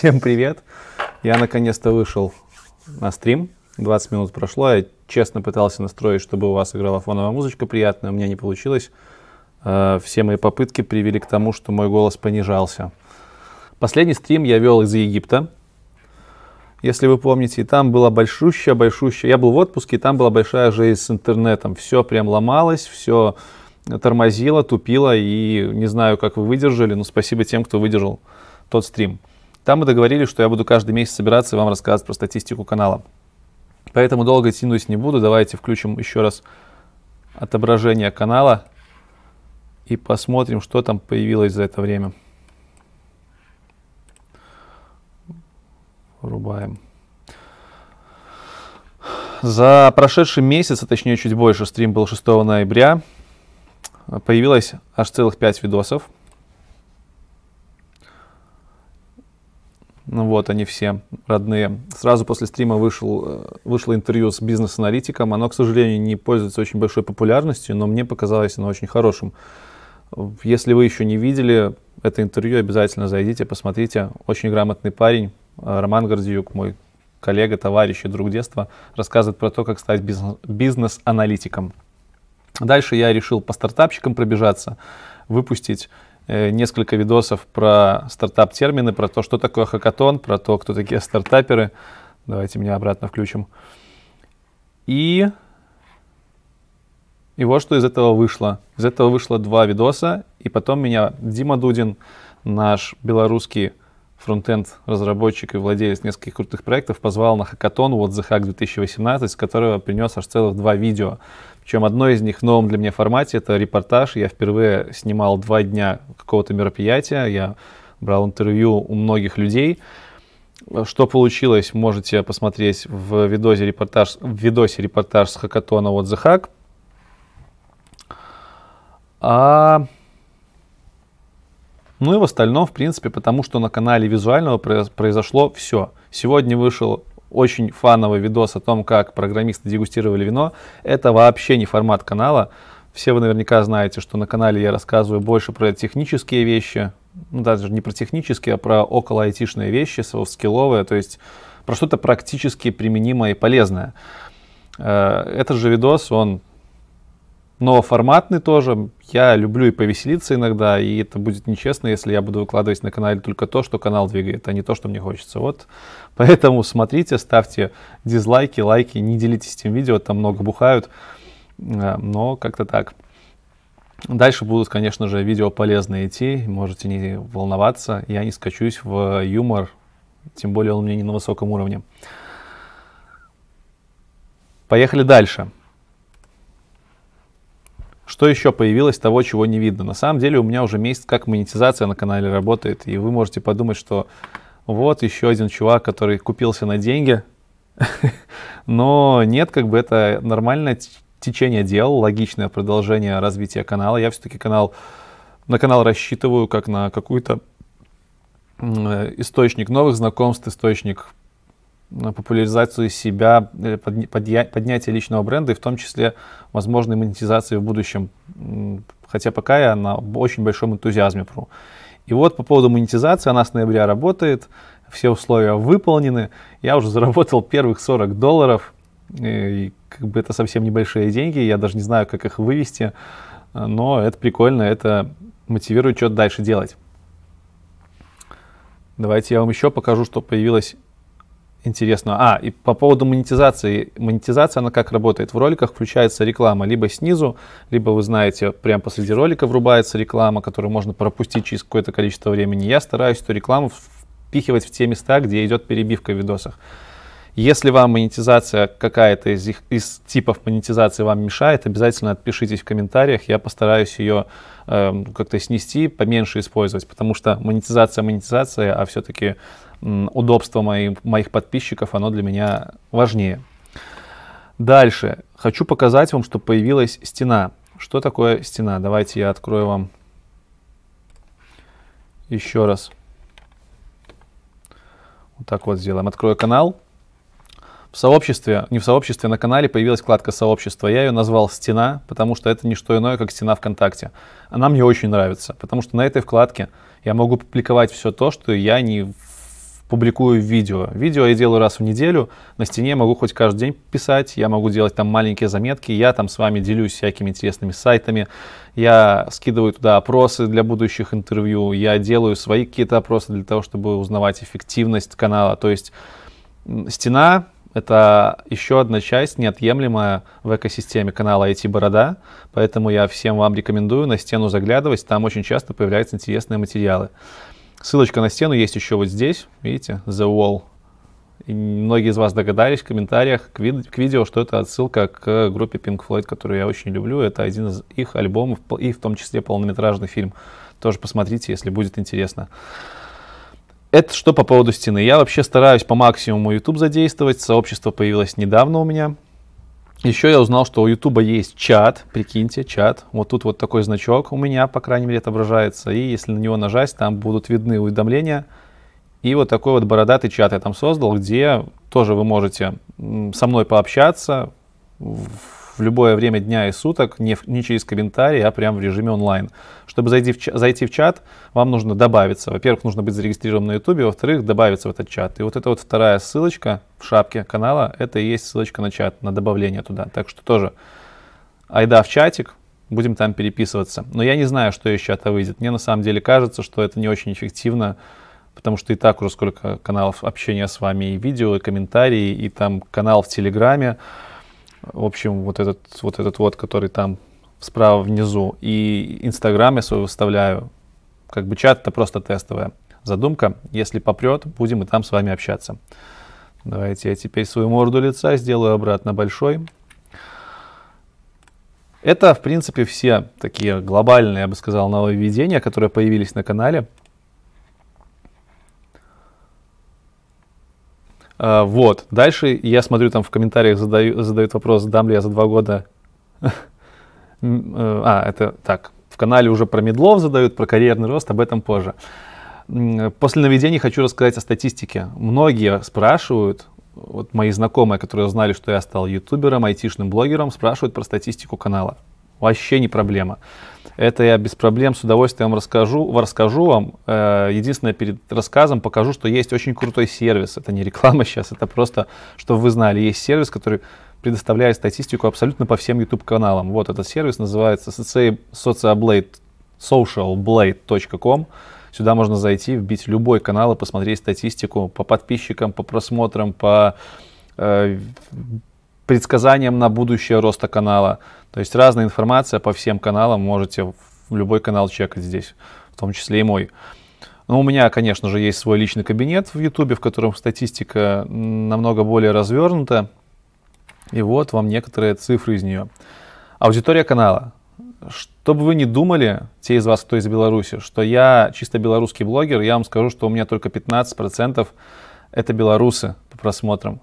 Всем привет! Я наконец-то вышел на стрим. 20 минут прошло. Я честно пытался настроить, чтобы у вас играла фоновая музычка приятная. У меня не получилось. Э, все мои попытки привели к тому, что мой голос понижался. Последний стрим я вел из Египта. Если вы помните, там была большущая, большущая. Я был в отпуске, и там была большая жизнь с интернетом. Все прям ломалось, все тормозило, тупило, и не знаю, как вы выдержали, но спасибо тем, кто выдержал тот стрим. Там мы договорились, что я буду каждый месяц собираться и вам рассказывать про статистику канала. Поэтому долго тянуть не буду. Давайте включим еще раз отображение канала и посмотрим, что там появилось за это время. Врубаем. За прошедший месяц, а точнее чуть больше, стрим был 6 ноября, появилось аж целых 5 видосов. Ну вот, они все родные. Сразу после стрима вышел, э, вышло интервью с бизнес-аналитиком. Оно, к сожалению, не пользуется очень большой популярностью, но мне показалось оно очень хорошим. Если вы еще не видели это интервью, обязательно зайдите, посмотрите. Очень грамотный парень. Роман Гордиюк, мой коллега, товарищ и друг детства, рассказывает про то, как стать бизнес-аналитиком. Дальше я решил по стартапчикам пробежаться, выпустить Э, несколько видосов про стартап-термины, про то, что такое хакатон, про то, кто такие стартаперы. Давайте меня обратно включим. И, и вот что из этого вышло. Из этого вышло два видоса, и потом меня Дима Дудин, наш белорусский фронтенд разработчик и владелец нескольких крутых проектов, позвал на хакатон What the Hack 2018, с которого принес аж целых два видео. Причем одно из них в новом для меня формате, это репортаж. Я впервые снимал два дня какого-то мероприятия, я брал интервью у многих людей. Что получилось, можете посмотреть в видосе репортаж, в видосе репортаж с хакатона What the Hack. А... Ну и в остальном, в принципе, потому что на канале визуального произошло все. Сегодня вышел очень фановый видос о том, как программисты дегустировали вино. Это вообще не формат канала. Все вы наверняка знаете, что на канале я рассказываю больше про технические вещи, ну даже не про технические, а про около айтишные вещи, софт-скилловые, то есть про что-то практически применимое и полезное. Э, этот же видос, он новоформатный тоже. Я люблю и повеселиться иногда, и это будет нечестно, если я буду выкладывать на канале только то, что канал двигает, а не то, что мне хочется. Вот поэтому смотрите, ставьте дизлайки, лайки, не делитесь этим видео, там много бухают, э, но как-то так. Дальше будут, конечно же, видео полезные идти, можете не волноваться, я не скачусь в юмор, тем более он у меня не на высоком уровне. Поехали дальше. Что еще появилось того, чего не видно? На самом деле у меня уже месяц как монетизация на канале работает, и вы можете подумать, что вот еще один чувак, который купился на деньги. Но нет, как бы это нормальное течение дел, логичное продолжение развития канала. Я все-таки канал, на канал рассчитываю как на какой-то источник новых знакомств, источник популяризацию себя, э, поднятие личного бренда и в том числе возможной монетизации в будущем. Хотя пока я на очень большом энтузиазме про. И вот по поводу монетизации, она с ноября работает, все условия выполнены, я уже заработал первых 40 долларов, и как бы это совсем небольшие деньги, я даже не знаю, как их вывести, но это прикольно, это мотивирует что-то дальше делать. Давайте я вам еще покажу, что появилось интересного. А, и по поводу монетизации. Монетизация, она как работает? В роликах включается реклама либо снизу, либо вы знаете, прямо посреди ролика врубается реклама, которую можно пропустить через какое-то количество времени. Я стараюсь эту рекламу впихивать в те места, где идет перебивка в видосах. Если вам монетизация какая-то из, их, из типов монетизации вам мешает, обязательно отпишитесь в комментариях, я постараюсь ее э, эм, как-то снести, поменьше использовать, потому что монетизация монетизация, а все-таки удобство моих, моих подписчиков, оно для меня важнее. Дальше. Хочу показать вам, что появилась стена. Что такое стена? Давайте я открою вам еще раз. Вот так вот сделаем. Открою канал. В сообществе, не в сообществе, на канале появилась вкладка сообщества. Я ее назвал «Стена», потому что это не что иное, как стена ВКонтакте. Она мне очень нравится, потому что на этой вкладке я могу публиковать все то, что я не публикую видео. Видео я делаю раз в неделю, на стене могу хоть каждый день писать, я могу делать там маленькие заметки, я там с вами делюсь всякими интересными сайтами, я скидываю туда опросы для будущих интервью, я делаю свои какие-то опросы для того, чтобы узнавать эффективность канала. То есть стена — это еще одна часть, неотъемлемая в экосистеме канала IT Борода, поэтому я всем вам рекомендую на стену заглядывать, там очень часто появляются интересные материалы. Ссылочка на стену есть еще вот здесь, видите, The Wall. И многие из вас догадались в комментариях к, вид- к видео, что это отсылка к группе Pink Floyd, которую я очень люблю. Это один из их альбомов, и в том числе полнометражный фильм. Тоже посмотрите, если будет интересно. Это что по поводу стены. Я вообще стараюсь по максимуму YouTube задействовать. Сообщество появилось недавно у меня. Еще я узнал, что у YouTube есть чат, прикиньте, чат. Вот тут вот такой значок у меня, по крайней мере, отображается. И если на него нажать, там будут видны уведомления. И вот такой вот бородатый чат я там создал, где тоже вы можете со мной пообщаться в любое время дня и суток, не, не через комментарии, а прямо в режиме онлайн. Чтобы зайти в, зайти в чат, вам нужно добавиться. Во-первых, нужно быть зарегистрированным на YouTube, во-вторых, добавиться в этот чат. И вот эта вот вторая ссылочка в шапке канала, это и есть ссылочка на чат, на добавление туда. Так что тоже айда в чатик, будем там переписываться. Но я не знаю, что из чата выйдет. Мне на самом деле кажется, что это не очень эффективно, потому что и так уже сколько каналов общения с вами, и видео, и комментарии, и там канал в Телеграме. В общем, вот этот вот, этот вот который там справа внизу, и Инстаграм я свой выставляю. Как бы чат это просто тестовая задумка. Если попрет, будем и там с вами общаться. Давайте я теперь свою морду лица сделаю обратно большой. Это, в принципе, все такие глобальные, я бы сказал, нововведения, которые появились на канале. Вот. Дальше я смотрю, там в комментариях задаю, задают вопрос, дам ли я за два года... Э, а, это так. В канале уже про медлов задают, про карьерный рост, об этом позже. После наведения хочу рассказать о статистике. Многие спрашивают, вот мои знакомые, которые узнали, что я стал ютубером, айтишным блогером, спрашивают про статистику канала. Вообще не проблема. Это я без проблем с удовольствием расскажу, расскажу вам. Э, единственное, перед рассказом покажу, что есть очень крутой сервис. Это не реклама сейчас, это просто, чтобы вы знали. Есть сервис, который предоставляет статистику абсолютно по всем YouTube-каналам. Вот этот сервис называется socialblade, socialblade.com. Сюда можно зайти, вбить любой канал и посмотреть статистику по подписчикам, по просмотрам, по предсказаниям на будущее роста канала. То есть разная информация по всем каналам, можете в любой канал чекать здесь, в том числе и мой. Но у меня, конечно же, есть свой личный кабинет в YouTube, в котором статистика намного более развернута. И вот вам некоторые цифры из нее. Аудитория канала. Чтобы вы не думали, те из вас, кто из Беларуси, что я чисто белорусский блогер, я вам скажу, что у меня только 15% это белорусы по просмотрам.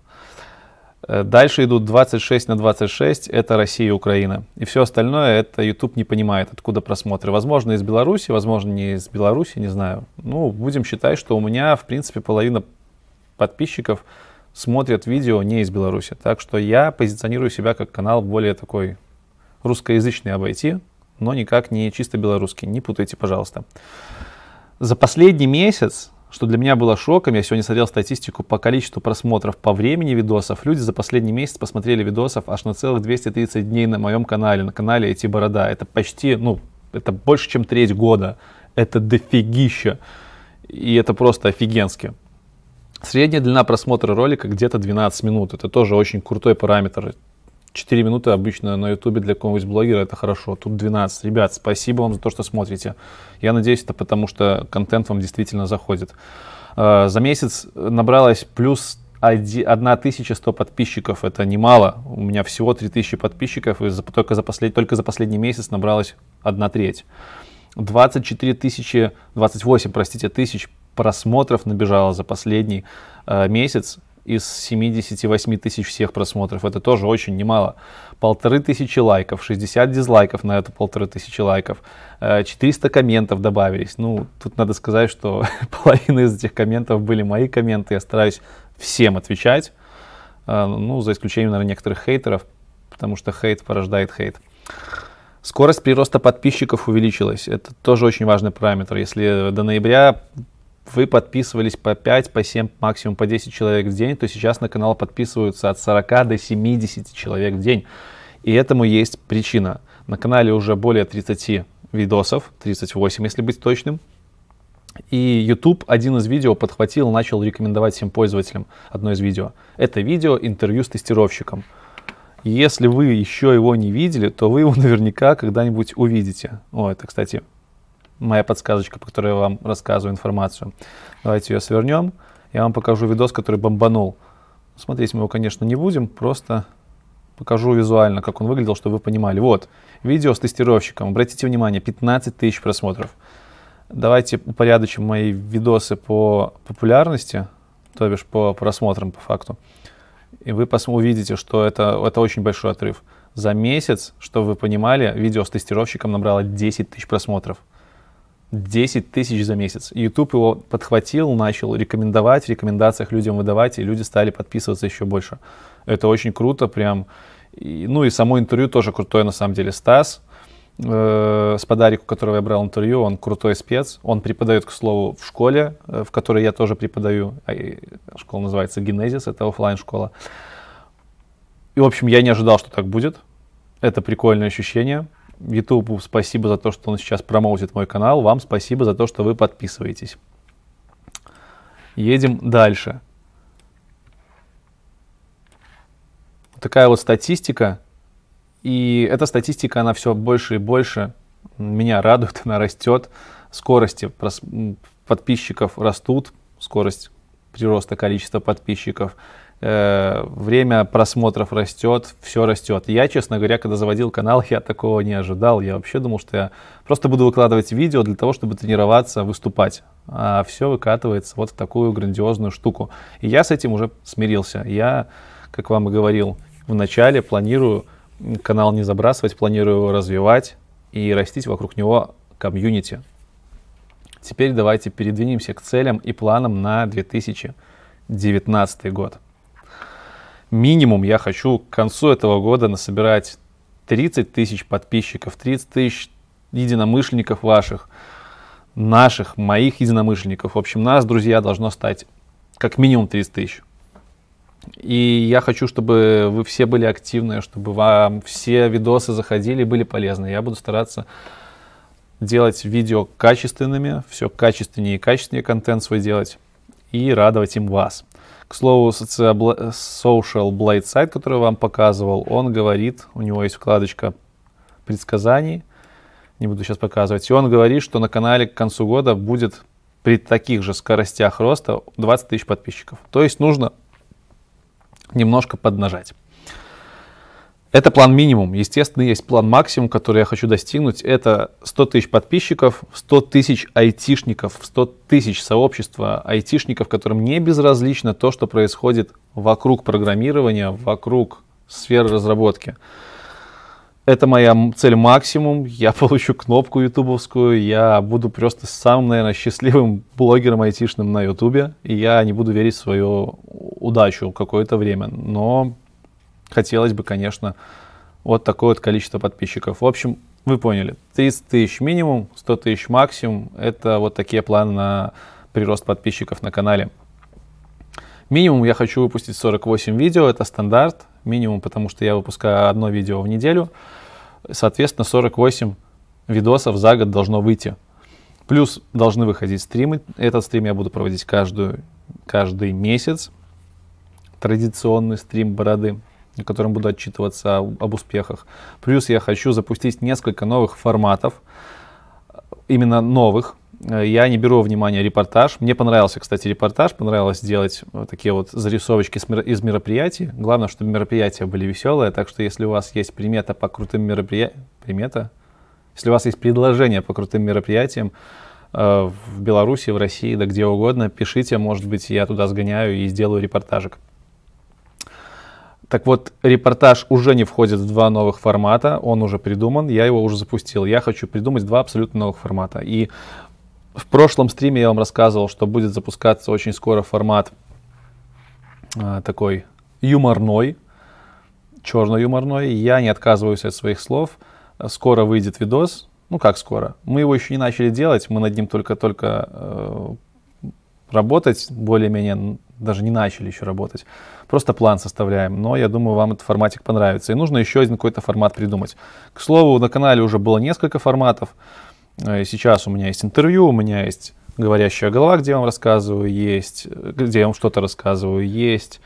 Э, дальше идут 26 на 26, это Россия и Украина. И все остальное, это YouTube не понимает, откуда просмотры. Возможно, из Беларуси, возможно, не из Беларуси, не знаю. Ну, будем считать, что у меня, в принципе, половина подписчиков смотрят видео не из Беларуси. Так что я позиционирую себя как канал более такой русскоязычный обойти, но никак не чисто белорусский. Не путайте, пожалуйста. За последний месяц что для меня было шоком, я сегодня смотрел статистику по количеству просмотров по времени видосов. Люди за последний месяц посмотрели видосов аж на целых 230 дней на моем канале, на канале эти борода. Это почти, ну, это больше, чем треть года. Это дофигища. И это просто офигенски. Средняя длина просмотра ролика где-то 12 минут. Это тоже очень крутой параметр. 4 минуты обычно на ютубе для какого-нибудь блогера это хорошо. Тут 12. Ребят, спасибо вам за то, что смотрите. Я надеюсь, это потому, что контент вам действительно заходит. А, за месяц набралось плюс 1100 подписчиков. Это немало. У меня всего 3000 подписчиков, и только за, послед... только за последний месяц набралось одна треть. 24 тысячи, 28, простите, тысяч просмотров набежало за последний э, месяц из 78 тысяч всех просмотров. Это тоже очень немало. Полторы тысячи лайков, 60 дизлайков на эту полторы тысячи лайков, 400 э, комментов добавились. Ну, тут надо сказать, что половина из этих комментов были мои комменты. Я стараюсь всем отвечать, э, ну, за исключением, наверное, некоторых хейтеров, потому что хейт порождает хейт. Скорость прироста подписчиков увеличилась. Это тоже очень важный параметр. Если до ноября вы подписывались по 5, по 7, максимум по 10 человек в день, то сейчас на канал подписываются от 40 до 70 человек в день. И этому есть причина. На канале уже более 30 видосов, 38, если быть точным. И YouTube один из видео подхватил, начал рекомендовать всем пользователям одно из видео. Это видео интервью с тестировщиком. Если вы еще его не видели, то вы его наверняка когда-нибудь увидите. О, это, кстати, моя подсказочка, по которой я вам рассказываю информацию. Давайте ее свернем. Я вам покажу видос, который бомбанул. Смотреть мы его, конечно, не будем, просто покажу визуально, как он выглядел, чтобы вы понимали. Вот, видео с тестировщиком. Обратите внимание, 15 тысяч просмотров. Давайте упорядочим мои видосы по популярности, то бишь по просмотрам по факту. И вы увидите, что это, это очень большой отрыв. За месяц, чтобы вы понимали, видео с тестировщиком набрало 10 тысяч просмотров. 10 тысяч за месяц. YouTube его подхватил, начал рекомендовать, в рекомендациях людям выдавать, и люди стали подписываться еще больше. Это очень круто, прям. И, ну и само интервью тоже крутое на самом деле. Стас, э, с подарик, у которого я брал интервью, он крутой спец. Он преподает, к слову, в школе, э, в которой я тоже преподаю. А, школа называется Генезис, это офлайн школа И, в общем, я не ожидал, что так будет. Это прикольное ощущение. YouTube спасибо за то, что он сейчас промоутит мой канал. Вам спасибо за то, что вы подписываетесь. Едем дальше. Такая вот статистика. И эта статистика, она все больше и больше меня радует, она растет. Скорости подписчиков растут, скорость прироста количества подписчиков. Э, время просмотров растет, все растет. Я, честно говоря, когда заводил канал, я такого не ожидал. Я вообще думал, что я просто буду выкладывать видео для того, чтобы тренироваться, выступать. А все выкатывается вот в такую грандиозную штуку. И я с этим уже смирился. Я, как вам и говорил, в начале планирую канал не забрасывать, планирую его развивать и растить вокруг него комьюнити. Теперь давайте передвинемся к целям и планам на 2019 год минимум я хочу к концу этого года насобирать 30 тысяч подписчиков, 30 тысяч единомышленников ваших, наших, моих единомышленников. В общем, нас, друзья, должно стать как минимум 30 тысяч. И я хочу, чтобы вы все были активны, чтобы вам все видосы заходили и были полезны. Я буду стараться делать видео качественными, все качественнее и качественнее контент свой делать и радовать им вас. К слову, Social Blade сайт, который вам показывал, он говорит, у него есть вкладочка предсказаний, не буду сейчас показывать, и он говорит, что на канале к концу года будет при таких же скоростях роста 20 тысяч подписчиков. То есть нужно немножко поднажать. Это план минимум. Естественно, есть план максимум, который я хочу достигнуть. Это 100 тысяч подписчиков, 100 тысяч айтишников, 100 тысяч сообщества айтишников, которым не безразлично то, что происходит вокруг программирования, вокруг сферы разработки. Это моя цель максимум. Я получу кнопку ютубовскую. Я буду просто самым, наверное, счастливым блогером айтишным на ютубе. И я не буду верить в свою удачу какое-то время. Но хотелось бы, конечно, вот такое вот количество подписчиков. В общем, вы поняли, 30 тысяч минимум, 100 тысяч максимум. Это вот такие планы на прирост подписчиков на канале. Минимум я хочу выпустить 48 видео, это стандарт. Минимум, потому что я выпускаю одно видео в неделю. Соответственно, 48 видосов за год должно выйти. Плюс должны выходить стримы. Этот стрим я буду проводить каждую, каждый месяц. Традиционный стрим бороды на котором буду отчитываться об успехах. Плюс я хочу запустить несколько новых форматов, именно новых. Я не беру внимание репортаж. Мне понравился, кстати, репортаж. Понравилось делать вот такие вот зарисовочки из мероприятий. Главное, чтобы мероприятия были веселые. Так что если у вас есть примета по крутым мероприятиям... Примета? Если у вас есть предложение по крутым мероприятиям, э, в Беларуси, в России, да где угодно, пишите, может быть, я туда сгоняю и сделаю репортажик. Так вот, репортаж уже не входит в два новых формата, он уже придуман, я его уже запустил. Я хочу придумать два абсолютно новых формата. И в прошлом стриме я вам рассказывал, что будет запускаться очень скоро формат а, такой юморной, черно-юморной. Я не отказываюсь от своих слов. Скоро выйдет видос. Ну как скоро? Мы его еще не начали делать, мы над ним только-только э, работать, более-менее даже не начали еще работать. Просто план составляем. Но я думаю, вам этот форматик понравится. И нужно еще один какой-то формат придумать. К слову, на канале уже было несколько форматов. Э, сейчас у меня есть интервью, у меня есть говорящая голова, где я вам рассказываю, есть, где я вам что-то рассказываю, есть.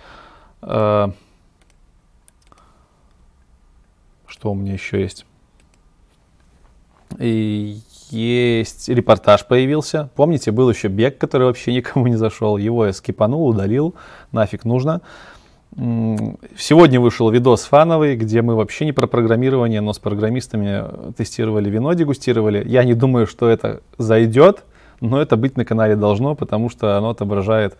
Э, что у меня еще есть? И есть репортаж появился. Помните, был еще бег, который вообще никому не зашел. Его я скипанул, удалил. Нафиг нужно. Сегодня вышел видос фановый, где мы вообще не про программирование, но с программистами тестировали вино, дегустировали. Я не думаю, что это зайдет, но это быть на канале должно, потому что оно отображает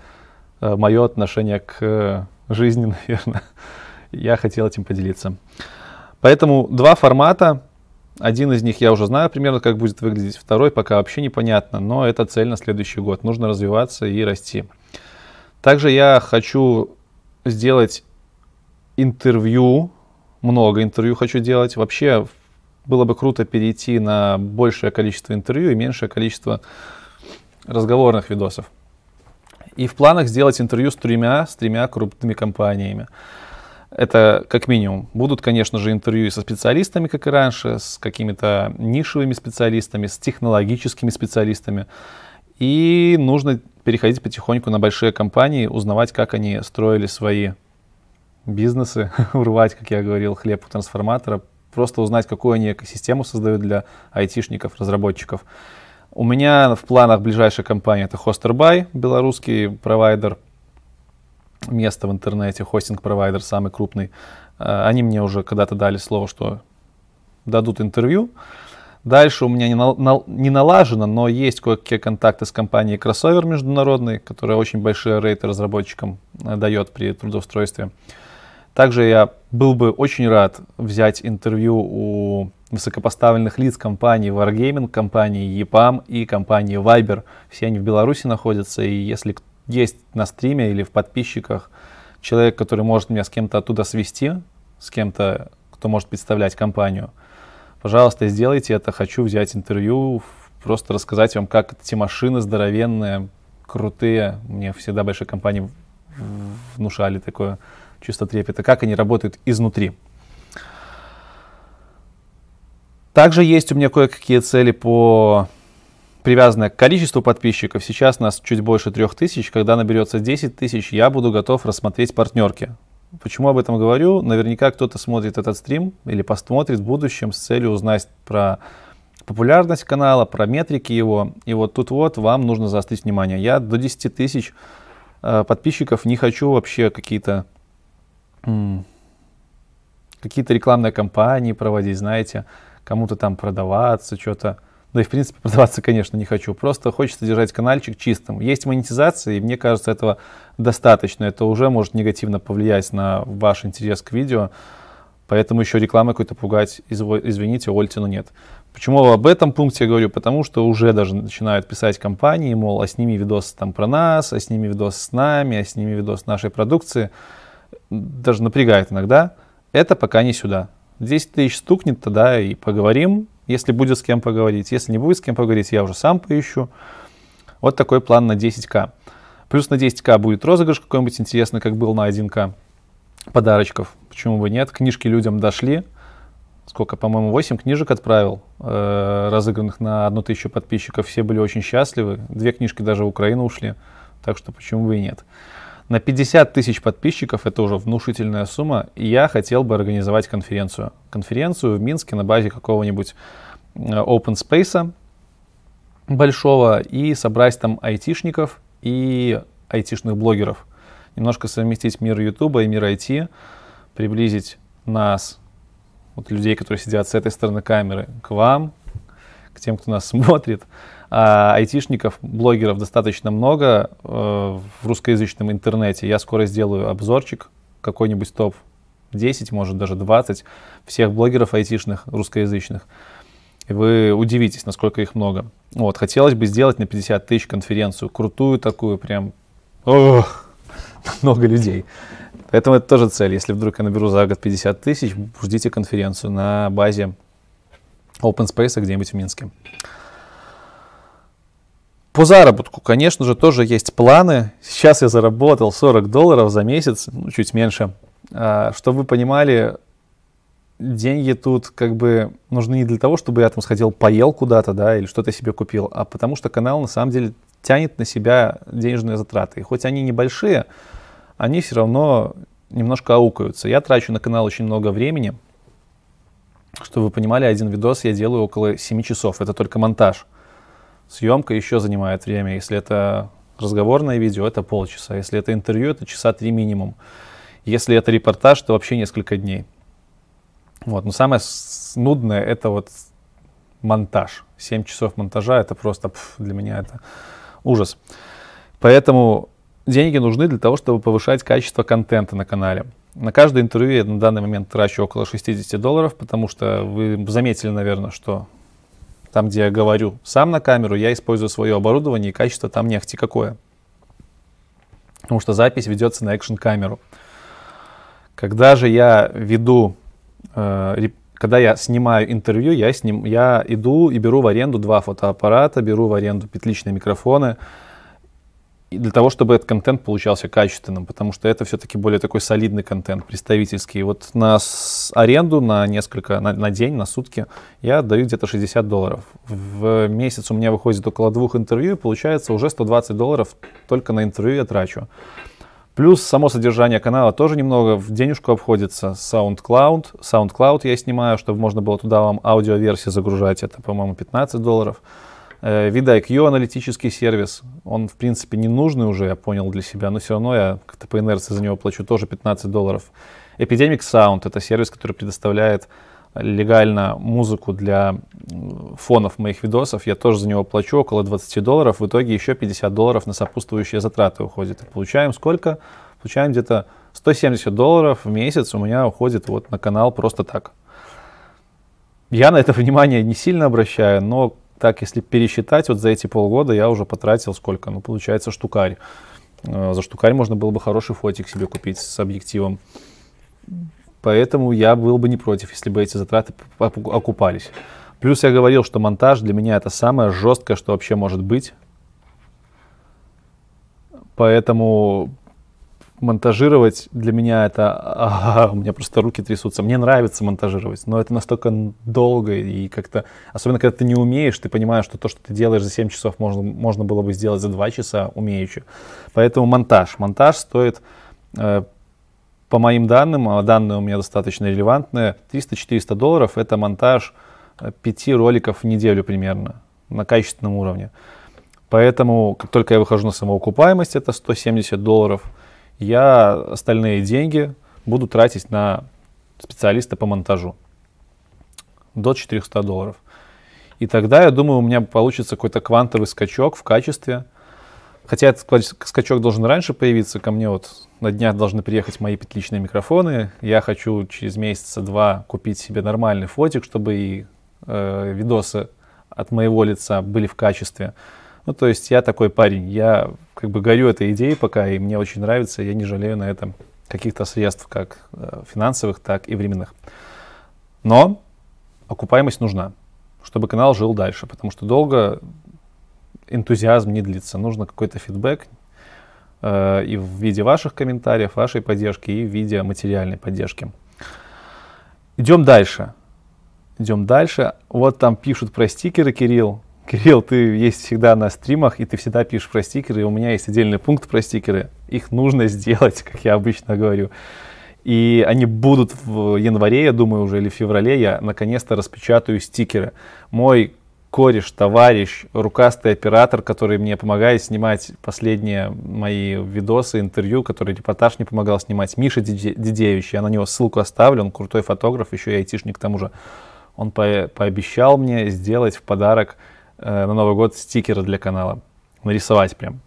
э, мое отношение к жизни, наверное. Я хотел этим поделиться. Поэтому два формата. Один из них я уже знаю примерно, как будет выглядеть, второй пока вообще непонятно, но это цель на следующий год. Нужно развиваться и расти. Также я хочу сделать интервью, много интервью хочу делать. Вообще было бы круто перейти на большее количество интервью и меньшее количество разговорных видосов. И в планах сделать интервью с тремя, с тремя крупными компаниями. Это как минимум. Будут, конечно же, интервью со специалистами, как и раньше, с какими-то нишевыми специалистами, с технологическими специалистами. И нужно переходить потихоньку на большие компании, узнавать, как они строили свои бизнесы, урвать, как я говорил, хлеб у трансформатора, просто узнать, какую они экосистему создают для айтишников, разработчиков. У меня в планах ближайшая компания это HosterBuy, белорусский провайдер, место в интернете, хостинг-провайдер самый крупный. Э, они мне уже когда-то дали слово, что дадут интервью. Дальше у меня не, на, не налажено, но есть кое-какие контакты с компанией Crossover международной, которая очень большие рейты разработчикам э, дает при трудоустройстве. Также я был бы очень рад взять интервью у высокопоставленных лиц компании Wargaming, компании EPAM и компании Viber. Все они в Беларуси находятся, и если есть на стриме или в подписчиках человек, который может меня с кем-то оттуда свести, с кем-то, кто может представлять компанию – Пожалуйста, сделайте это. Хочу взять интервью, просто рассказать вам, как эти машины здоровенные, крутые. Мне всегда большие компании внушали такое чувство трепета, как они работают изнутри. Также есть у меня кое-какие цели по привязанные к количеству подписчиков. Сейчас нас чуть больше трех тысяч. Когда наберется 10 тысяч, я буду готов рассмотреть партнерки. Почему об этом говорю? Наверняка кто-то смотрит этот стрим или посмотрит в будущем с целью узнать про популярность канала, про метрики его. И вот тут вот вам нужно заострить внимание. Я до 10 тысяч э, подписчиков не хочу вообще какие-то какие-то рекламные кампании проводить, знаете, кому-то там продаваться, что-то. Да и в принципе продаваться, конечно, не хочу. Просто хочется держать каналчик чистым. Есть монетизация, и мне кажется, этого достаточно. Это уже может негативно повлиять на ваш интерес к видео. Поэтому еще рекламой какой-то пугать, извините, Ольтину нет. Почему об этом пункте я говорю? Потому что уже даже начинают писать компании, мол, а сними видос там про нас, а сними видос с нами, а сними видос нашей продукции. Даже напрягает иногда. Это пока не сюда. 10 тысяч стукнет, тогда и поговорим, если будет с кем поговорить. Если не будет с кем поговорить, я уже сам поищу. Вот такой план на 10к. Плюс на 10к будет розыгрыш какой-нибудь интересный, как был на 1к. Подарочков. Почему бы нет? Книжки людям дошли. Сколько, по-моему, 8 книжек отправил, э, разыгранных на одну тысячу подписчиков. Все были очень счастливы. Две книжки даже в Украину ушли. Так что почему бы и нет? На 50 тысяч подписчиков, это уже внушительная сумма, и я хотел бы организовать конференцию. Конференцию в Минске на базе какого-нибудь э, open space большого и собрать там айтишников и айтишных блогеров. Немножко совместить мир Ютуба и мир IT, приблизить нас, вот людей, которые сидят с этой стороны камеры, к вам, к тем, кто нас смотрит, а айтишников, блогеров достаточно много э, в русскоязычном интернете. Я скоро сделаю обзорчик, какой-нибудь топ 10, может даже 20 всех блогеров айтишных русскоязычных. И вы удивитесь, насколько их много. Вот, хотелось бы сделать на 50 тысяч конференцию, крутую такую, прям, ох, много людей. Поэтому это тоже цель. Если вдруг я наберу за год 50 тысяч, ждите конференцию на базе Open Space где-нибудь в Минске. По заработку, конечно же, тоже есть планы. Сейчас я заработал 40 долларов за месяц, ну, чуть меньше. А, чтобы вы понимали, деньги тут как бы нужны не для того, чтобы я там сходил, поел куда-то, да, или что-то себе купил, а потому что канал на самом деле тянет на себя денежные затраты. И хоть они небольшие, они все равно немножко аукаются. Я трачу на канал очень много времени. Чтобы вы понимали, один видос я делаю около 7 часов. Это только монтаж. Съемка еще занимает время. Если это разговорное видео, это полчаса. Если это интервью, это часа три минимум. Если это репортаж, то вообще несколько дней. Вот. Но самое нудное это вот монтаж. 7 часов монтажа это просто пф, для меня это ужас. Поэтому деньги нужны для того, чтобы повышать качество контента на канале. На каждое интервью я на данный момент трачу около 60 долларов, потому что вы заметили, наверное, что там, где я говорю сам на камеру, я использую свое оборудование, и качество там не какое. Потому что запись ведется на экшн-камеру. Когда же я веду, э, когда я снимаю интервью, я, сним, я иду и беру в аренду два фотоаппарата, беру в аренду петличные микрофоны, для того, чтобы этот контент получался качественным, потому что это все-таки более такой солидный контент, представительский. Вот на аренду на несколько, на, на день, на сутки я отдаю где-то 60 долларов. В месяц у меня выходит около двух интервью, и получается уже 120 долларов только на интервью я трачу. Плюс само содержание канала тоже немного в денежку обходится. SoundCloud. SoundCloud я снимаю, чтобы можно было туда вам аудиоверсии загружать. Это, по-моему, 15 долларов. Э, VidIQ аналитический сервис, он в принципе не нужный уже, я понял для себя, но все равно я как-то по инерции за него плачу тоже 15 долларов. Epidemic Sound — это сервис, который предоставляет легально музыку для фонов моих видосов. Я тоже за него плачу около 20 долларов. В итоге еще 50 долларов на сопутствующие затраты уходит. И получаем сколько? Получаем где-то 170 долларов в месяц у меня уходит вот на канал просто так. Я на это внимание не сильно обращаю, но так, если пересчитать, вот за эти полгода я уже потратил сколько? Ну, получается, штукарь. Э, за штукарь можно было бы хороший фотик себе купить с объективом. Поэтому я был бы не против, если бы эти затраты окупались. Плюс я говорил, что монтаж для меня это самое жесткое, что вообще может быть. Поэтому монтажировать для меня это... А, у меня просто руки трясутся. Мне нравится монтажировать, но это настолько долго и как-то... Особенно, когда ты не умеешь, ты понимаешь, что то, что ты делаешь за 7 часов, можно, можно было бы сделать за 2 часа умеючи. Поэтому монтаж. Монтаж стоит, э, по моим данным, а данные у меня достаточно релевантные, 300-400 долларов. Это монтаж 5 э, роликов в неделю примерно на качественном уровне. Поэтому, как только я выхожу на самоокупаемость, это 170 долларов – я остальные деньги буду тратить на специалиста по монтажу. До 400 долларов. И тогда, я думаю, у меня получится какой-то квантовый скачок в качестве. Хотя этот скачок должен раньше появиться. Ко мне вот на днях должны приехать мои петличные микрофоны. Я хочу через месяца два купить себе нормальный фотик, чтобы и э, видосы от моего лица были в качестве. Ну, то есть я такой парень, я как бы горю этой идеей пока, и мне очень нравится, я не жалею на этом каких-то средств, как э, финансовых, так и временных. Но окупаемость нужна, чтобы канал жил дальше, потому что долго энтузиазм не длится. Нужно какой-то фидбэк э, и в виде ваших комментариев, вашей поддержки, и в виде материальной поддержки. Идем дальше. Идем дальше. Вот там пишут про стикеры, Кирилл. Кирилл, ты есть всегда на стримах, и ты всегда пишешь про стикеры, и у меня есть отдельный пункт про стикеры. Их нужно сделать, как я обычно говорю. И они будут в январе, я думаю, уже, или в феврале, я наконец-то распечатаю стикеры. Мой кореш, товарищ, рукастый оператор, который мне помогает снимать последние мои видосы, интервью, который репортаж мне помогал снимать, Миша Дидевич, я на него ссылку оставлю, он крутой фотограф, еще и айтишник к тому же. Он по пообещал мне сделать в подарок э, на Новый год стикеры для канала. Нарисовать прям.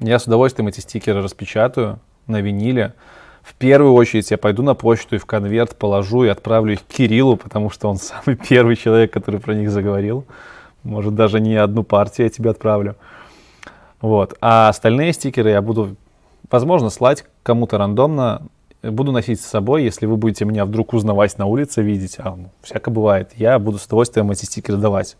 Я с удовольствием эти стикеры распечатаю на виниле. В первую очередь я пойду на почту и в конверт положу и отправлю их Кириллу, потому что он самый первый человек, который про них заговорил. Может, даже не одну партию я тебе отправлю. Вот. А остальные стикеры я буду, возможно, слать кому-то рандомно. Буду носить с собой, если вы будете меня вдруг узнавать на улице, видеть. А, ну, всякое бывает. Я буду с удовольствием эти стикеры давать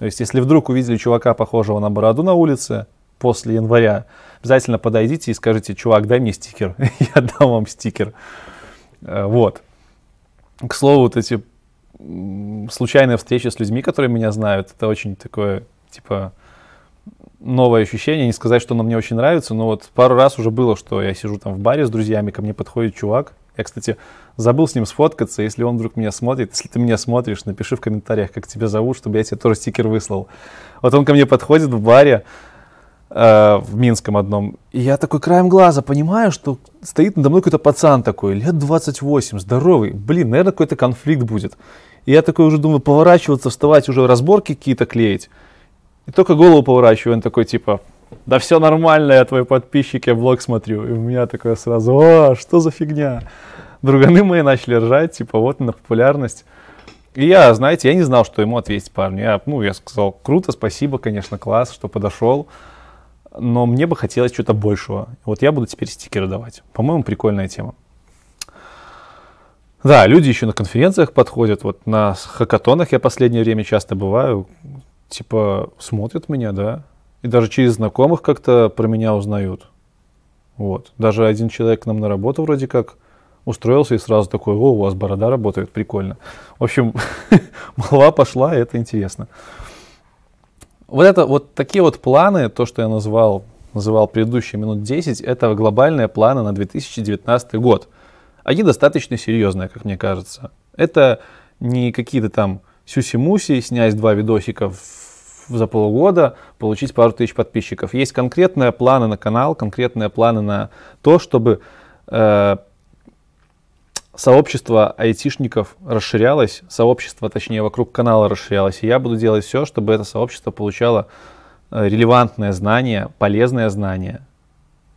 То есть, если вдруг увидели чувака, похожего на бороду на улице после января, обязательно подойдите и скажите, чувак, дай мне стикер, я дам вам стикер. Э, вот. К слову, вот эти случайные встречи с людьми, которые меня знают, это очень такое, типа, новое ощущение. Не сказать, что оно мне очень нравится, но вот пару раз уже было, что я сижу там в баре с друзьями, ко мне подходит чувак. Я, кстати, забыл с ним сфоткаться. Если он вдруг меня смотрит, если ты меня смотришь, напиши в комментариях, как тебя зовут, чтобы я тебе тоже стикер выслал. Вот он ко мне подходит в баре, э, в Минском одном. И я такой краем глаза понимаю, что стоит надо мной какой-то пацан такой, лет 28, здоровый. Блин, наверное, какой-то конфликт будет. И я такой уже думаю, поворачиваться, вставать, уже разборки какие-то клеить. И только голову поворачиваю, он такой типа, да все нормально, я твой подписчик, я блог смотрю. И у меня такое сразу, о, что за фигня? Друганы мои начали ржать, типа, вот на популярность. И я, знаете, я не знал, что ему ответить парню. Я, ну, я сказал, круто, спасибо, конечно, класс, что подошел. Но мне бы хотелось чего-то большего. Вот я буду теперь стикеры давать. По-моему, прикольная тема. Да, люди еще на конференциях подходят. Вот на хакатонах я последнее время часто бываю. Типа смотрят меня, да. И даже через знакомых как-то про меня узнают. Вот. Даже один человек к нам на работу вроде как устроился и сразу такой, о, у вас борода работает, прикольно. В общем, молва пошла, и это интересно. Вот это вот такие вот планы, то, что я назвал, называл предыдущие минут 10, это глобальные планы на 2019 год. Они достаточно серьезные, как мне кажется. Это не какие-то там сюси-муси, снять два видосика за полгода, получить пару тысяч подписчиков. Есть конкретные планы на канал, конкретные планы на то, чтобы э, сообщество айтишников расширялось, сообщество, точнее, вокруг канала расширялось. И я буду делать все, чтобы это сообщество получало э, релевантное знание, полезное знание.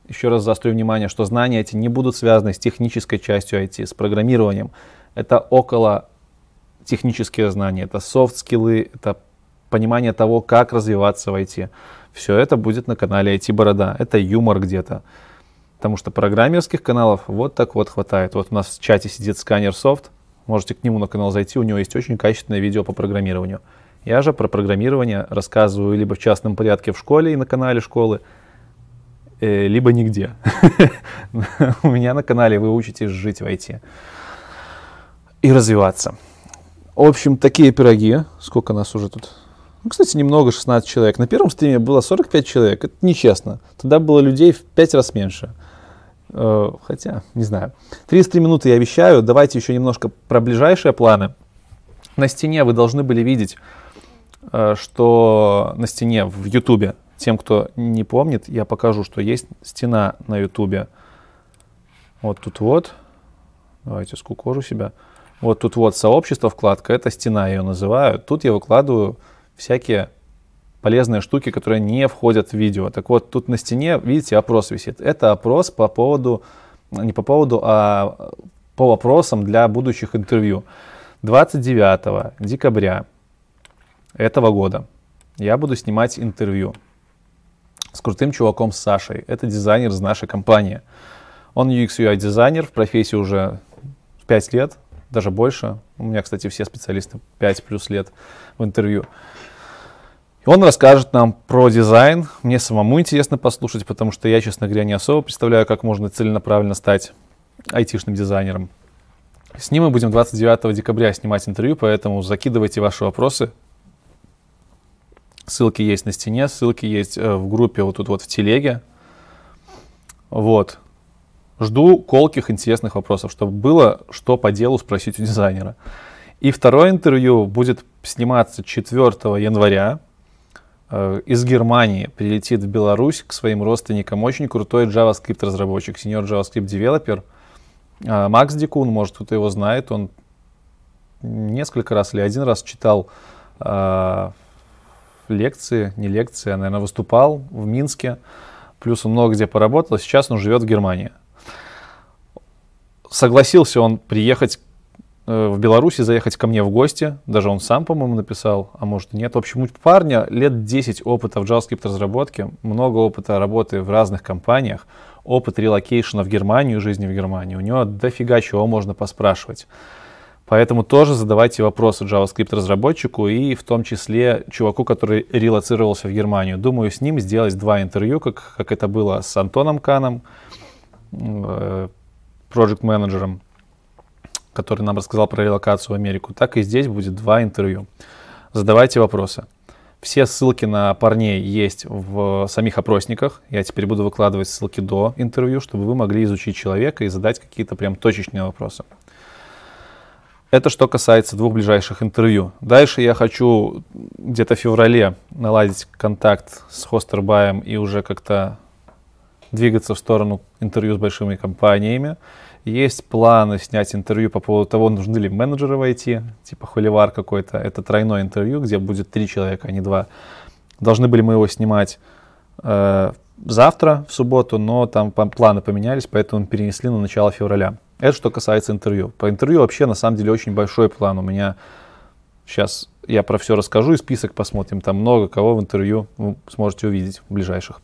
Еще раз заострю внимание, что знания эти не будут связаны с технической частью IT, с программированием. Это около технические знания, это софт-скиллы, это понимание того, как развиваться в IT. Все это будет на канале IT Борода. Это юмор где-то. Потому что программерских каналов вот так вот хватает. Вот у нас в чате сидит сканер софт. Можете к нему на канал зайти, у него есть очень качественное видео по программированию. Я же про программирование рассказываю либо в частном порядке в школе и на канале школы, э, либо нигде. У меня на канале вы учитесь жить в IT и развиваться. В общем, такие пироги. Сколько нас уже тут? Ну, кстати, немного, 16 человек. На первом стриме было 45 человек. Это нечестно. Тогда было людей в 5 раз меньше. Э, хотя, не знаю. 33 минуты я обещаю. Давайте еще немножко про ближайшие планы. На стене вы должны были видеть, э, что на стене в Ютубе, тем, кто не помнит, я покажу, что есть стена на Ютубе. Вот тут вот. Давайте скукожу себя. Вот тут вот сообщество, вкладка, это стена, ее называю. Тут я выкладываю всякие полезные штуки, которые не входят в видео. Так вот, тут на стене, видите, опрос висит. Это опрос по поводу, не по поводу, а по вопросам для будущих интервью. 29 декабря этого года я буду снимать интервью с крутым чуваком Сашей. Это дизайнер из нашей компании. Он UX UI дизайнер, в профессии уже 5 лет, даже больше. У меня, кстати, все специалисты 5 плюс лет в интервью. И он расскажет нам про дизайн. Мне самому интересно послушать, потому что я, честно говоря, не особо представляю, как можно целенаправленно стать айтишным дизайнером. С ним мы будем 29 декабря снимать интервью, поэтому закидывайте ваши вопросы. Ссылки есть на стене, ссылки есть э, в группе вот тут вот в телеге. Вот. Жду колких, интересных вопросов, чтобы было что по делу спросить у дизайнера. И второе интервью будет сниматься 4 января. Э, из Германии прилетит в Беларусь к своим родственникам очень крутой JavaScript разработчик, senior JavaScript девелопер. Э, Макс Дикун, может кто-то его знает, он несколько раз или один раз читал э, лекции, не лекции, а, наверное, выступал в Минске. Плюс он много где поработал, сейчас он живет в Германии. Согласился он приехать в Беларуси заехать ко мне в гости. Даже он сам, по-моему, написал, а может и нет. В общем, у парня лет 10 опыта в JavaScript разработке, много опыта работы в разных компаниях, опыт relocation а в Германию, жизни в Германии. У него дофига чего можно поспрашивать. Поэтому тоже задавайте вопросы JavaScript разработчику и в том числе чуваку, который релоцировался в Германию. Думаю, с ним сделать два интервью, как, как это было с Антоном Каном, э, проект-менеджером, который нам рассказал про релокацию в Америку, так и здесь будет два интервью. Задавайте вопросы. Все ссылки на парней есть в самих опросниках. Я теперь буду выкладывать ссылки до интервью, чтобы вы могли изучить человека и задать какие-то прям точечные вопросы. Это что касается двух ближайших интервью. Дальше я хочу где-то в феврале наладить контакт с Хостербаем и уже как-то двигаться в сторону интервью с большими компаниями. Есть планы снять интервью по поводу того, нужны ли менеджеры войти, типа холивар какой-то. Это тройное интервью, где будет три человека, а не два. Должны были мы его снимать э, завтра, в субботу, но там планы поменялись, поэтому перенесли на начало февраля. Это что касается интервью. По интервью вообще на самом деле очень большой план. У меня сейчас я про все расскажу и список посмотрим. Там много кого в интервью вы сможете увидеть в ближайших.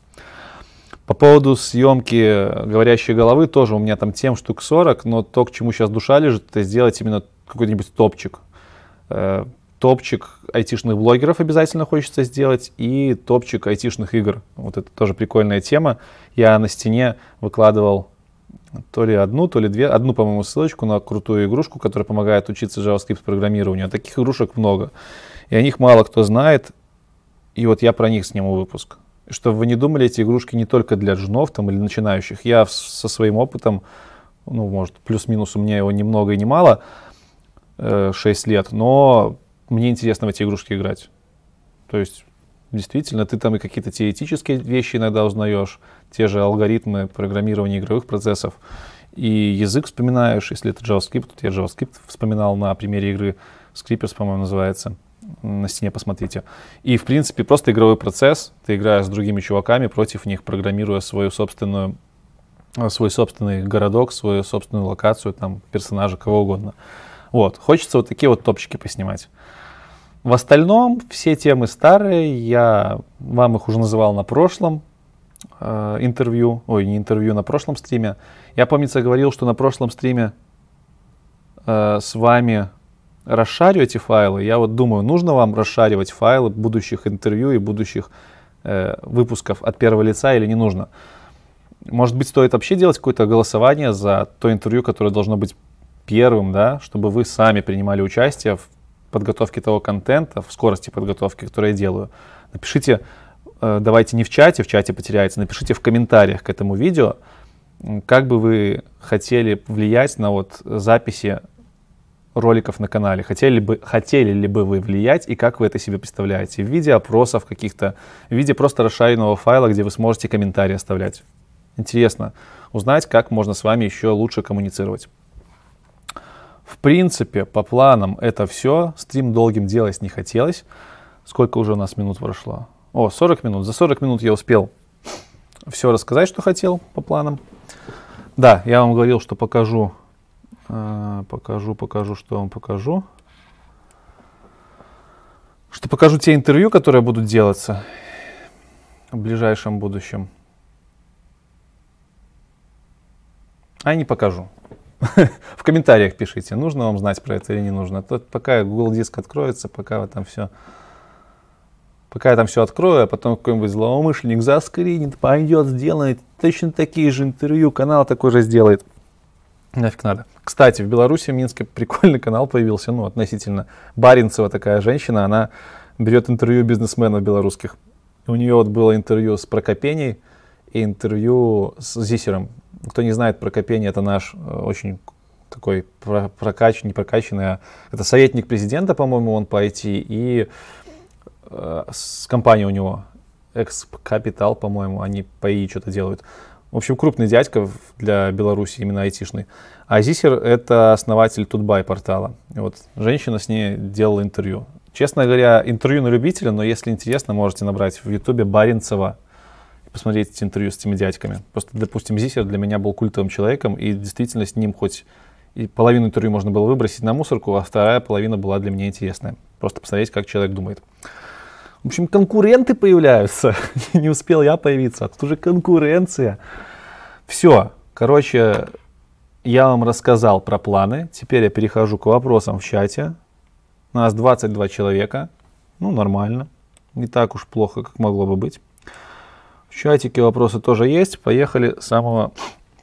По поводу съемки говорящей головы тоже у меня там тем штук 40, но то, к чему сейчас душа лежит, это сделать именно какой-нибудь топчик. Э, топчик айтишных блогеров обязательно хочется сделать и топчик айтишных игр. Вот это тоже прикольная тема. Я на стене выкладывал то ли одну, то ли две, одну, по-моему, ссылочку на крутую игрушку, которая помогает учиться JavaScript программированию. А таких игрушек много. И о них мало кто знает. И вот я про них сниму выпуск. Чтобы вы не думали, эти игрушки не только для джунов там, или начинающих. Я со своим опытом, ну, может, плюс-минус у меня его ни много и ни мало, э, 6 лет, но мне интересно в эти игрушки играть. То есть Действительно, ты там и какие-то теоретические вещи иногда узнаешь, те же алгоритмы программирования игровых процессов, и язык вспоминаешь, если это JavaScript, тут я JavaScript вспоминал на примере игры Scrippers, по-моему, называется, на стене посмотрите. И, в принципе, просто игровой процесс, ты играешь с другими чуваками против них, программируя свою собственную свой собственный городок, свою собственную локацию, там, персонажа, кого угодно. Вот. Хочется вот такие вот топчики поснимать. В остальном все темы старые, я вам их уже называл на прошлом э, интервью, ой, не интервью, на прошлом стриме. Я, помнится, говорил, что на прошлом стриме э, с вами расшарю эти файлы. Я вот думаю, нужно вам расшаривать файлы будущих интервью и будущих э, выпусков от первого лица или не нужно. Может быть, стоит вообще делать какое-то голосование за то интервью, которое должно быть первым, да, чтобы вы сами принимали участие в подготовки того контента, в скорости подготовки, которую я делаю, напишите, э, давайте не в чате, в чате потеряется, напишите в комментариях к этому видео, как бы вы хотели влиять на вот записи роликов на канале. Хотели, бы, хотели ли бы вы влиять и как вы это себе представляете? В виде опросов каких-то, в виде просто расшаренного файла, где вы сможете комментарии оставлять. Интересно узнать, как можно с вами еще лучше коммуницировать. В принципе, по планам это все. Стрим долгим делать не хотелось. Сколько уже у нас минут прошло? О, 40 минут. За 40 минут я успел все рассказать, что хотел по планам. Да, я вам говорил, что покажу, покажу, покажу, что вам покажу. Что покажу те интервью, которые будут делаться в ближайшем будущем. А не покажу. в комментариях пишите, нужно вам знать про это или не нужно. То, пока Google Диск откроется, пока вы там все... Пока я там все открою, а потом какой-нибудь злоумышленник заскринит, пойдет, сделает точно такие же интервью, канал такой же сделает. Нафиг надо. Кстати, в Беларуси, в Минске прикольный канал появился, ну, относительно. Баринцева такая женщина, она берет интервью бизнесменов белорусских. У нее вот было интервью с Прокопеней и интервью с Зисером. Кто не знает, Прокопений это наш э, очень такой прокач, не прокачанный, а это советник президента, по-моему, он по IT, и э, с компанией у него, Экс-Капитал, по-моему, они по ИИ что-то делают. В общем, крупный дядька для Беларуси, именно айтишный. А Зисер — это основатель Тутбай портала. И вот женщина с ней делала интервью. Честно говоря, интервью на любителя, но если интересно, можете набрать в Ютубе Баринцева посмотреть эти интервью с этими дядьками. Просто, допустим, Зисер для меня был культовым человеком, и действительно с ним хоть и половину интервью можно было выбросить на мусорку, а вторая половина была для меня интересная. Просто посмотреть, как человек думает. В общем, конкуренты появляются. Не успел я появиться, а тут уже конкуренция. Все. Короче, я вам рассказал про планы. Теперь я перехожу к вопросам в чате. У нас 22 человека. Ну, нормально. Не так уж плохо, как могло бы быть. В чатике вопросы тоже есть. Поехали с самого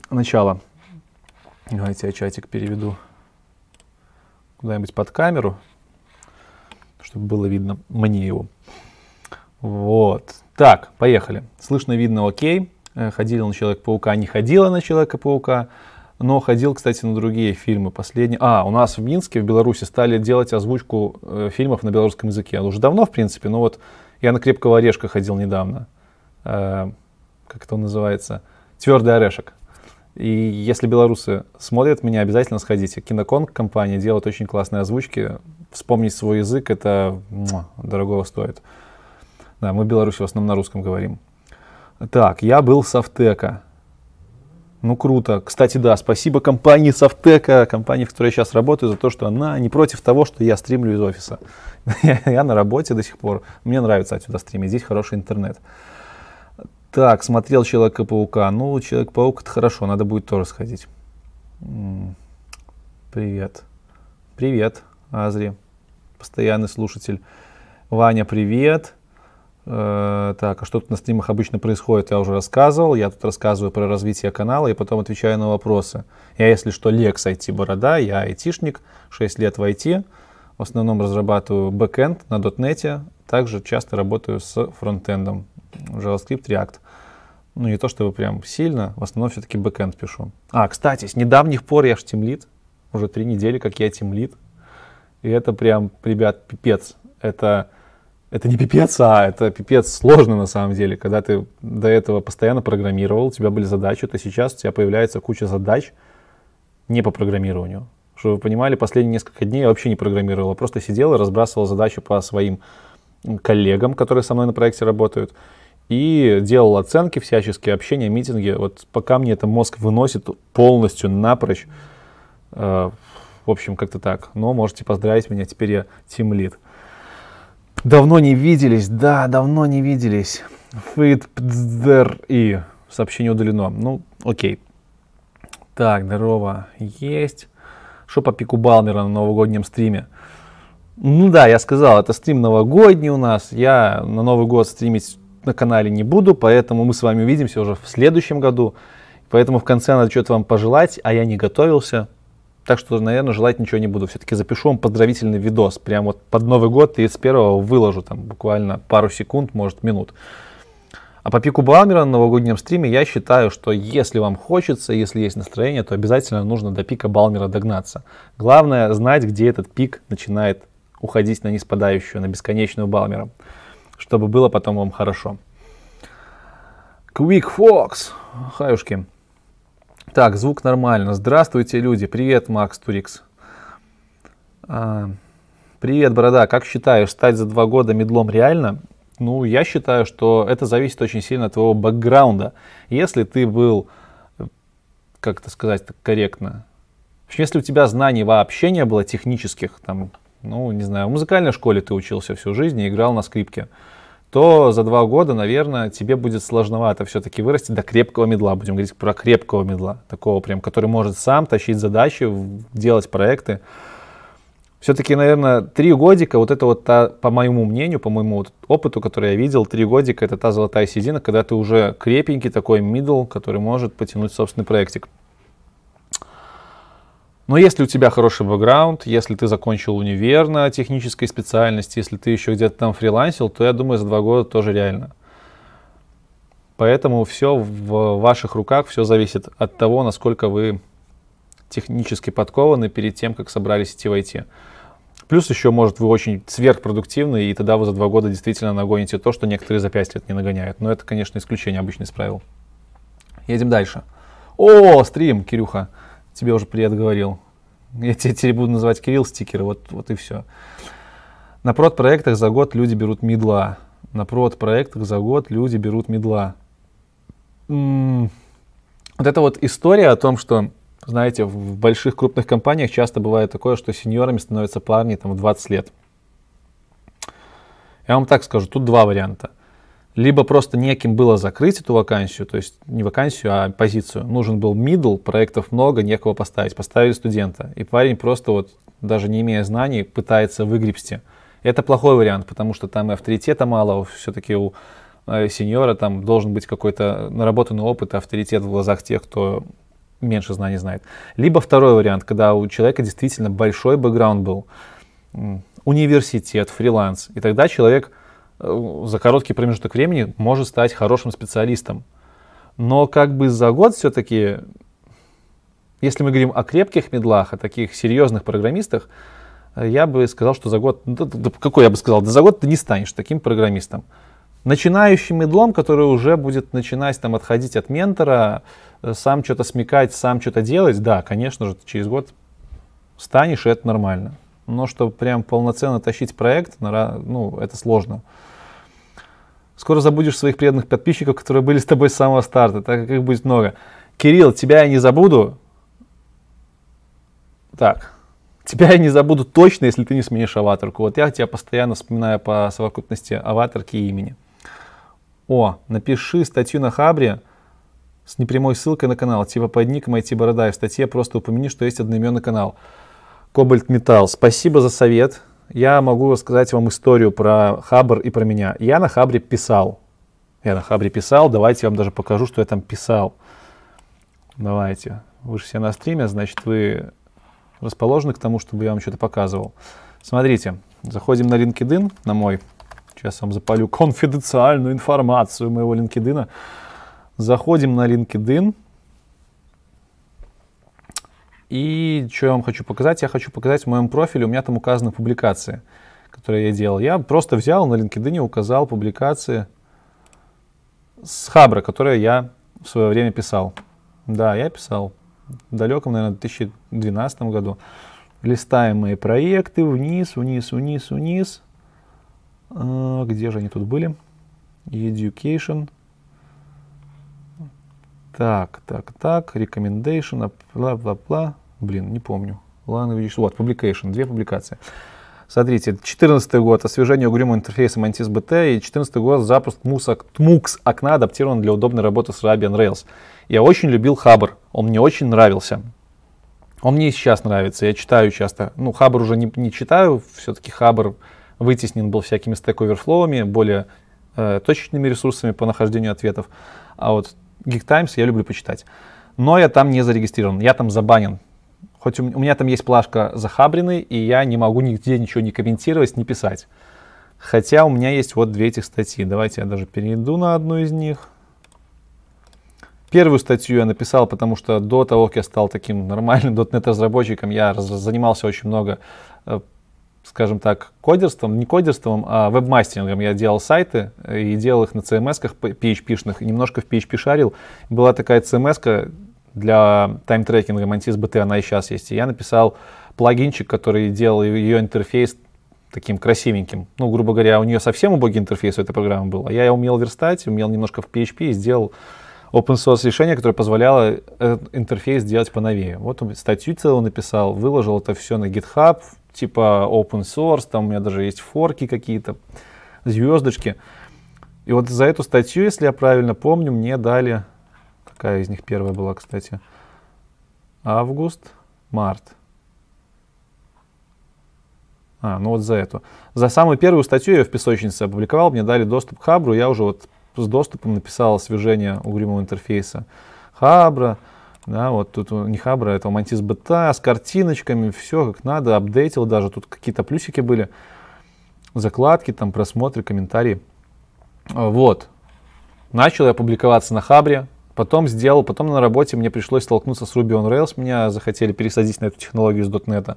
начала. Давайте я чатик переведу куда-нибудь под камеру, чтобы было видно мне его. Вот. Так, поехали. Слышно, видно, окей. Э, ходила на Человека-паука, не ходила на Человека-паука, но ходил, кстати, на другие фильмы. Последние. А, у нас в Минске, в Беларуси, стали делать озвучку э, фильмов на белорусском языке. Уже давно, в принципе, но вот я на Крепкого орешка ходил недавно. Э, как это он называется? Твердый орешек. И если белорусы смотрят меня, обязательно сходите. Киноконг компания делает очень классные озвучки. Вспомнить свой язык, это муа, дорогого стоит. Да, мы в Беларуси в основном на русском говорим. Так, я был с Автека. Ну, круто. Кстати, да, спасибо компании Софтека, компании, в которой я сейчас работаю, за то, что она не против того, что я стримлю из офиса. я на работе до сих пор. Мне нравится отсюда стримить, здесь хороший интернет. Так, смотрел Человека-паука. Ну, Человек-паук это хорошо, надо будет тоже сходить. Привет. Привет, Азри. Постоянный слушатель. Ваня, привет. Э, так, а что тут на стримах обычно происходит, я уже рассказывал. Я тут рассказываю про развитие канала и потом отвечаю на вопросы. Я, если что, Лекс IT Борода, я айтишник, 6 лет в IT. В основном разрабатываю бэкэнд на .NET, также часто работаю с фронтендом, JavaScript, React. Ну, не то чтобы прям сильно, в основном все-таки бэкэнд пишу. А, кстати, с недавних пор я ж тимлид, уже три недели, как я тимлид. И это прям, ребят, пипец. Это, это не пипец, а это пипец сложно на самом деле. Когда ты до этого постоянно программировал, у тебя были задачи, то сейчас у тебя появляется куча задач не по программированию. Чтобы вы понимали, последние несколько дней я вообще не программировал, а просто сидел и разбрасывал задачи по своим коллегам, которые со мной на проекте работают и делал оценки всяческие, общения, митинги. Вот пока мне это мозг выносит полностью напрочь. Э, в общем, как-то так. Но можете поздравить меня, теперь я тимлит. Давно не виделись, да, давно не виделись. Фит и сообщение удалено. Ну, окей. Так, здорово. Есть. Что по пику Балмера на новогоднем стриме? Ну да, я сказал, это стрим новогодний у нас. Я на Новый год стримить на канале не буду, поэтому мы с вами увидимся уже в следующем году. Поэтому в конце надо что-то вам пожелать, а я не готовился. Так что, наверное, желать ничего не буду. Все-таки запишу вам поздравительный видос. Прям вот под Новый год 31-го выложу там буквально пару секунд, может минут. А по пику Балмера на новогоднем стриме я считаю, что если вам хочется, если есть настроение, то обязательно нужно до пика Балмера догнаться. Главное знать, где этот пик начинает уходить на ниспадающую, на бесконечную Балмера чтобы было потом вам хорошо. Quick Fox. Хаюшки. Так, звук нормально. Здравствуйте, люди. Привет, Макс Турикс. А, привет, Борода. Как считаешь, стать за два года медлом реально? Ну, я считаю, что это зависит очень сильно от твоего бэкграунда. Если ты был, как это сказать так корректно, если у тебя знаний вообще не было технических, там, ну, не знаю, в музыкальной школе ты учился всю жизнь и играл на скрипке, то за два года, наверное, тебе будет сложновато все-таки вырасти до крепкого медла. Будем говорить про крепкого медла, такого прям, который может сам тащить задачи, делать проекты. Все-таки, наверное, три годика, вот это вот, та, по моему мнению, по моему вот опыту, который я видел, три годика это та золотая середина, когда ты уже крепенький такой мидл, который может потянуть собственный проектик. Но если у тебя хороший бэкграунд, если ты закончил универ на технической специальности, если ты еще где-то там фрилансил, то я думаю, за два года тоже реально. Поэтому все в ваших руках, все зависит от того, насколько вы технически подкованы перед тем, как собрались идти в IT. Плюс еще, может, вы очень сверхпродуктивны, и тогда вы за два года действительно нагоните то, что некоторые за пять лет не нагоняют. Но это, конечно, исключение обычно из правил. Едем дальше. О, стрим, Кирюха тебе уже привет говорил. Я тебе теперь буду называть Кирилл стикеры, вот, вот и все. На прод-проектах за год люди берут медла. На прод-проектах за год люди берут медла. М-м- вот эта вот история о том, что, знаете, в больших крупных компаниях часто бывает такое, что сеньорами становятся парни там в 20 лет. Я вам так скажу, тут два варианта. Либо просто неким было закрыть эту вакансию, то есть не вакансию, а позицию. Нужен был middle, проектов много, некого поставить. Поставили студента. И парень просто вот, даже не имея знаний, пытается выгребсти. Это плохой вариант, потому что там и авторитета мало, все-таки у э, сеньора там должен быть какой-то наработанный опыт авторитет в глазах тех, кто меньше знаний знает. Либо второй вариант, когда у человека действительно большой бэкграунд был, университет, фриланс, и тогда человек за короткий промежуток времени может стать хорошим специалистом. Но как бы за год все-таки, если мы говорим о крепких медлах, о таких серьезных программистах, э, я бы сказал, что за год, да, да, какой я бы сказал, да за год ты не станешь таким программистом. Начинающим медлом, который уже будет начинать там отходить от ментора, э, сам что-то смекать, сам что-то делать, да, конечно же, через год станешь, и это нормально. Но чтобы прям полноценно тащить проект, ну, это сложно. Скоро забудешь своих преданных подписчиков, которые были с тобой с самого старта, так как их будет много. Кирилл, тебя я не забуду. Так, тебя я не забуду точно, если ты не сменишь аватарку. Вот я тебя постоянно вспоминаю по совокупности аватарки и имени. О, напиши статью на Хабре с непрямой ссылкой на канал, типа под ником IT Борода, и в статье просто упомяни, что есть одноименный канал. Кобальт Металл, спасибо за совет я могу рассказать вам историю про Хабр и про меня. Я на Хабре писал. Я на Хабре писал. Давайте я вам даже покажу, что я там писал. Давайте. Вы же все на стриме, значит, вы расположены к тому, чтобы я вам что-то показывал. Смотрите, заходим на LinkedIn, на мой. Сейчас вам запалю конфиденциальную информацию моего LinkedIn. Заходим на LinkedIn. И что я вам хочу показать? Я хочу показать в моем профиле, у меня там указаны публикации, которые я делал. Я просто взял на LinkedIn, указал публикации с Хабра, которые я в свое время писал. Да, я писал в далеком, наверное, 2012 году. Листаем мои проекты вниз, вниз, вниз, вниз. А, где же они тут были? Education. Так, так, так, recommendation, бла-бла-бла. Блин, не помню. Language, вот, publication, две публикации. Смотрите, 14 год, освежение угрюмого интерфейса Mantis BT, и 14 год запуск TMUX окна адаптирован для удобной работы с Ruby on Rails. Я очень любил Хабр, он мне очень нравился. Он мне и сейчас нравится, я читаю часто. Ну, Хабр уже не, не читаю, все-таки Хабр вытеснен был всякими Overflow, более э, точечными ресурсами по нахождению ответов. А вот Geek Times я люблю почитать. Но я там не зарегистрирован, я там забанен. Хоть у меня там есть плашка захабренный, и я не могу нигде ничего не комментировать, не писать. Хотя у меня есть вот две этих статьи. Давайте я даже перейду на одну из них. Первую статью я написал, потому что до того, как я стал таким нормальным .NET разработчиком, я занимался очень много э, скажем так, кодерством, не кодерством, а вебмастерингом. Я делал сайты и делал их на CMS-ках PHP-шных, немножко в PHP шарил. Была такая CMS для тайм-трекинга Mantis BT, она и сейчас есть. И я написал плагинчик, который делал ее интерфейс таким красивеньким. Ну, грубо говоря, у нее совсем убогий интерфейс у этой программы был, а я умел верстать, умел немножко в PHP и сделал open source решение, которое позволяло интерфейс сделать поновее. Вот статью целую написал, выложил это все на GitHub, типа open source, там у меня даже есть форки какие-то, звездочки. И вот за эту статью, если я правильно помню, мне дали, какая из них первая была, кстати, август, март. А, ну вот за эту. За самую первую статью я в песочнице опубликовал, мне дали доступ к Хабру, я уже вот с доступом написал освежение угрюмого интерфейса Хабра, да, вот тут не Хабра, это Мантис Бета с картиночками, все как надо, апдейтил даже, тут какие-то плюсики были, закладки, там просмотры, комментарии. А, вот. Начал я публиковаться на Хабре, потом сделал, потом на работе мне пришлось столкнуться с Ruby on Rails, меня захотели пересадить на эту технологию из .NET.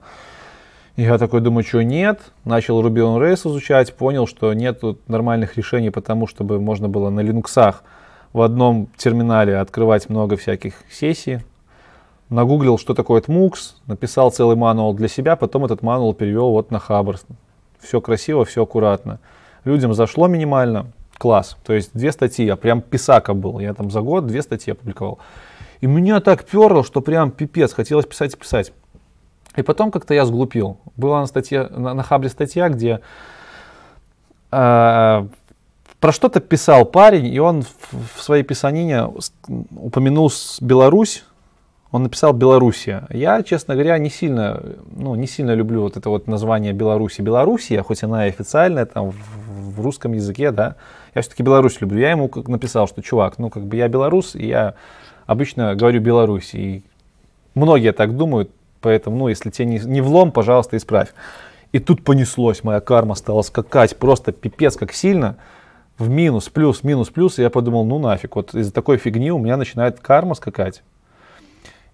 Я такой думаю, что нет, начал Ruby on Rails изучать, понял, что нет нормальных решений, потому чтобы можно было на Linux в одном терминале открывать много всяких сессий. Нагуглил, что такое MOOCs, написал целый мануал для себя, потом этот мануал перевел вот на Хабр. Все красиво, все аккуратно. Людям зашло минимально, класс. То есть две статьи, я прям писака был. Я там за год две статьи опубликовал. И меня так перло, что прям пипец, хотелось писать и писать. И потом как-то я сглупил. Была на, статье, на, на Хабре статья, где э, про что-то писал парень, и он в, своей писанине упомянул Беларусь, он написал Белоруссия. Я, честно говоря, не сильно, ну, не сильно люблю вот это вот название Беларуси. Белоруссия, хоть она и официальная там в, в русском языке, да, я все-таки Беларусь люблю. Я ему как написал, что, чувак, ну, как бы я белорус, и я обычно говорю Беларусь. И многие так думают, поэтому, ну, если тебе не, не влом, пожалуйста, исправь. И тут понеслось, моя карма стала скакать просто пипец как сильно в минус, плюс, минус, плюс, и я подумал, ну нафиг, вот из-за такой фигни у меня начинает карма скакать.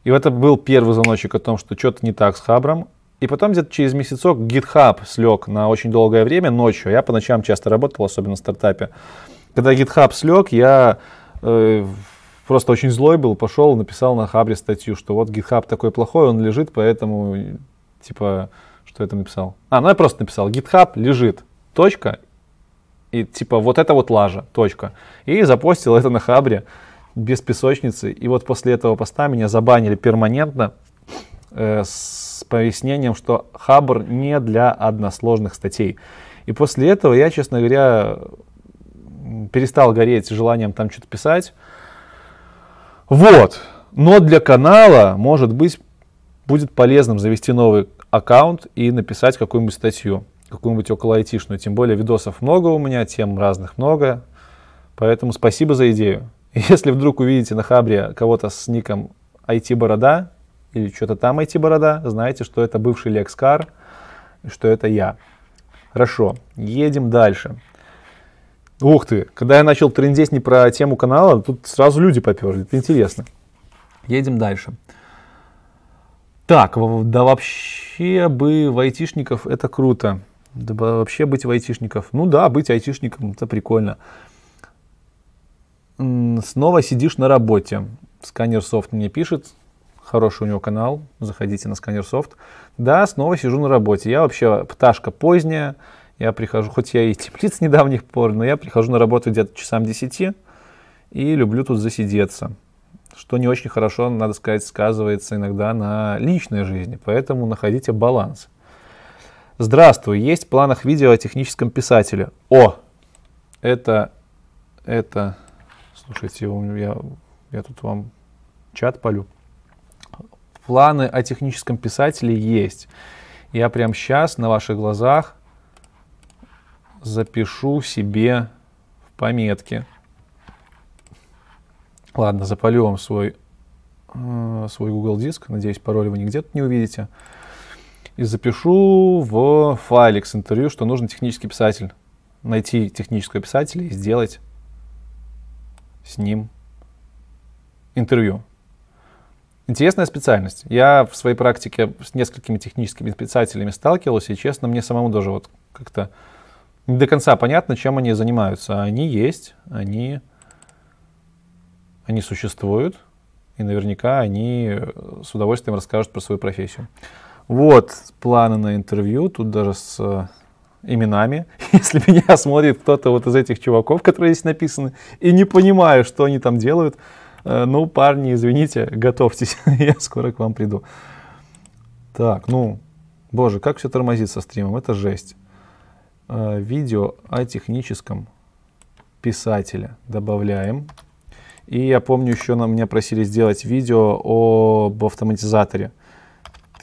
И это был первый звоночек о том, что что-то не так с Хабром. И потом где-то через месяцок GitHub слег на очень долгое время ночью. Я по ночам часто работал, особенно в стартапе. Когда GitHub слег, я э, просто очень злой был, пошел, написал на Хабре статью, что вот GitHub такой плохой, он лежит, поэтому, типа, что я там написал? А, ну я просто написал, GitHub лежит, точка, и типа вот это вот лажа, точка. И запостил это на Хабре без песочницы. И вот после этого поста меня забанили перманентно э, с пояснением, что Хабр не для односложных статей. И после этого я, честно говоря, перестал гореть желанием там что-то писать. Вот. Но для канала, может быть, будет полезным завести новый аккаунт и написать какую-нибудь статью, какую-нибудь около айтишную. Тем более видосов много у меня, тем разных много. Поэтому спасибо за идею. Если вдруг увидите на Хабре кого-то с ником IT-борода или что-то там IT-борода, знаете, что это бывший Лexcar и что это я. Хорошо, едем дальше. Ух ты, когда я начал трендеть не про тему канала, тут сразу люди поперли, это интересно. Едем дальше. Так, да вообще быть айтишником это круто. Да вообще быть айтишником. Ну да, быть айтишником это прикольно. Снова сидишь на работе. Сканерсофт мне пишет, хороший у него канал, заходите на Сканерсофт. Да, снова сижу на работе. Я вообще пташка поздняя, я прихожу, хоть я и теплиц недавних пор, но я прихожу на работу где-то часам 10 и люблю тут засидеться. Что не очень хорошо, надо сказать, сказывается иногда на личной жизни, поэтому находите баланс. Здравствуй, есть в планах видео о техническом писателе. О, это, это, Слушайте, я, я тут вам чат полю. Планы о техническом писателе есть. Я прямо сейчас на ваших глазах запишу себе в пометке. Ладно, запалю вам свой, э, свой Google диск. Надеюсь, пароль вы нигде тут не увидите. И запишу в файлик с интервью, что нужен технический писатель. Найти технического писателя и сделать с ним интервью. Интересная специальность. Я в своей практике с несколькими техническими специателями сталкивался, и честно, мне самому даже вот как-то не до конца понятно, чем они занимаются. Они есть, они, они существуют, и наверняка они с удовольствием расскажут про свою профессию. Вот планы на интервью, тут даже с именами, если меня смотрит кто-то вот из этих чуваков, которые здесь написаны, и не понимаю, что они там делают, э, ну, парни, извините, готовьтесь, я скоро к вам приду. Так, ну, боже, как все тормозит со стримом, это жесть. Э, видео о техническом писателе добавляем. И я помню, еще на меня просили сделать видео об автоматизаторе.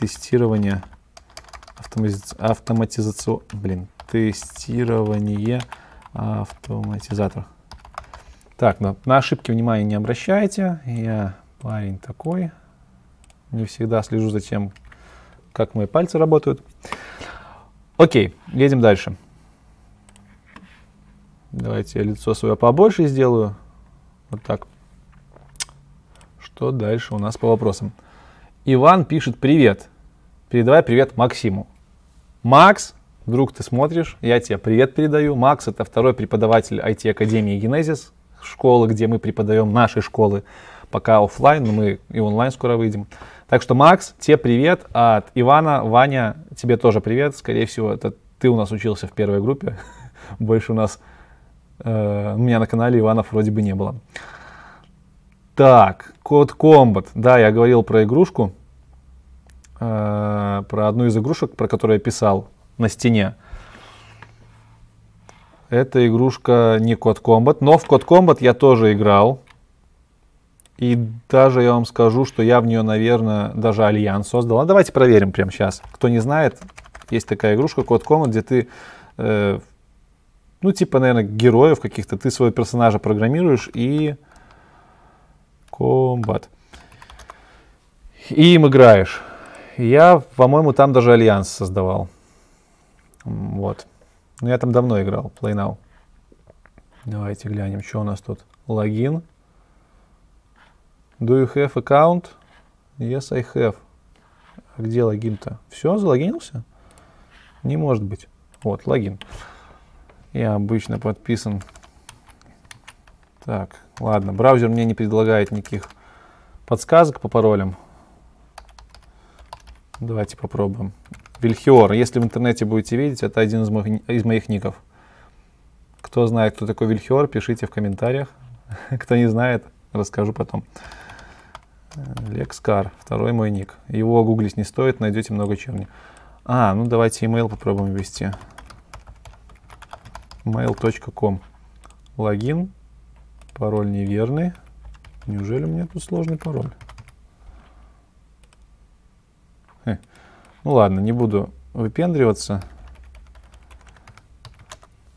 Тестирование автоматизацию, блин, тестирование автоматизатора. Так, на, на ошибки внимания не обращайте. Я парень такой. Не всегда слежу за тем, как мои пальцы работают. Окей, едем дальше. Давайте я лицо свое побольше сделаю. Вот так. Что дальше у нас по вопросам? Иван пишет привет. Передавай привет Максиму. Макс, вдруг ты смотришь, я тебе привет передаю. Макс это второй преподаватель IT-академии Генезис, школы, где мы преподаем наши школы, пока офлайн, но мы и онлайн скоро выйдем. Так что, Макс, тебе привет от Ивана, Ваня, тебе тоже привет. Скорее всего, это ты у нас учился в первой группе. Больше у нас, э, у меня на канале Иванов вроде бы не было. Так, код Combat. Да, я говорил про игрушку. Э, про одну из игрушек, про которую я писал на стене. эта игрушка не Code Combat, но в Code Combat я тоже играл. И даже я вам скажу, что я в нее, наверное, даже альянс создал. А давайте проверим прямо сейчас. Кто не знает, есть такая игрушка Code Combat, где ты, э, ну, типа, наверное, героев каких-то, ты своего персонажа программируешь и... Combat. И им играешь. Я, по-моему, там даже альянс создавал. Вот. Ну, я там давно играл. Play Now. Давайте глянем, что у нас тут. Логин. Do you have account? Yes, I have. А где логин-то? Все, залогинился? Не может быть. Вот, логин. Я обычно подписан. Так, ладно. Браузер мне не предлагает никаких подсказок по паролям. Давайте попробуем. Вильхиор. Если в интернете будете видеть, это один из моих, из моих ников. Кто знает, кто такой Вильхиор, пишите в комментариях. Кто не знает, расскажу потом. Лекскар, второй мой ник. Его гуглить не стоит, найдете много черни. А, ну давайте email попробуем ввести. mail.com Логин. Пароль неверный. Неужели у меня тут сложный пароль? Ну ладно, не буду выпендриваться.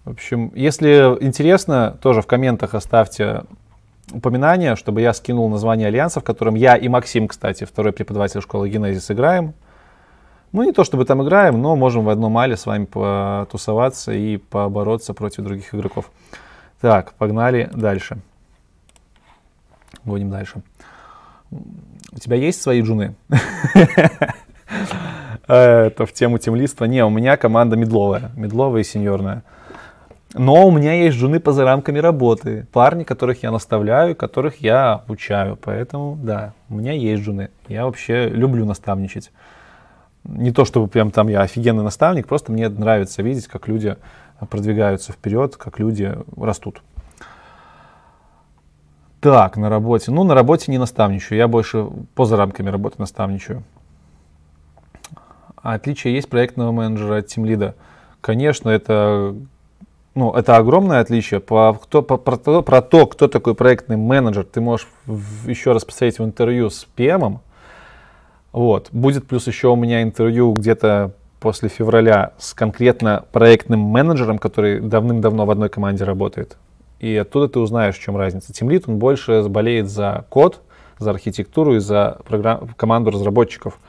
В общем, если интересно, тоже в комментах оставьте упоминание, чтобы я скинул название альянса, в котором я и Максим, кстати, второй преподаватель школы Генезис, играем. Ну, не то чтобы там играем, но можем в одном мале с вами потусоваться и побороться против других игроков. Так, погнали дальше. Гоним дальше. У тебя есть свои джуны? Это в тему темлиства. Не, у меня команда медловая. Медловая и сеньорная. Но у меня есть жены поза рамками работы. Парни, которых я наставляю, которых я обучаю. Поэтому, да, у меня есть жены. Я вообще люблю наставничать. Не то, чтобы прям там я офигенный наставник, просто мне нравится видеть, как люди продвигаются вперед, как люди растут. Так, на работе. Ну, на работе не наставничаю. Я больше поза рамками работы наставничаю. А отличие есть проектного менеджера от тимлида. Конечно, это, ну, это огромное отличие. По, кто, по, про, то, про то, кто такой проектный менеджер, ты можешь еще раз посмотреть в интервью с PM. Вот. Будет плюс еще у меня интервью где-то после февраля с конкретно проектным менеджером, который давным-давно в одной команде работает. И оттуда ты узнаешь, в чем разница. Тимлит, он больше болеет за код, за архитектуру и за программ, команду разработчиков.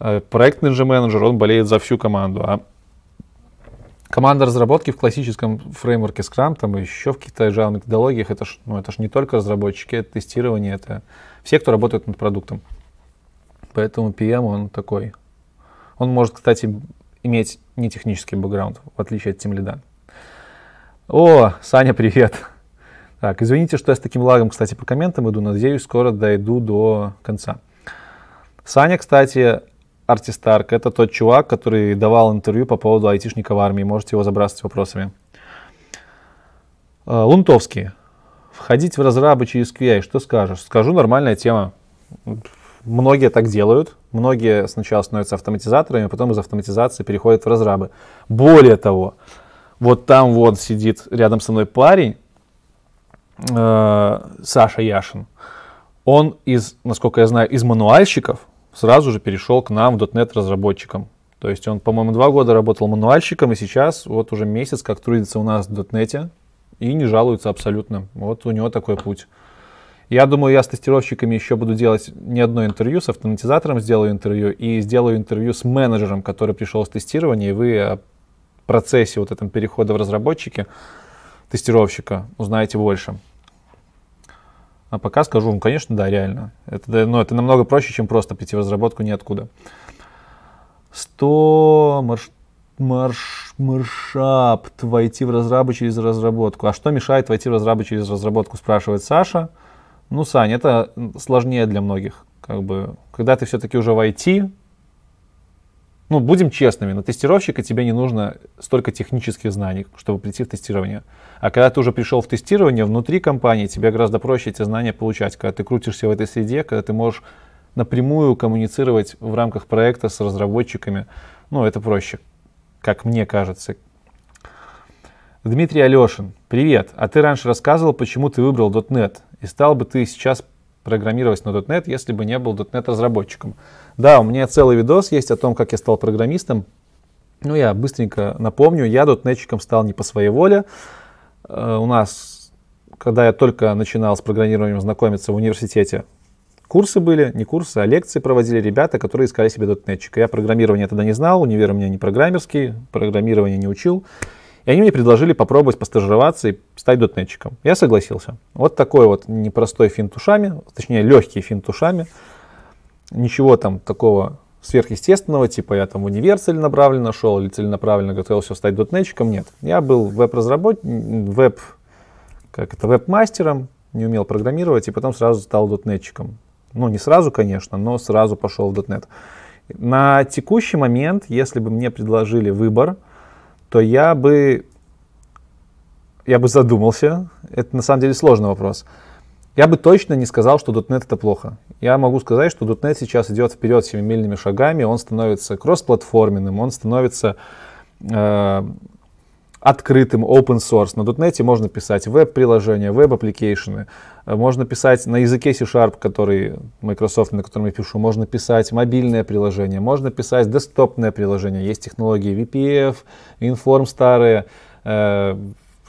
Э, проектный же менеджер, он болеет за всю команду. А команда разработки в классическом фреймворке Scrum, там еще в каких-то agile методологиях, это ж, ну, это ж не только разработчики, это тестирование, это все, кто работает над продуктом. Поэтому PM, он такой. Он может, кстати, иметь не технический бэкграунд, в отличие от Тимлида. О, Саня, привет. Так, извините, что я с таким лагом, кстати, по комментам иду. Надеюсь, скоро дойду до конца. Саня, кстати, Артистарк. Это тот чувак, который давал интервью по поводу айтишника в армии. Можете его забрасывать вопросами. Э, Лунтовский. Входить в разрабы через QA. Что скажешь? Скажу, нормальная тема. Многие так делают. Многие сначала становятся автоматизаторами, а потом из автоматизации переходят в разрабы. Более того, вот там вот сидит рядом со мной парень, э, Саша Яшин. Он из, насколько я знаю, из мануальщиков, сразу же перешел к нам в .NET разработчиком. То есть он, по-моему, два года работал мануальщиком, и сейчас вот уже месяц как трудится у нас в .NET и не жалуется абсолютно. Вот у него такой путь. Я думаю, я с тестировщиками еще буду делать не одно интервью, с автоматизатором сделаю интервью и сделаю интервью с менеджером, который пришел с тестирования, и вы о процессе вот этом перехода в разработчики тестировщика узнаете больше. А пока скажу, ну, конечно, да, реально. Это, ну, это намного проще, чем просто прийти в разработку ниоткуда. 100 марш, марш, маршапт войти в разрабы через разработку. А что мешает войти в разрабы через разработку, спрашивает Саша. Ну, Сань, это сложнее для многих. Как бы, когда ты все-таки уже в IT, ну, будем честными, на тестировщика тебе не нужно столько технических знаний, чтобы прийти в тестирование. А когда ты уже пришел в тестирование внутри компании, тебе гораздо проще эти знания получать, когда ты крутишься в этой среде, когда ты можешь напрямую коммуницировать в рамках проекта с разработчиками. Ну, это проще, как мне кажется. Дмитрий Алешин, привет. А ты раньше рассказывал, почему ты выбрал .NET? И стал бы ты сейчас программировать на .NET, если бы не был .NET разработчиком? Да, у меня целый видос есть о том, как я стал программистом. Ну, я быстренько напомню, я .NETчиком стал не по своей воле. Э, у нас, когда я только начинал с программированием знакомиться в университете, курсы были, не курсы, а лекции проводили ребята, которые искали себе .NETчика. Я программирование тогда не знал, универ у меня не программерский, программирование не учил. И они мне предложили попробовать постажироваться и стать дотнетчиком. Я согласился. Вот такой вот непростой финт ушами, точнее легкий финт ушами ничего там такого сверхъестественного, типа я там в универ целенаправленно шел или целенаправленно готовился стать дотнетчиком, нет. Я был веб-разработчиком, веб, как это, веб-мастером, не умел программировать, и потом сразу стал дотнетчиком. Ну, не сразу, конечно, но сразу пошел в дотнет. На текущий момент, если бы мне предложили выбор, то я бы, я бы задумался. Это на самом деле сложный вопрос. Я бы точно не сказал, что .NET это плохо. Я могу сказать, что .NET сейчас идет вперед семимильными шагами, он становится кроссплатформенным, он становится э, открытым, open source. На .NET можно писать веб-приложения, web application ы, можно писать на языке C-Sharp, который Microsoft, на котором я пишу, можно писать мобильное приложение, можно писать десктопное приложение. Есть технологии WPF, WinForms старые, э,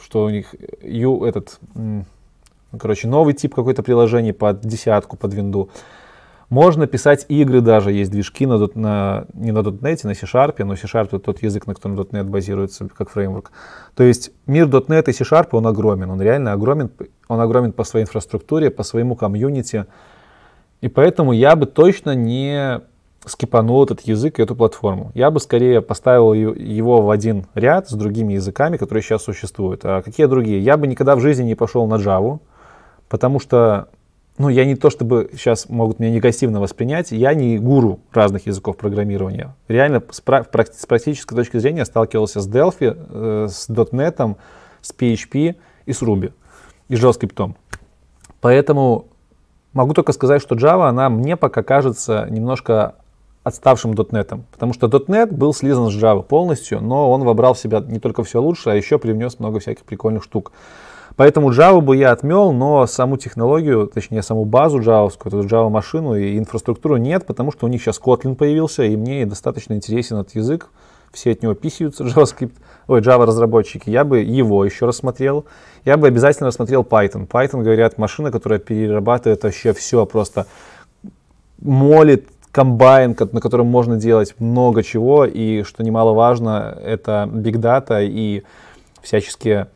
что у них, U, этот, ну, короче, новый тип какой-то приложения под десятку, под винду. Можно писать игры даже, есть движки на, на, не на .NET, на C-Sharp, но C-Sharp это тот язык, на котором .NET базируется как фреймворк. То есть мир .NET и C-Sharp, он огромен, он реально огромен, он огромен по своей инфраструктуре, по своему комьюнити. И поэтому я бы точно не скипанул этот язык и эту платформу. Я бы скорее поставил его в один ряд с другими языками, которые сейчас существуют. А какие другие? Я бы никогда в жизни не пошел на Java, потому что, ну, я не то чтобы сейчас могут меня негативно воспринять, я не гуру разных языков программирования. Реально с, практической точки зрения сталкивался с Delphi, э, с .NET, с PHP и с Ruby, и с JavaScript. Поэтому могу только сказать, что Java, она мне пока кажется немножко отставшим .NET, потому что .NET был слизан с Java полностью, но он вобрал в себя не только все лучшее, а еще привнес много всяких прикольных штук. Поэтому Java бы я отмел, но саму технологию, точнее саму базу джавовскую, эту Java машину и инфраструктуру нет, потому что у них сейчас Kotlin появился, и мне достаточно интересен этот язык. Все от него писаются, JavaScript, ой, Java разработчики. Я бы его еще рассмотрел. Я бы обязательно рассмотрел Python. Python, говорят, машина, которая перерабатывает вообще все, просто молит, комбайн, на котором можно делать много чего, и, что немаловажно, это big data и всяческие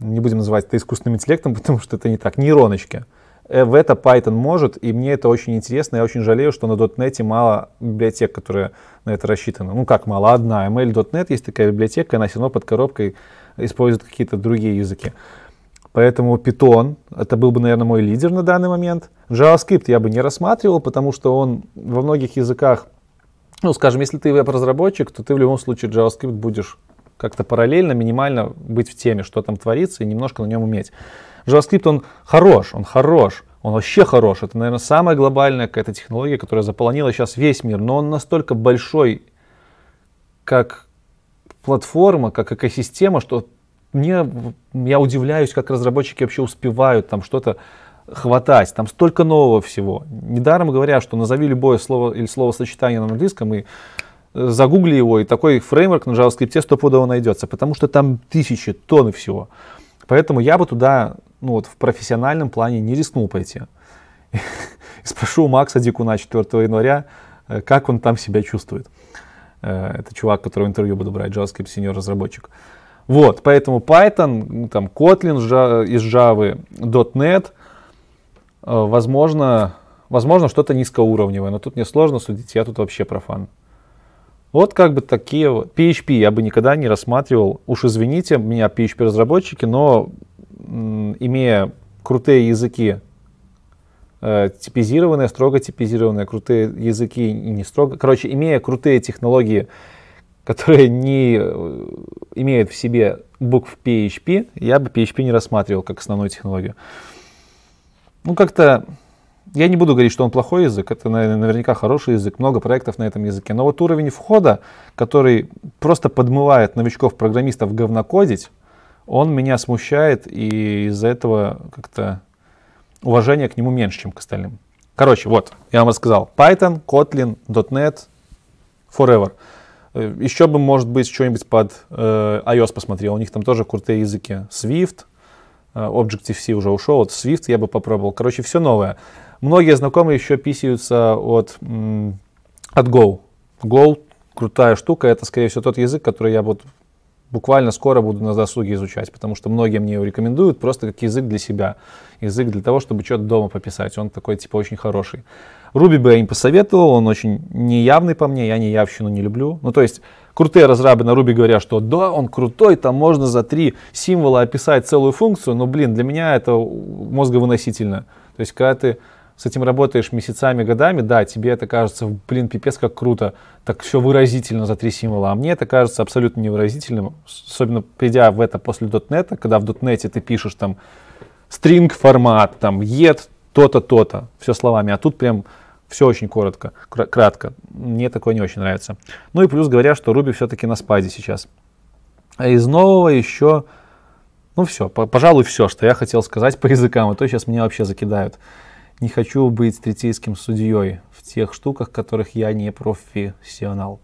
не будем называть это искусственным интеллектом, потому что это не так, нейроночки. Э, в это Python может, и мне это очень интересно. Я очень жалею, что на .NET мало библиотек, которые на это рассчитаны. Ну как мало, одна. ML.NET есть такая библиотека, она все равно под коробкой использует какие-то другие языки. Поэтому Python, это был бы, наверное, мой лидер на данный момент. JavaScript я бы не рассматривал, потому что он во многих языках, ну, скажем, если ты веб-разработчик, то ты в любом случае JavaScript будешь как-то параллельно, минимально быть в теме, что там творится, и немножко на нем уметь. JavaScript, он хорош, он хорош, он вообще хорош. Это, наверное, самая глобальная какая-то технология, которая заполонила сейчас весь мир, но он настолько большой, как платформа, как экосистема, что мне, я удивляюсь, как разработчики вообще успевают там что-то хватать. Там столько нового всего. Недаром говорят, что назови любое слово или словосочетание на английском, и загугли его, и такой фреймворк на JavaScript стопудово найдется, потому что там тысячи, тонны всего. Поэтому я бы туда, ну вот в профессиональном плане не рискнул пойти. И спрошу у Макса Дикуна 4 января, э, как он там себя чувствует. Э, это чувак, которого интервью буду брать, JavaScript senior разработчик. Вот, поэтому Python, ну, там Kotlin из Java, .NET, э, возможно, возможно что-то низкоуровневое, но тут мне сложно судить, я тут вообще профан. Вот как бы такие. PHP я бы никогда не рассматривал. Уж извините меня, PHP-разработчики, но имея крутые языки, э, типизированные, строго типизированные, крутые языки не строго. Короче, имея крутые технологии, которые не э, имеют в себе букв PHP, я бы PHP не рассматривал как основную технологию. Ну, как-то я не буду говорить, что он плохой язык, это наверняка хороший язык, много проектов на этом языке, но вот уровень входа, который просто подмывает новичков-программистов говнокодить, он меня смущает, и из-за этого как-то уважение к нему меньше, чем к остальным. Короче, вот, я вам рассказал. Python, Kotlin, .NET, Forever. Э, Еще бы, может быть, что-нибудь под э, iOS посмотрел. У них там тоже крутые языки. Swift, э, Objective-C уже ушел. Вот Swift я бы попробовал. Короче, все новое. Многие знакомые еще писаются от, от Go. Go крутая штука. Это, скорее всего, тот язык, который я вот буквально скоро буду на досуге изучать, потому что многие мне его рекомендуют просто как язык для себя. Язык для того, чтобы что-то дома пописать. Он такой, типа, очень хороший. Руби бы я не посоветовал, он очень неявный по мне, я не явщину не люблю. Ну, то есть, крутые разрабы на Руби говорят, что да, он крутой, там можно за три символа описать целую функцию, но, блин, для меня это мозговыносительно. То есть, когда ты с этим работаешь месяцами, годами, да, тебе это кажется, блин, пипец как круто, так все выразительно за три символа, а мне это кажется абсолютно невыразительным, особенно придя в это после .NET, когда в .NET ты пишешь там string формат, там yet то-то, то-то, все словами, а тут прям все очень коротко, кратко. Мне такое не очень нравится. Ну и плюс говорят, что Ruby все-таки на спаде сейчас. А из нового еще, ну все, пожалуй, все, что я хотел сказать по языкам, а то сейчас меня вообще закидают. Не хочу быть третейским судьей в тех штуках, которых я не профессионал.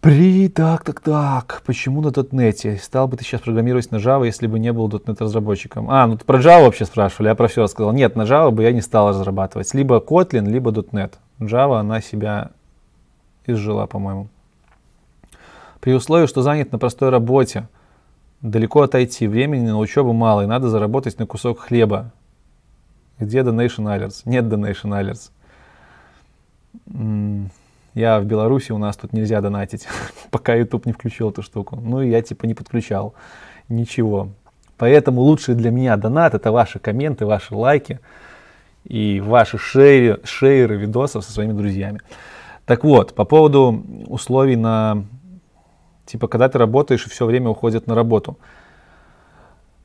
При, так, так, так, почему на .NET? Стал бы ты сейчас программировать на Java, если бы не был .NET разработчиком? А, ну про Java вообще спрашивали, я про все рассказал. Нет, на Java бы я не стал разрабатывать. Либо Kotlin, либо .NET. Java, она себя изжила, по-моему. При условии, что занят на простой работе, далеко отойти, времени на учебу мало, и надо заработать на кусок хлеба. Где Donation Alerts? Нет Donation Alerts. Я в Беларуси, у нас тут нельзя донатить, пока YouTube не включил эту штуку. Ну и я типа не подключал. Ничего. Поэтому лучший для меня донат это ваши комменты, ваши лайки и ваши шейры, шейры видосов со своими друзьями. Так вот, по поводу условий на, типа, когда ты работаешь и все время уходит на работу.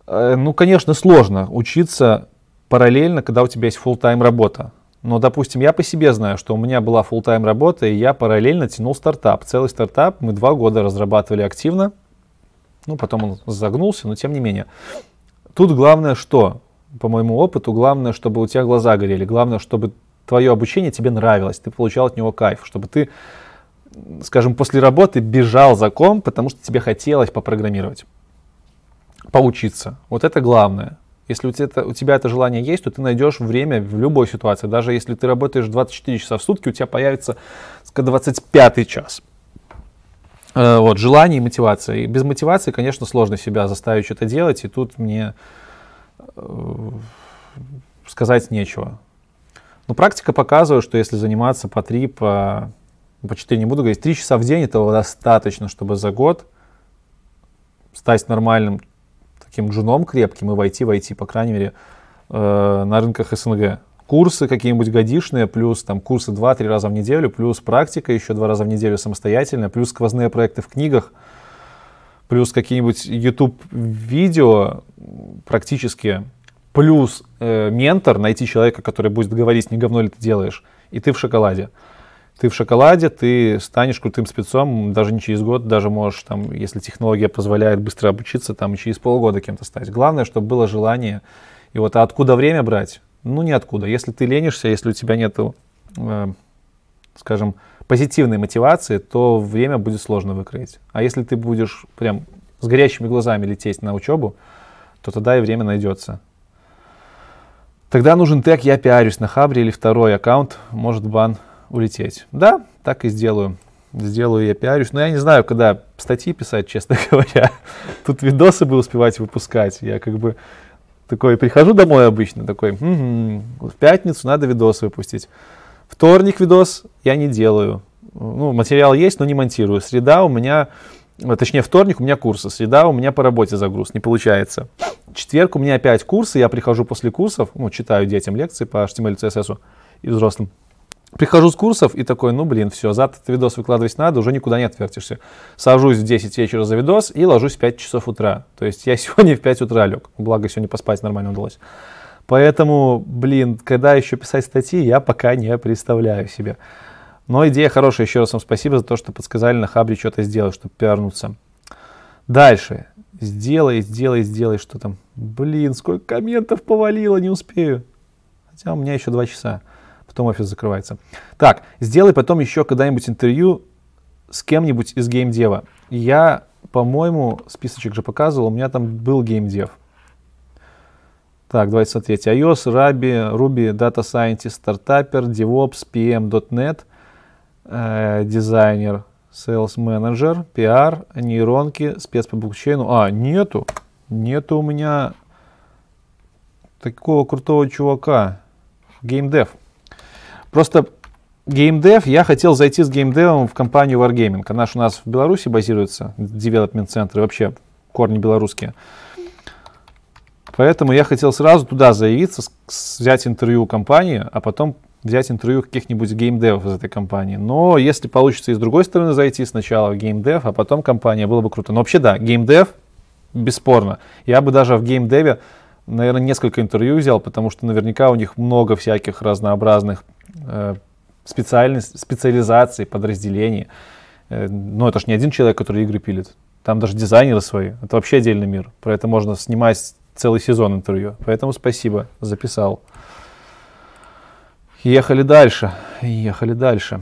Э, ну, конечно, сложно учиться параллельно, когда у тебя есть full-time работа. Но, допустим, я по себе знаю, что у меня была full-time работа, и я параллельно тянул стартап. Целый стартап мы два года разрабатывали активно. Ну, потом он загнулся, но тем не менее. Тут главное что? По моему опыту, главное, чтобы у тебя глаза горели. Главное, чтобы твое обучение тебе нравилось, ты получал от него кайф, чтобы ты, скажем, после работы бежал за ком, потому что тебе хотелось попрограммировать, поучиться. Вот это главное. Если у тебя, у тебя это желание есть, то ты найдешь время в любой ситуации. Даже если ты работаешь 24 часа в сутки, у тебя появится 25 час. Э, вот, желание и мотивация. И без мотивации, конечно, сложно себя заставить что-то делать, и тут мне э, сказать нечего. Но практика показывает, что если заниматься по 3, по, по 4, не буду говорить, 3 часа в день, этого достаточно, чтобы за год стать нормальным таким джуном крепким и войти, войти, по крайней мере, э, на рынках СНГ. Курсы какие-нибудь годишные, плюс там курсы 2-3 раза в неделю, плюс практика еще 2 раза в неделю самостоятельно, плюс сквозные проекты в книгах, плюс какие-нибудь YouTube видео практически, плюс э, ментор, найти человека, который будет говорить, не говно ли ты делаешь, и ты в шоколаде ты в шоколаде, ты станешь крутым спецом, даже не через год, даже можешь, там, если технология позволяет быстро обучиться, там, и через полгода кем-то стать. Главное, чтобы было желание. И вот а откуда время брать? Ну, ниоткуда. Если ты ленишься, если у тебя нет, э, скажем, позитивной мотивации, то время будет сложно выкроить. А если ты будешь прям с горящими глазами лететь на учебу, то тогда и время найдется. Тогда нужен тег «Я пиарюсь» на Хабре или второй аккаунт, может бан улететь. Да, так и сделаю. Сделаю я пиарюсь. Но я не знаю, когда статьи писать, честно говоря. Тут видосы бы успевать выпускать. Я как бы такой прихожу домой обычно, такой, угу, в пятницу надо видос выпустить. Вторник видос я не делаю. Ну, материал есть, но не монтирую. Среда у меня, точнее вторник у меня курсы, среда у меня по работе загруз, не получается. Четверг у меня опять курсы, я прихожу после курсов, ну, читаю детям лекции по HTML, CSS и взрослым. Прихожу с курсов и такой, ну блин, все, завтра этот видос выкладывать надо, уже никуда не отвертишься. Сажусь в 10 вечера за видос и ложусь в 5 часов утра. То есть я сегодня в 5 утра лег. Благо сегодня поспать нормально удалось. Поэтому, блин, когда еще писать статьи, я пока не представляю себе. Но идея хорошая. Еще раз вам спасибо за то, что подсказали на Хабре что-то сделать, чтобы пиарнуться. Дальше. Сделай, сделай, сделай, что там. Блин, сколько комментов повалило, не успею. Хотя у меня еще два часа. Потом офис закрывается. Так, сделай потом еще когда-нибудь интервью с кем-нибудь из геймдева. Я, по-моему, списочек же показывал, у меня там был геймдев. Так, давайте смотреть. iOS, Ruby, Ruby, Data Scientist, стартапер, DevOps, PM, э, дизайнер, Sales Manager, PR, нейронки, спец по блокчейну. А, нету. Нету у меня такого крутого чувака. Геймдев. Просто геймдев, я хотел зайти с геймдевом в компанию Wargaming. Она же у нас в Беларуси базируется, центры, вообще корни белорусские. Поэтому я хотел сразу туда заявиться, взять интервью у компании, а потом взять интервью каких-нибудь геймдевов из этой компании. Но если получится и с другой стороны зайти, сначала в геймдев, а потом компания, было бы круто. Но вообще да, геймдев, бесспорно. Я бы даже в геймдеве, наверное, несколько интервью взял, потому что наверняка у них много всяких разнообразных э, специальностей, специализаций, подразделений. Э, но это же не один человек, который игры пилит. Там даже дизайнеры свои. Это вообще отдельный мир. Про это можно снимать целый сезон интервью. Поэтому спасибо, записал. Ехали дальше, ехали дальше.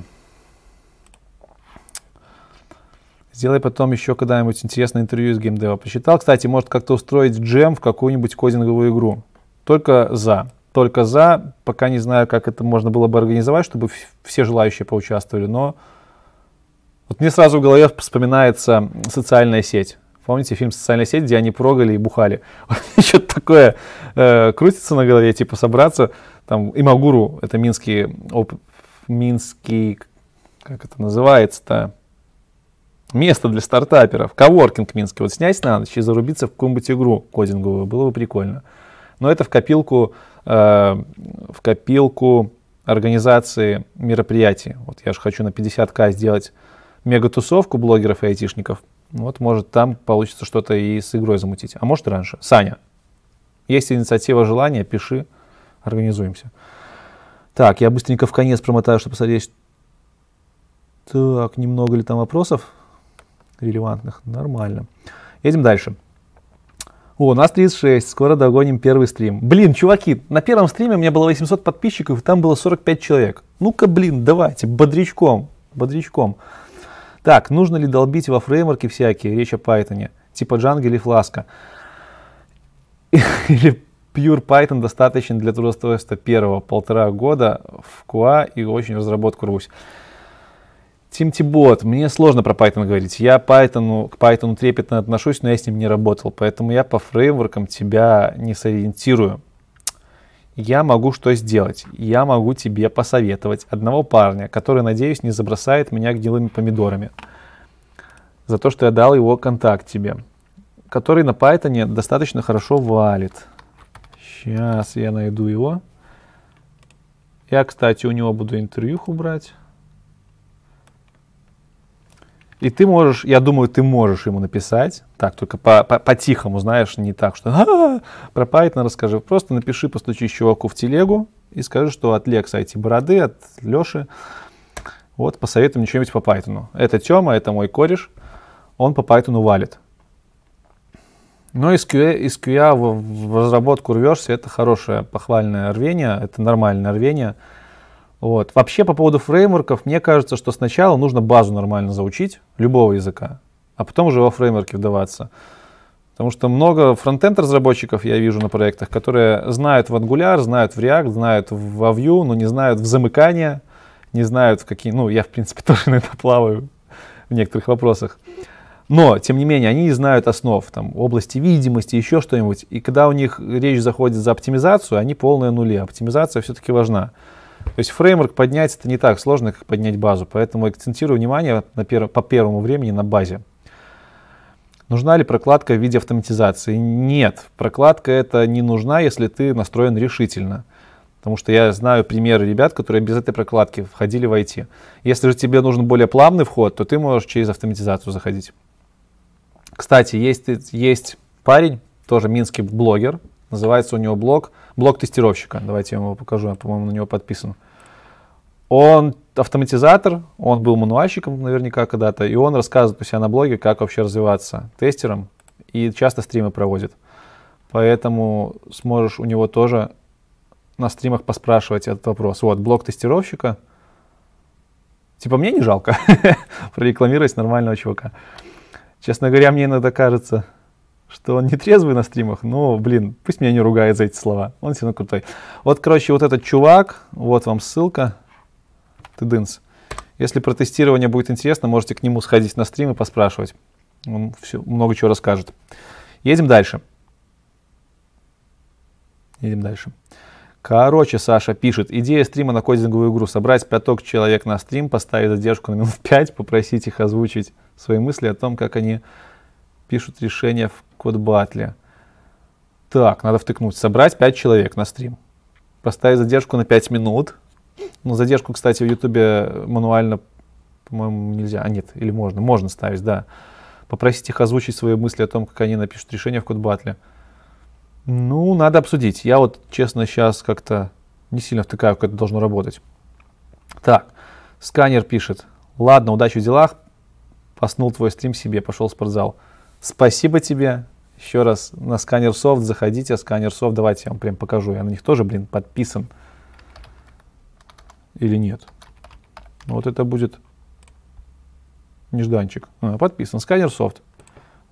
Сделай потом еще когда-нибудь интересное интервью из геймдева. Посчитал, кстати, может как-то устроить джем в какую-нибудь кодинговую игру. Только за. Только за. Пока не знаю, как это можно было бы организовать, чтобы все желающие поучаствовали. Но вот мне сразу в голове вспоминается социальная сеть. Помните фильм «Социальная сеть», где они прогали и бухали? Что-то такое э, крутится на голове, типа собраться. Там Имагуру, это минский, оп, минский, как это называется-то? Место для стартаперов. Коворкинг минский. Вот снять на ночь и зарубиться в какую-нибудь игру кодинговую. Было бы прикольно. Но это в копилку, э, в копилку организации мероприятий. Вот я же хочу на 50к сделать мега-тусовку блогеров и айтишников. Вот, может, там получится что-то и с игрой замутить. А может, раньше. Саня, есть инициатива, желание, пиши, организуемся. Так, я быстренько в конец промотаю, чтобы посмотреть. Так, немного ли там вопросов релевантных? Нормально. Едем дальше. О, у нас 36, скоро догоним первый стрим. Блин, чуваки, на первом стриме у меня было 800 подписчиков, там было 45 человек. Ну-ка, блин, давайте, бодрячком, бодрячком. Так, нужно ли долбить во фреймворке всякие, речь о Python, типа Django или Flask? Или Pure Python достаточно для трудоустройства первого полтора года в QA и очень разработку рвусь. TeamTbot, мне сложно про Python говорить. Я Python, к Python трепетно отношусь, но я с ним не работал, поэтому я по фреймворкам тебя не сориентирую я могу что сделать? Я могу тебе посоветовать одного парня, который, надеюсь, не забросает меня гнилыми помидорами. За то, что я дал его контакт тебе. Который на Python достаточно хорошо валит. Сейчас я найду его. Я, кстати, у него буду интервьюху брать. И ты можешь, я думаю, ты можешь ему написать, так, только по-тихому, по, по знаешь, не так, что а, про Python расскажи. Просто напиши, постучи чуваку в телегу и скажи, что от Лекса эти бороды, от Леши, вот, посоветуй мне что-нибудь по Python. Это Тёма, это мой кореш, он по Python валит. Но из QA, из QA в, в разработку рвешься, это хорошее похвальное рвение, это нормальное рвение. Вот. Вообще по поводу фреймворков, мне кажется, что сначала нужно базу нормально заучить, любого языка, а потом уже во фреймворки вдаваться. Потому что много фронтенд разработчиков я вижу на проектах, которые знают в Angular, знают в React, знают в Vue, но не знают в замыкания, не знают в какие... Ну, я, в принципе, тоже на это плаваю в некоторых вопросах. Но, тем не менее, они не знают основ, там, области видимости, еще что-нибудь. И когда у них речь заходит за оптимизацию, они полные нули. Оптимизация все-таки важна. То есть фреймворк поднять это не так сложно, как поднять базу. Поэтому акцентирую внимание на пер, по первому времени на базе. Нужна ли прокладка в виде автоматизации? Нет, прокладка это не нужна, если ты настроен решительно. Потому что я знаю примеры ребят, которые без этой прокладки входили в IT. Если же тебе нужен более плавный вход, то ты можешь через автоматизацию заходить. Кстати, есть, есть парень, тоже минский блогер, называется у него блог блок тестировщика. Давайте я вам его покажу, я, по-моему, на него подписан. Он автоматизатор, он был мануальщиком наверняка когда-то, и он рассказывает у себя на блоге, как вообще развиваться тестером, и часто стримы проводит. Поэтому сможешь у него тоже на стримах поспрашивать этот вопрос. Вот, блок тестировщика. Типа мне не жалко прорекламировать нормального чувака. Честно говоря, мне иногда кажется, что он не трезвый на стримах, но, блин, пусть меня не ругает за эти слова. Он все равно крутой. Вот, короче, вот этот чувак, вот вам ссылка. Тыдынс. Если про тестирование будет интересно, можете к нему сходить на стрим и поспрашивать. Он все, много чего расскажет. Едем дальше. Едем дальше. Короче, Саша пишет, идея стрима на кодинговую игру. Собрать пяток человек на стрим, поставить задержку на минут 5, попросить их озвучить свои мысли о том, как они пишут решения в код-батле. Так, надо втыкнуть. Собрать 5 человек на стрим. Поставить задержку на 5 минут. Ну, задержку, кстати, в Ютубе мануально, по-моему, нельзя. А, нет, или можно. Можно ставить, да. Попросить их озвучить свои мысли о том, как они напишут решение в code battle. Ну, надо обсудить. Я вот, честно, сейчас как-то не сильно втыкаю, как это должно работать. Так, сканер пишет. Ладно, удачи в делах. Поснул твой стрим себе, пошел в спортзал. Спасибо тебе. Еще раз на сканер софт заходите. Сканер софт, давайте я вам прям покажу. Я на них тоже, блин, подписан. Или нет? Вот это будет нежданчик. А, подписан. Сканер софт.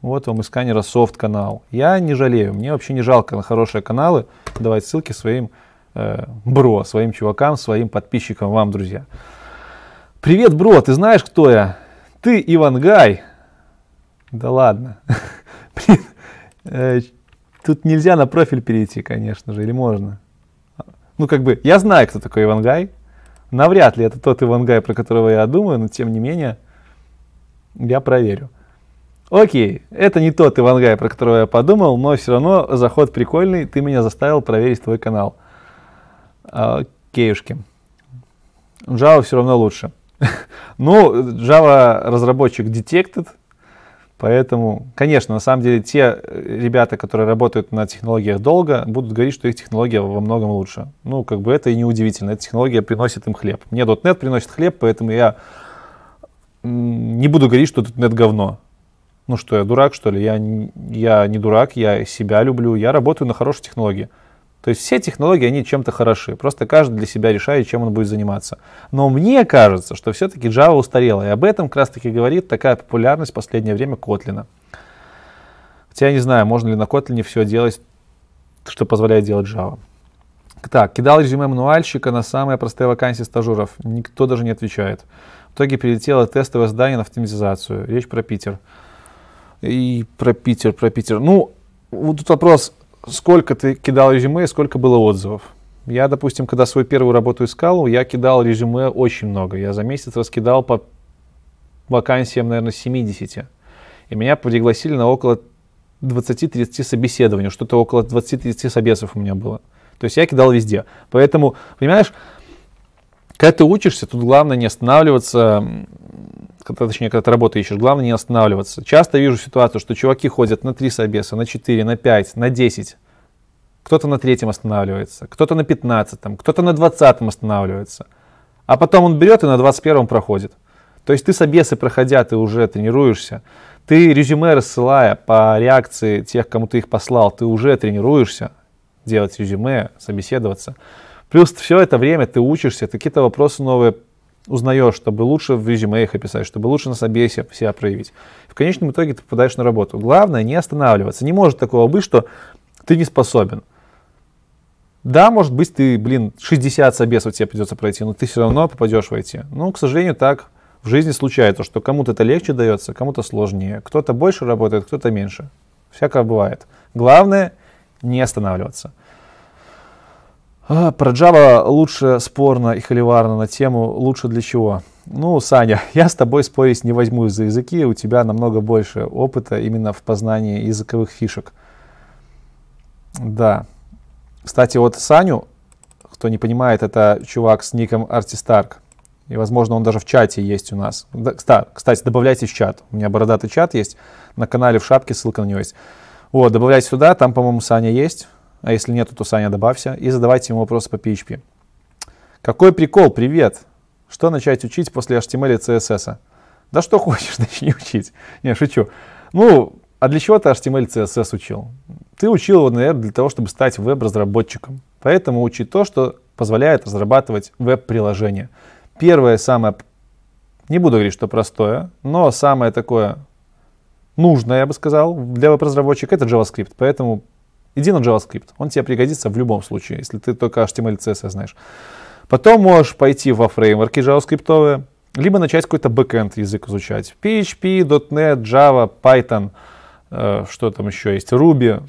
Вот вам из сканера софт канал. Я не жалею, мне вообще не жалко на хорошие каналы давать ссылки своим э, бро, своим чувакам, своим подписчикам, вам, друзья. Привет, бро, ты знаешь, кто я? Ты Ивангай. Да ладно. Э, тут нельзя на профиль перейти, конечно же, или можно? Ну, как бы, я знаю, кто такой Ивангай. Навряд ли это тот Ивангай, про которого я думаю, но тем не менее, я проверю. Окей, это не тот Ивангай, про которого я подумал, но все равно заход прикольный, ты меня заставил проверить твой канал. Окейушки. Java все равно лучше. ну, Java разработчик detected, поэтому, конечно, на самом деле те ребята, которые работают на технологиях долго, будут говорить, что их технология во многом лучше. Ну, как бы это и не удивительно, эта технология приносит им хлеб. Мне .NET приносит хлеб, поэтому я не буду говорить, что .NET говно. Ну что, я дурак, что ли? Я, я не дурак, я себя люблю, я работаю на хорошей технологии. То есть все технологии, они чем-то хороши. Просто каждый для себя решает, чем он будет заниматься. Но мне кажется, что все-таки Java устарела. И об этом как раз таки говорит такая популярность в последнее время Kotlin. Хотя я не знаю, можно ли на Kotlin все делать, что позволяет делать Java. Так, кидал резюме мануальщика на самые простые вакансии стажеров. Никто даже не отвечает. В итоге перелетело тестовое задание на автоматизацию. Речь про Питер. И про Питер, про Питер. Ну, вот тут вопрос, сколько ты кидал резюме и сколько было отзывов? Я, допустим, когда свою первую работу искал, я кидал резюме очень много. Я за месяц раскидал по вакансиям, наверное, 70. И меня пригласили на около 20-30 собеседований. Что-то около 20-30 собесов у меня было. То есть я кидал везде. Поэтому, понимаешь, когда ты учишься, тут главное не останавливаться когда, точнее, когда ты работу ищешь, главное не останавливаться. Часто вижу ситуацию, что чуваки ходят на 3 собеса, на 4, на 5, на 10. Кто-то на третьем останавливается, кто-то на 15, кто-то на 20 останавливается. А потом он берет и на 21 проходит. То есть ты собесы проходя, ты уже тренируешься. Ты резюме рассылая по реакции тех, кому ты их послал, ты уже тренируешься делать резюме, собеседоваться. Плюс все это время ты учишься, ты какие-то вопросы новые узнаешь, чтобы лучше в резюме их описать, чтобы лучше на собесе себя проявить. В конечном итоге ты попадаешь на работу. Главное не останавливаться. Не может такого быть, что ты не способен. Да, может быть, ты, блин, 60 собесов тебе придется пройти, но ты все равно попадешь войти. Ну, к сожалению, так в жизни случается, что кому-то это легче дается, кому-то сложнее. Кто-то больше работает, кто-то меньше. Всякое бывает. Главное не останавливаться. А, про Java лучше спорно и холиварно на тему «лучше для чего?». Ну, Саня, я с тобой спорить не возьму за языки, у тебя намного больше опыта именно в познании языковых фишек. Да. Кстати, вот Саню, кто не понимает, это чувак с ником Артистарк. И, возможно, он даже в чате есть у нас. Кстати, добавляйте в чат. У меня бородатый чат есть. На канале в шапке ссылка на него есть. Вот, добавляйте сюда, там, по-моему, Саня есть. А если нет, то Саня добавься, и задавайте ему вопросы по PHP. Какой прикол, привет! Что начать учить после HTML и CSS? Да что хочешь, начни учить. Не, шучу. Ну, а для чего ты HTML и CSS учил? Ты учил его, наверное, для того, чтобы стать веб-разработчиком. Поэтому учи то, что позволяет разрабатывать веб-приложения. Первое, самое, не буду говорить, что простое, но самое такое нужное, я бы сказал, для веб-разработчика, это JavaScript. Поэтому иди на JavaScript. Он тебе пригодится в любом случае, если ты только HTML CSS знаешь. Потом можешь пойти во фреймворки JavaScript, либо начать какой-то бэкэнд язык изучать. PHP, .NET, Java, Python, э, что там еще есть, Ruby,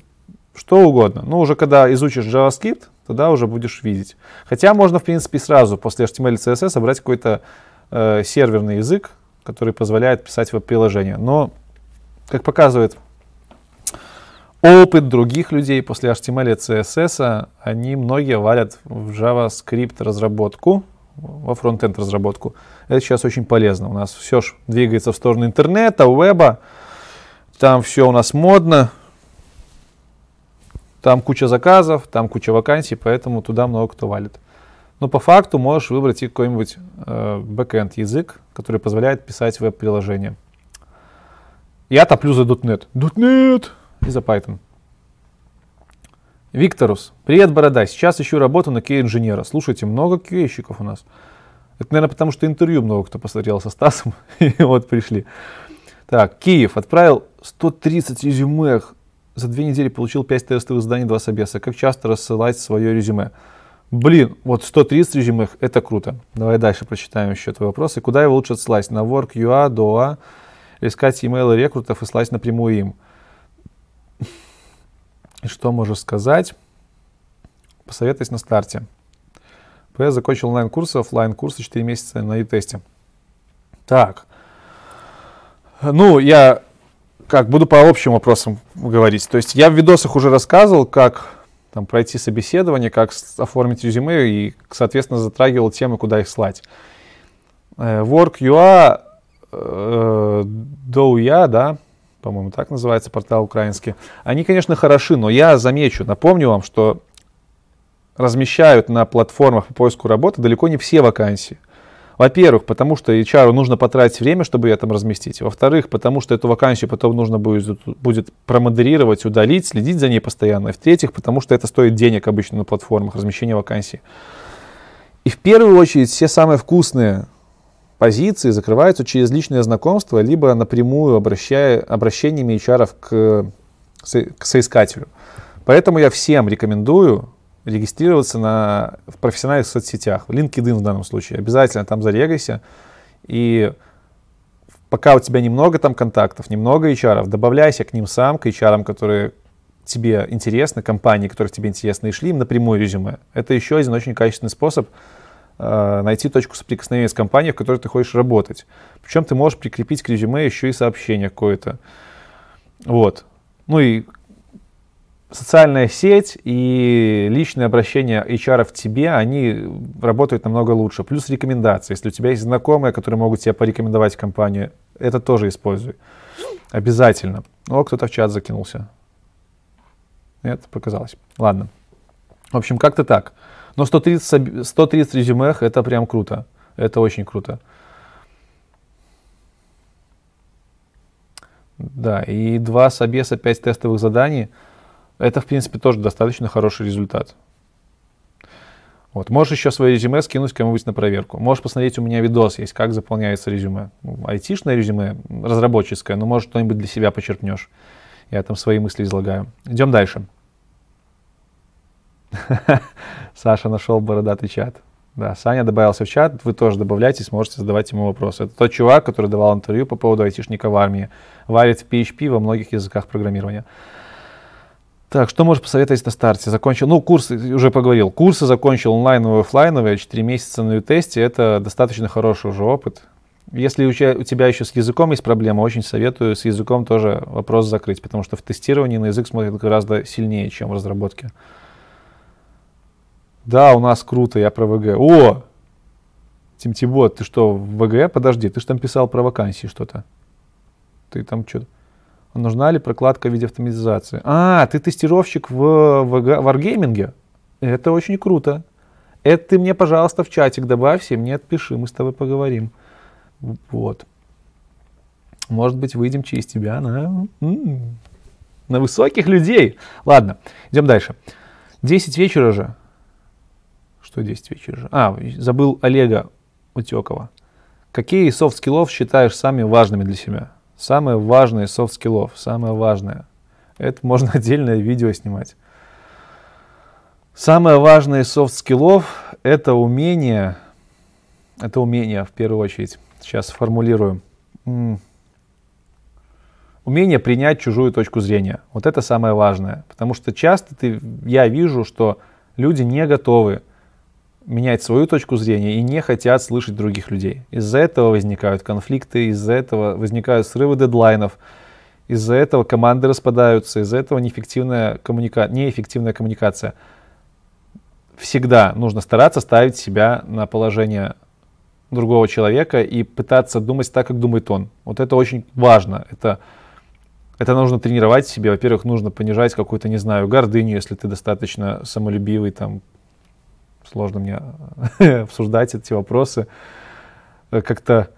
что угодно. Ну, уже когда изучишь JavaScript, тогда уже будешь видеть. Хотя можно, в принципе, сразу после HTML и CSS собрать какой-то э, серверный язык, который позволяет писать веб-приложение. Но, как показывает опыт других людей после HTML и CSS, они многие валят в JavaScript разработку, во фронтенд разработку. Это сейчас очень полезно. У нас все двигается в сторону интернета, веба. Там все у нас модно. Там куча заказов, там куча вакансий, поэтому туда много кто валит. Но по факту можешь выбрать какой-нибудь э, бэкэнд язык, который позволяет писать веб-приложение. Я топлю за .NET. .NET! И за Python. Викторус. Привет, Борода. Сейчас ищу работу на QA-инженера. Слушайте, много QA-щиков у нас. Это, наверное, потому что интервью много кто посмотрел со Стасом. и вот пришли. Так, Киев. Отправил 130 резюме. За две недели получил 5 тестовых заданий, 2 собеса. Как часто рассылать свое резюме? Блин, вот 130 резюме, это круто. Давай дальше прочитаем еще твой вопрос. И куда его лучше отсылать? На Work.ua, DOA, искать имейлы рекрутов и слать напрямую им. И что можешь сказать? Посоветуйся на старте. Я закончил онлайн-курсы, офлайн курсы 4 месяца на e-тесте. Так. Ну, я как буду по общим вопросам говорить. То есть я в видосах уже рассказывал, как там, пройти собеседование, как оформить резюме и, соответственно, затрагивал темы, куда их слать. Э, Work.ua, э, DOUYA, да, по-моему, так называется портал украинский. Они, конечно, хороши, но я замечу, напомню вам, что размещают на платформах по поиску работы далеко не все вакансии. Во-первых, потому что HR нужно потратить время, чтобы ее там разместить. Во-вторых, потому что эту вакансию потом нужно будет, будет промодерировать, удалить, следить за ней постоянно. И в-третьих, потому что это стоит денег обычно на платформах размещения вакансий. И в первую очередь все самые вкусные позиции закрываются через личное знакомство, либо напрямую обращая, обращениями HR к, к соискателю. Поэтому я всем рекомендую регистрироваться на, в профессиональных соцсетях, в LinkedIn в данном случае. Обязательно там зарегайся. И пока у тебя немного там контактов, немного HR, добавляйся к ним сам, к HR, которые тебе интересны, компании, которые тебе интересны, и шли им напрямую резюме. Это еще один очень качественный способ найти точку соприкосновения с компанией, в которой ты хочешь работать. Причем ты можешь прикрепить к резюме еще и сообщение какое-то. Вот. Ну и социальная сеть и личное обращение HR в тебе, они работают намного лучше. Плюс рекомендации. Если у тебя есть знакомые, которые могут тебя порекомендовать компанию, это тоже используй. Обязательно. О, кто-то в чат закинулся. Нет, показалось. Ладно. В общем, как-то так. Но 130, 130 резюме это прям круто. Это очень круто. Да, и два собеса, пять тестовых заданий. Это, в принципе, тоже достаточно хороший результат. Вот. Можешь еще свое резюме скинуть кому-нибудь на проверку. Можешь посмотреть, у меня видос есть, как заполняется резюме. Айтишное резюме, разработческое, но может что-нибудь для себя почерпнешь. Я там свои мысли излагаю. Идем дальше. Саша нашел бородатый чат. Да, Саня добавился в чат, вы тоже добавляйтесь, можете задавать ему вопросы. Это тот чувак, который давал интервью по поводу айтишника в армии. Варит в PHP во многих языках программирования. Так, что можешь посоветовать на старте? Закончил, ну, курсы, уже поговорил. Курсы закончил онлайновые, офлайновые, 4 месяца на ю-тесте, это достаточно хороший уже опыт. Если у тебя еще с языком есть проблема, очень советую с языком тоже вопрос закрыть, потому что в тестировании на язык смотрят гораздо сильнее, чем в разработке. Да, у нас круто, я про ВГ. О! Тимтибот, ты что, в ВГ? Подожди, ты же там писал про вакансии что-то. Ты там что-то... Нужна ли прокладка в виде автоматизации? А, ты тестировщик в, в Wargaming? Это очень круто. Это ты мне, пожалуйста, в чатик добавь, и мне отпиши, мы с тобой поговорим. Вот. Может быть, выйдем через тебя на, на высоких людей. Ладно, идем дальше. 10 вечера же. Что 10 вечера? А, забыл Олега Утекова. Какие soft skills считаешь самыми важными для себя? Самые важные soft skills, самое важное. Это можно отдельное видео снимать. Самое важное soft skills — это умение, это умение в первую очередь, сейчас сформулирую, умение принять чужую точку зрения. Вот это самое важное, потому что часто ты, я вижу, что люди не готовы менять свою точку зрения и не хотят слышать других людей. Из-за этого возникают конфликты, из-за этого возникают срывы дедлайнов, из-за этого команды распадаются, из-за этого неэффективная, коммуника... неэффективная коммуникация всегда нужно стараться ставить себя на положение другого человека и пытаться думать так, как думает он. Вот это очень важно. Это, это нужно тренировать в себе. Во-первых, нужно понижать какую-то, не знаю, гордыню, если ты достаточно самолюбивый, там, сложно мне обсуждать эти вопросы. Как-то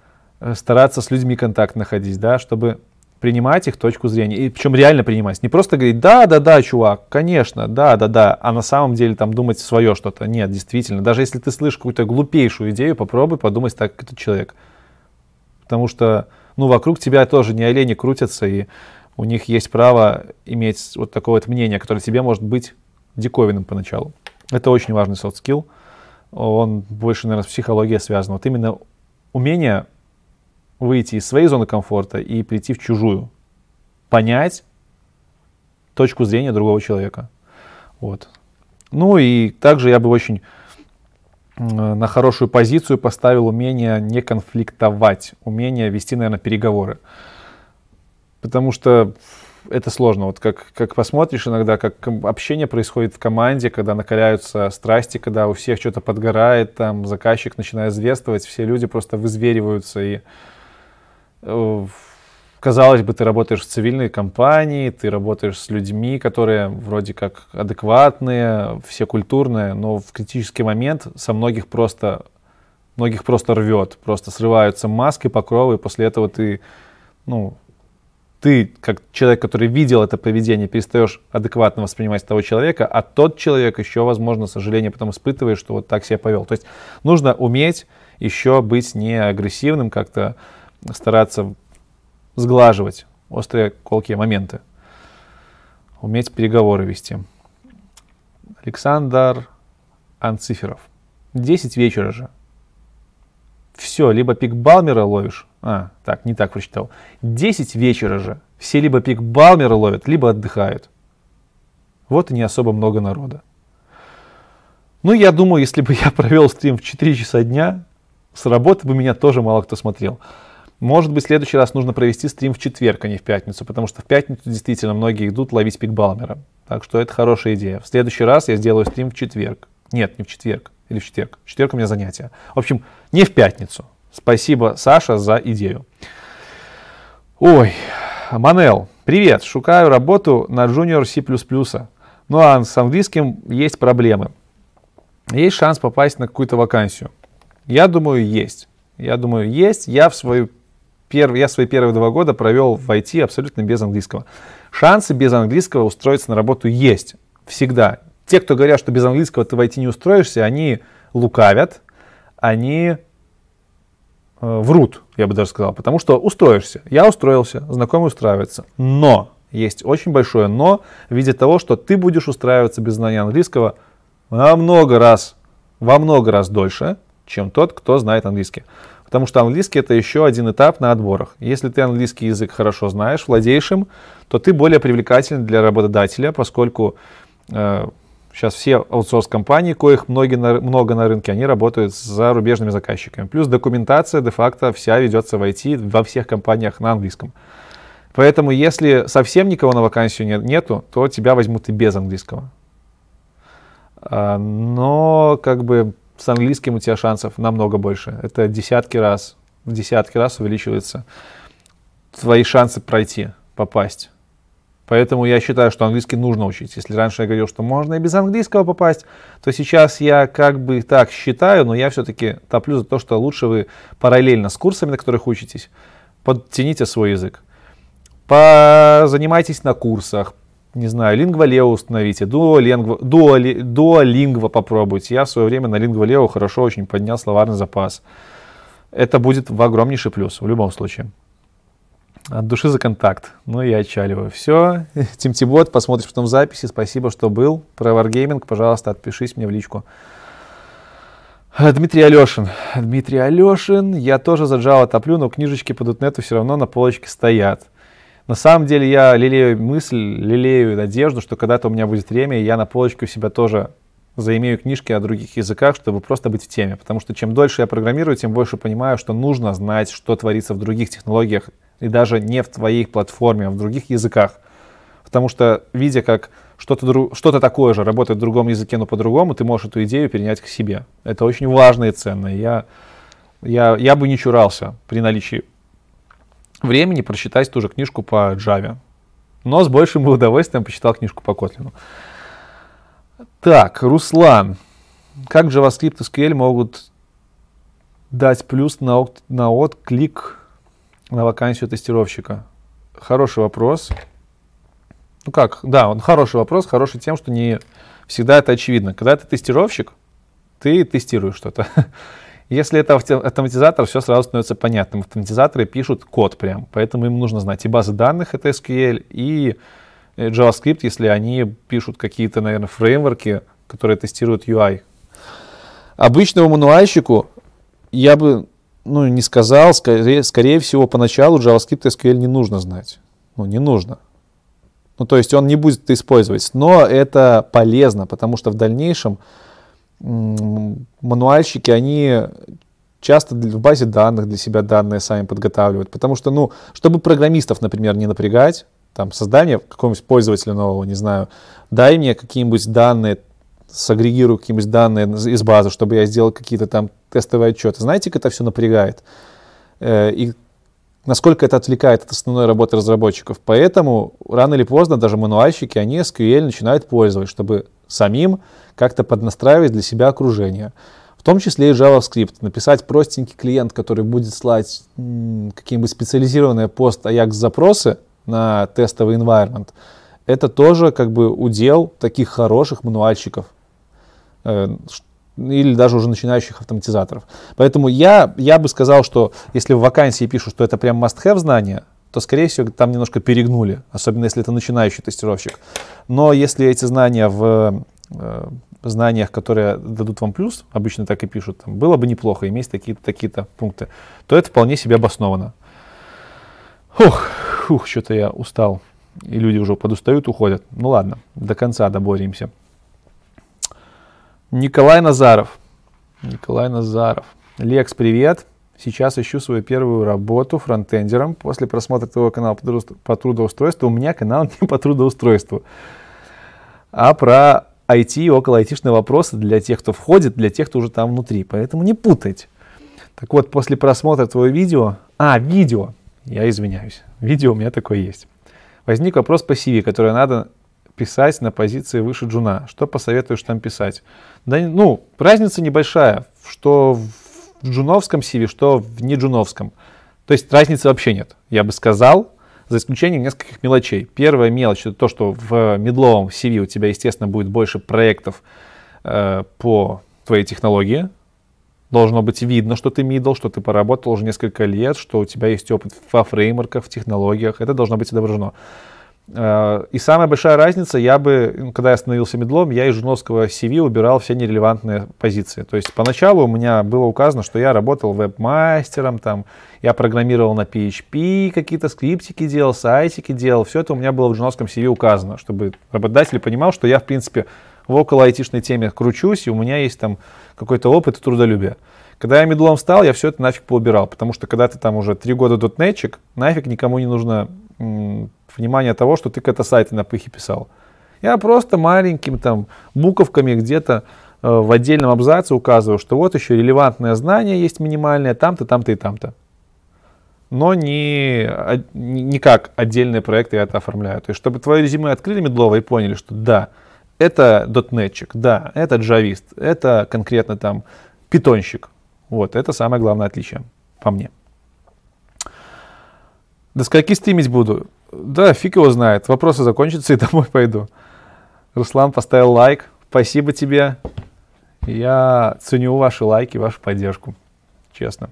стараться с людьми контакт находить, да, чтобы принимать их точку зрения. И причем реально принимать. Не просто говорить, да, да, да, чувак, конечно, да, да, да, а на самом деле там думать свое что-то. Нет, действительно. Даже если ты слышишь какую-то глупейшую идею, попробуй подумать так, как этот человек. Потому что, ну, вокруг тебя тоже не олени крутятся, и у них есть право иметь вот такое вот мнение, которое тебе может быть диковинным поначалу. Это очень важный soft skill. Он больше, наверное, с психологией связан. Вот именно умение выйти из своей зоны комфорта и прийти в чужую. Понять точку зрения другого человека. Вот. Ну и также я бы очень на хорошую позицию поставил умение не конфликтовать, умение вести, наверное, переговоры. Потому что это сложно. Вот как, как посмотришь иногда, как общение происходит в команде, когда накаляются страсти, когда у всех что-то подгорает, там заказчик начинает зверствовать, все люди просто вызвериваются и Э, казалось бы, ты работаешь в цивильной компании, ты работаешь с людьми, которые вроде как адекватные, все культурные, но в критический момент со многих просто, многих просто рвет, просто срываются маски, покровы, и после этого ты, ну, ты, как человек, который видел это поведение, перестаешь адекватно воспринимать того человека, а тот человек еще, возможно, сожаление потом испытывает, что вот так себя повел. То есть нужно уметь еще быть не агрессивным как-то, стараться сглаживать острые колкие моменты, уметь переговоры вести. Александр Анциферов. 10 вечера же. Все, либо пик Балмера ловишь. А, так, не так прочитал. 10 вечера же. Все либо пик Балмера ловят, либо отдыхают. Вот и не особо много народа. Ну, я думаю, если бы я провел стрим в 4 часа дня, с работы бы меня тоже мало кто смотрел. Может быть, в следующий раз нужно провести стрим в четверг, а не в пятницу, потому что в пятницу действительно многие идут ловить пик Балмера. Так что это хорошая идея. В следующий раз я сделаю стрим в четверг. Нет, не в четверг. Или в четверг. В четверг у меня занятия. В общем, не в пятницу. Спасибо, Саша, за идею. Ой, Манел, привет. Шукаю работу на Junior C++. Ну а с английским есть проблемы. Есть шанс попасть на какую-то вакансию? Я думаю, есть. Я думаю, есть. Я в свою перв, я свои первые два года провел в IT абсолютно без английского. Шансы без английского устроиться на работу есть. Всегда. Те, кто говорят, что без английского ты в IT не устроишься, они лукавят, они врут, я бы даже сказал, потому что устроишься. Я устроился, знакомый устраивается. Но, есть очень большое но в виде того, что ты будешь устраиваться без знания английского во много раз, во много раз дольше, чем тот, кто знает английский. Потому что английский это еще один этап на отборах. Если ты английский язык хорошо знаешь, владеешь им, то ты более привлекательный для работодателя, поскольку э, сейчас все аутсорс-компании, коих многие на, много на рынке, они работают с зарубежными заказчиками. Плюс документация де-факто вся ведется в IT во всех компаниях на английском. Поэтому если совсем никого на вакансию нет, нету, то тебя возьмут и без английского. А, но как бы с английским у тебя шансов намного больше. Это десятки раз, в десятки раз увеличивается твои шансы пройти. попасть. Поэтому я считаю, что английский нужно учить. Если раньше я говорил, что можно и без английского попасть, то сейчас я как бы так считаю, но я все-таки топлю за то, что лучше вы параллельно с курсами, на которых учитесь, подтяните свой язык. Позанимайтесь на курсах, не знаю, лингвалео установите, дуолингва, дуоли, дуолингва попробуйте. Я в свое время на лингвалео хорошо очень поднял словарный запас. Это будет в огромнейший плюс в любом случае. От души за контакт. Ну, я отчаливаю. Все. Тимтибот, посмотришь потом записи. Спасибо, что был. Про Wargaming, пожалуйста, отпишись мне в личку. Дмитрий Алешин. Дмитрий Алешин. Я тоже за Java топлю, но книжечки по .NET все равно на полочке стоят. На самом деле я лелею мысль, лелею надежду, что когда-то у меня будет время, и я на полочке у себя тоже заимею книжки о других языках, чтобы просто быть в теме. Потому что чем дольше я программирую, тем больше понимаю, что нужно знать, что творится в других технологиях и даже не в твоей платформе, а в других языках. Потому что, видя, как что-то, что-то такое же работает в другом языке, но по-другому, ты можешь эту идею перенять к себе. Это очень важно и ценно. Я, я, я бы не чурался при наличии времени прочитать ту же книжку по Java. Но с большим удовольствием почитал книжку по Kotlin. Так, Руслан. Как JavaScript и SQL могут дать плюс на, на отклик на вакансию тестировщика? Хороший вопрос. Ну как, да, он хороший вопрос, хороший тем, что не всегда это очевидно. Когда ты тестировщик, ты тестируешь что-то. Если это автоматизатор, все сразу становится понятным. Автоматизаторы пишут код прям, поэтому им нужно знать и базы данных, это SQL, и э, JavaScript, если они пишут какие-то, наверное, фреймворки, которые тестируют UI. Обычному мануальщику я бы ну, не сказал, скорее, скорее всего, поначалу JavaScript SQL не нужно знать. Ну, не нужно. Ну, то есть он не будет это использовать. Но это полезно, потому что в дальнейшем мануальщики, они часто в базе данных для себя данные сами подготавливают. Потому что, ну, чтобы программистов, например, не напрягать, там, создание какого-нибудь пользователя нового, не знаю, дай мне какие-нибудь данные, сагрегирую какие-нибудь данные из базы, чтобы я сделал какие-то там тестовые отчеты. Знаете, как это все напрягает? Э, и насколько это отвлекает от основной работы разработчиков. Поэтому рано или поздно даже мануальщики, они SQL начинают пользовать, чтобы самим как-то поднастраивать для себя окружение. В том числе и JavaScript. Написать простенький клиент, который будет слать какие-нибудь специализированные пост Ajax запросы на тестовый environment, это тоже как бы удел таких хороших мануальщиков, э, или даже уже начинающих автоматизаторов. Поэтому я, я бы сказал, что если в вакансии пишут, что это прям must-have знания, то, скорее всего, там немножко перегнули, особенно если это начинающий тестировщик. Но если эти знания в э, знаниях, которые дадут вам плюс, обычно так и пишут, там, было бы неплохо иметь такие-то такие пункты, то это вполне себе обосновано. Ух, ух, что-то я устал, и люди уже подустают, уходят. Ну ладно, до конца доборемся. Николай Назаров. Николай Назаров. Лекс, привет. Сейчас ищу свою первую работу фронтендером. После просмотра твоего канала по трудоустройству у меня канал не по трудоустройству, а про IT и около айтишные вопросы для тех, кто входит, для тех, кто уже там внутри. Поэтому не путайте. Так вот, после просмотра твоего видео... А, видео. Я извиняюсь. Видео у меня такое есть. Возник вопрос по CV, который надо писать на позиции выше джуна. Что посоветуешь там писать? Да, ну, разница небольшая, что в джуновском CV, что в не джуновском. То есть разницы вообще нет, я бы сказал, за исключением нескольких мелочей. Первая мелочь это то, что в медловом CV у тебя, естественно, будет больше проектов э, по твоей технологии. Должно быть видно, что ты middle, что ты поработал уже несколько лет, что у тебя есть опыт во фреймворках, в технологиях. Это должно быть отображено. Э, и самая большая разница, я бы, ну, когда я становился медлом, я из журналского CV убирал все нерелевантные позиции. То есть поначалу у меня было указано, что я работал веб-мастером, там, я программировал на PHP, какие-то скриптики делал, сайтики делал. Все это у меня было в журналском CV указано, чтобы работодатель понимал, что я, в принципе, в около айтишной теме кручусь, и у меня есть там какой-то опыт и трудолюбие. Когда я медлом стал, я все это нафиг поубирал, потому что когда ты там уже три года дотнетчик, нафиг никому не нужно внимание того, что ты какие-то сайты на пыхе писал. Я просто маленьким там буковками где-то э, в отдельном абзаце указываю, что вот еще релевантное знание есть минимальное там-то, там-то и там-то. но не, не как отдельные проекты я это оформляю. То есть, чтобы твое резюме открыли медлово и поняли, что да, это дотнетчик, да, это джавист, это конкретно там питонщик. Вот, это самое главное отличие по мне. До скольки стримить буду? Да, фиг его знает. Вопросы закончатся и домой пойду. Руслан поставил лайк. Спасибо тебе. Я ценю ваши лайки, вашу поддержку. Честно.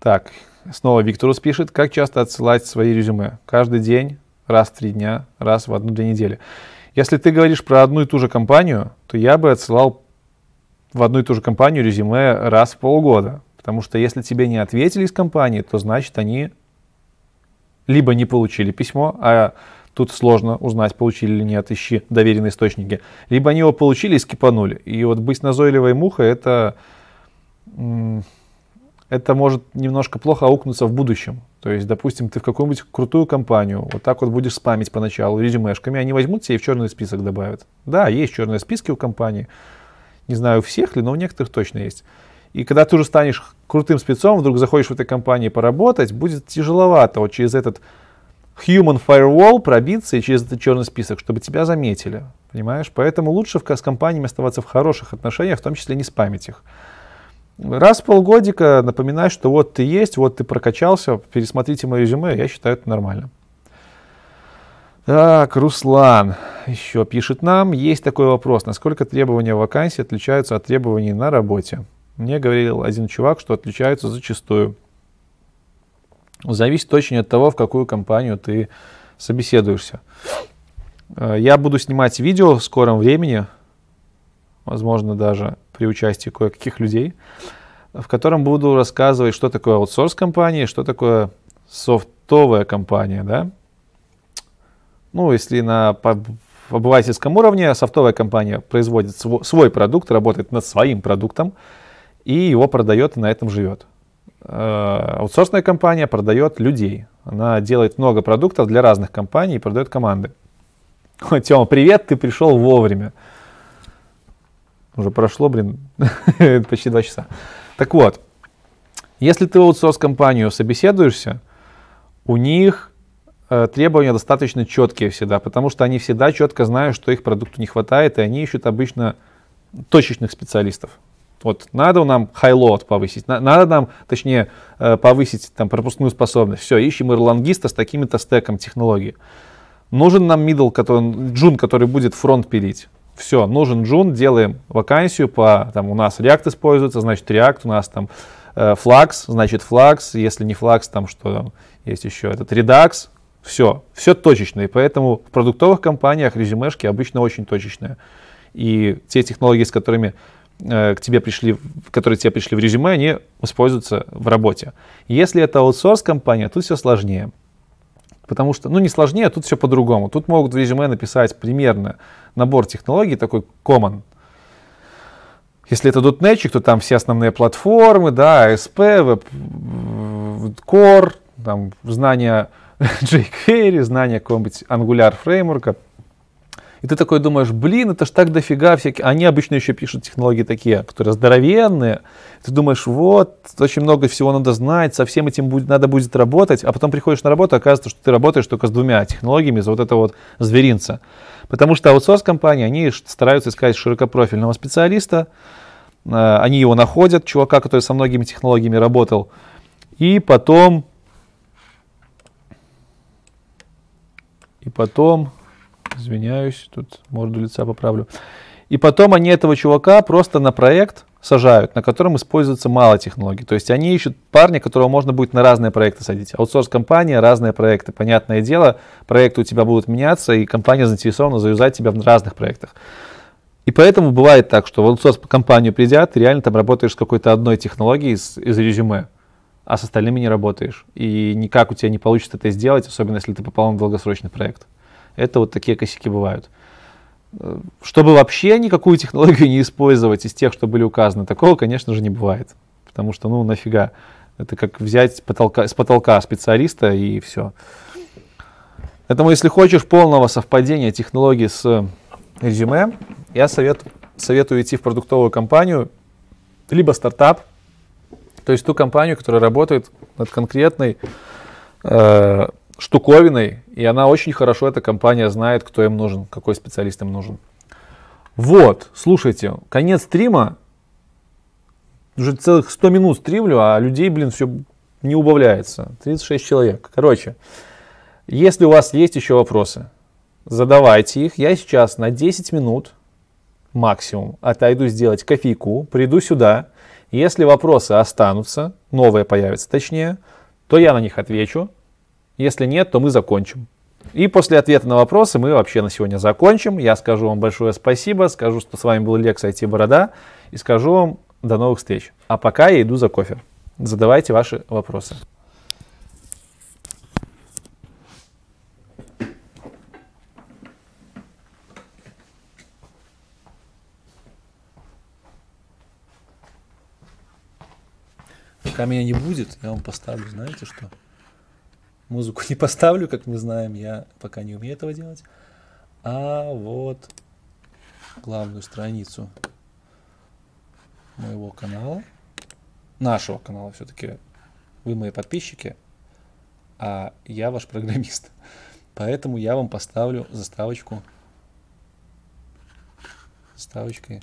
Так, снова Викторус пишет, как часто отсылать свои резюме? Каждый день, раз в три дня, раз в одну-две недели. Если ты говоришь про одну и ту же компанию, то я бы отсылал в одну и ту же компанию резюме раз в полгода. Потому что если тебе не ответили из компании, то значит они либо не получили письмо, а тут сложно узнать, получили или нет, ищи доверенные источники, либо они его получили и скипанули. И вот быть назойливой мухой, это, это может немножко плохо аукнуться в будущем. То есть, допустим, ты в какую-нибудь крутую компанию вот так вот будешь спамить поначалу резюмешками, они возьмут тебя и в черный список добавят. Да, есть черные списки у компании. Не знаю, у всех ли, но у некоторых точно есть. И когда ты уже станешь крутым спецом, вдруг заходишь в этой компании поработать, будет тяжеловато вот через этот human firewall пробиться и через этот черный список, чтобы тебя заметили. Понимаешь? Поэтому лучше с компаниями оставаться в хороших отношениях, в том числе не спамить их. Раз в полгодика напоминай, что вот ты есть, вот ты прокачался, пересмотрите мое резюме, я считаю это нормально. Так, Руслан еще пишет нам, есть такой вопрос, насколько требования вакансии отличаются от требований на работе? Мне говорил один чувак, что отличаются зачастую. Зависит очень от того, в какую компанию ты собеседуешься. Э, я буду снимать видео в скором времени, возможно, даже при участии кое-каких людей, в котором буду рассказывать, что такое аутсорс компания, что такое софтовая компания, да. Ну, если на обывательском уровне софтовая компания производит свой продукт, работает над своим продуктом и его продает и на этом живет. Э, аутсорсная компания продает людей. Она делает много продуктов для разных компаний и продает команды. Тёма, привет, ты пришел вовремя. Уже прошло, блин, почти два часа. Так вот, если ты в аутсорс-компанию собеседуешься, у них э, требования достаточно четкие всегда, потому что они всегда четко знают, что их продукту не хватает, и они ищут обычно точечных специалистов. Вот надо нам хайлот повысить, надо нам, точнее, э, повысить там пропускную способность. Все, ищем ирлангиста с такими-то стеком технологий. Нужен нам middle, который, джун, который будет фронт пилить. Все, нужен джун, делаем вакансию по, там у нас React используется, значит React, у нас там э, Flux, значит Flux, если не Flux, там что там есть еще, этот Redux, все, все точечно, и поэтому в продуктовых компаниях резюмешки обычно очень точечные. И те технологии, с которыми к тебе пришли, которые тебе пришли в резюме, они используются в работе. Если это аутсорс компания, тут все сложнее. Потому что, ну не сложнее, тут все по-другому. Тут могут в резюме написать примерно набор технологий, такой common. Если это .NET, то там все основные платформы, да, ASP, Core, там знания jQuery, знания какого-нибудь Angular фреймворка, и ты такой думаешь, блин, это ж так дофига всякие. Они обычно еще пишут технологии такие, которые здоровенные. Ты думаешь, вот, очень много всего надо знать, со всем этим будет, надо будет работать. А потом приходишь на работу, оказывается, что ты работаешь только с двумя технологиями за вот это вот зверинца. Потому что аутсорс-компании, они стараются искать широкопрофильного специалиста, э, они его находят, чувака, который со многими технологиями работал, и потом, и потом Извиняюсь, тут морду лица поправлю. И потом они этого чувака просто на проект сажают, на котором используется мало технологий. То есть они ищут парня, которого можно будет на разные проекты садить. Аутсорс-компания, разные проекты. Понятное дело, проекты у тебя будут меняться, и компания заинтересована заюзать тебя в разных проектах. И поэтому бывает так, что в аутсорс-компанию придя, ты реально там работаешь с какой-то одной технологией из, из резюме, а с остальными не работаешь. И никак у тебя не получится это сделать, особенно если ты попал на долгосрочный проект. Это вот такие косяки бывают. Чтобы вообще никакую технологию не использовать из тех, что были указаны, такого, конечно же, не бывает. Потому что, ну, нафига. Это как взять потолка, с потолка специалиста и все. Поэтому, если хочешь полного совпадения технологий с резюме, я совет, советую идти в продуктовую компанию, либо стартап, то есть ту компанию, которая работает над конкретной э, штуковиной, и она очень хорошо, эта компания знает, кто им нужен, какой специалист им нужен. Вот, слушайте, конец стрима, уже целых 100 минут стримлю, а людей, блин, все не убавляется. 36 человек. Короче, если у вас есть еще вопросы, задавайте их. Я сейчас на 10 минут максимум отойду сделать кофейку, приду сюда. Если вопросы останутся, новые появятся точнее, то я на них отвечу. Если нет, то мы закончим. И после ответа на вопросы мы вообще на сегодня закончим. Я скажу вам большое спасибо, скажу, что с вами был Лекс IT Борода, и скажу вам до новых встреч. А пока я иду за кофе. Задавайте ваши вопросы. Пока меня не будет, я вам поставлю, знаете что? Музыку не поставлю, как мы знаем, я пока не умею этого делать. А вот главную страницу моего канала, нашего канала все-таки, вы мои подписчики, а я ваш программист. Поэтому я вам поставлю заставочку заставочкой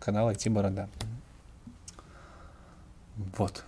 канала IT Борода. Вот.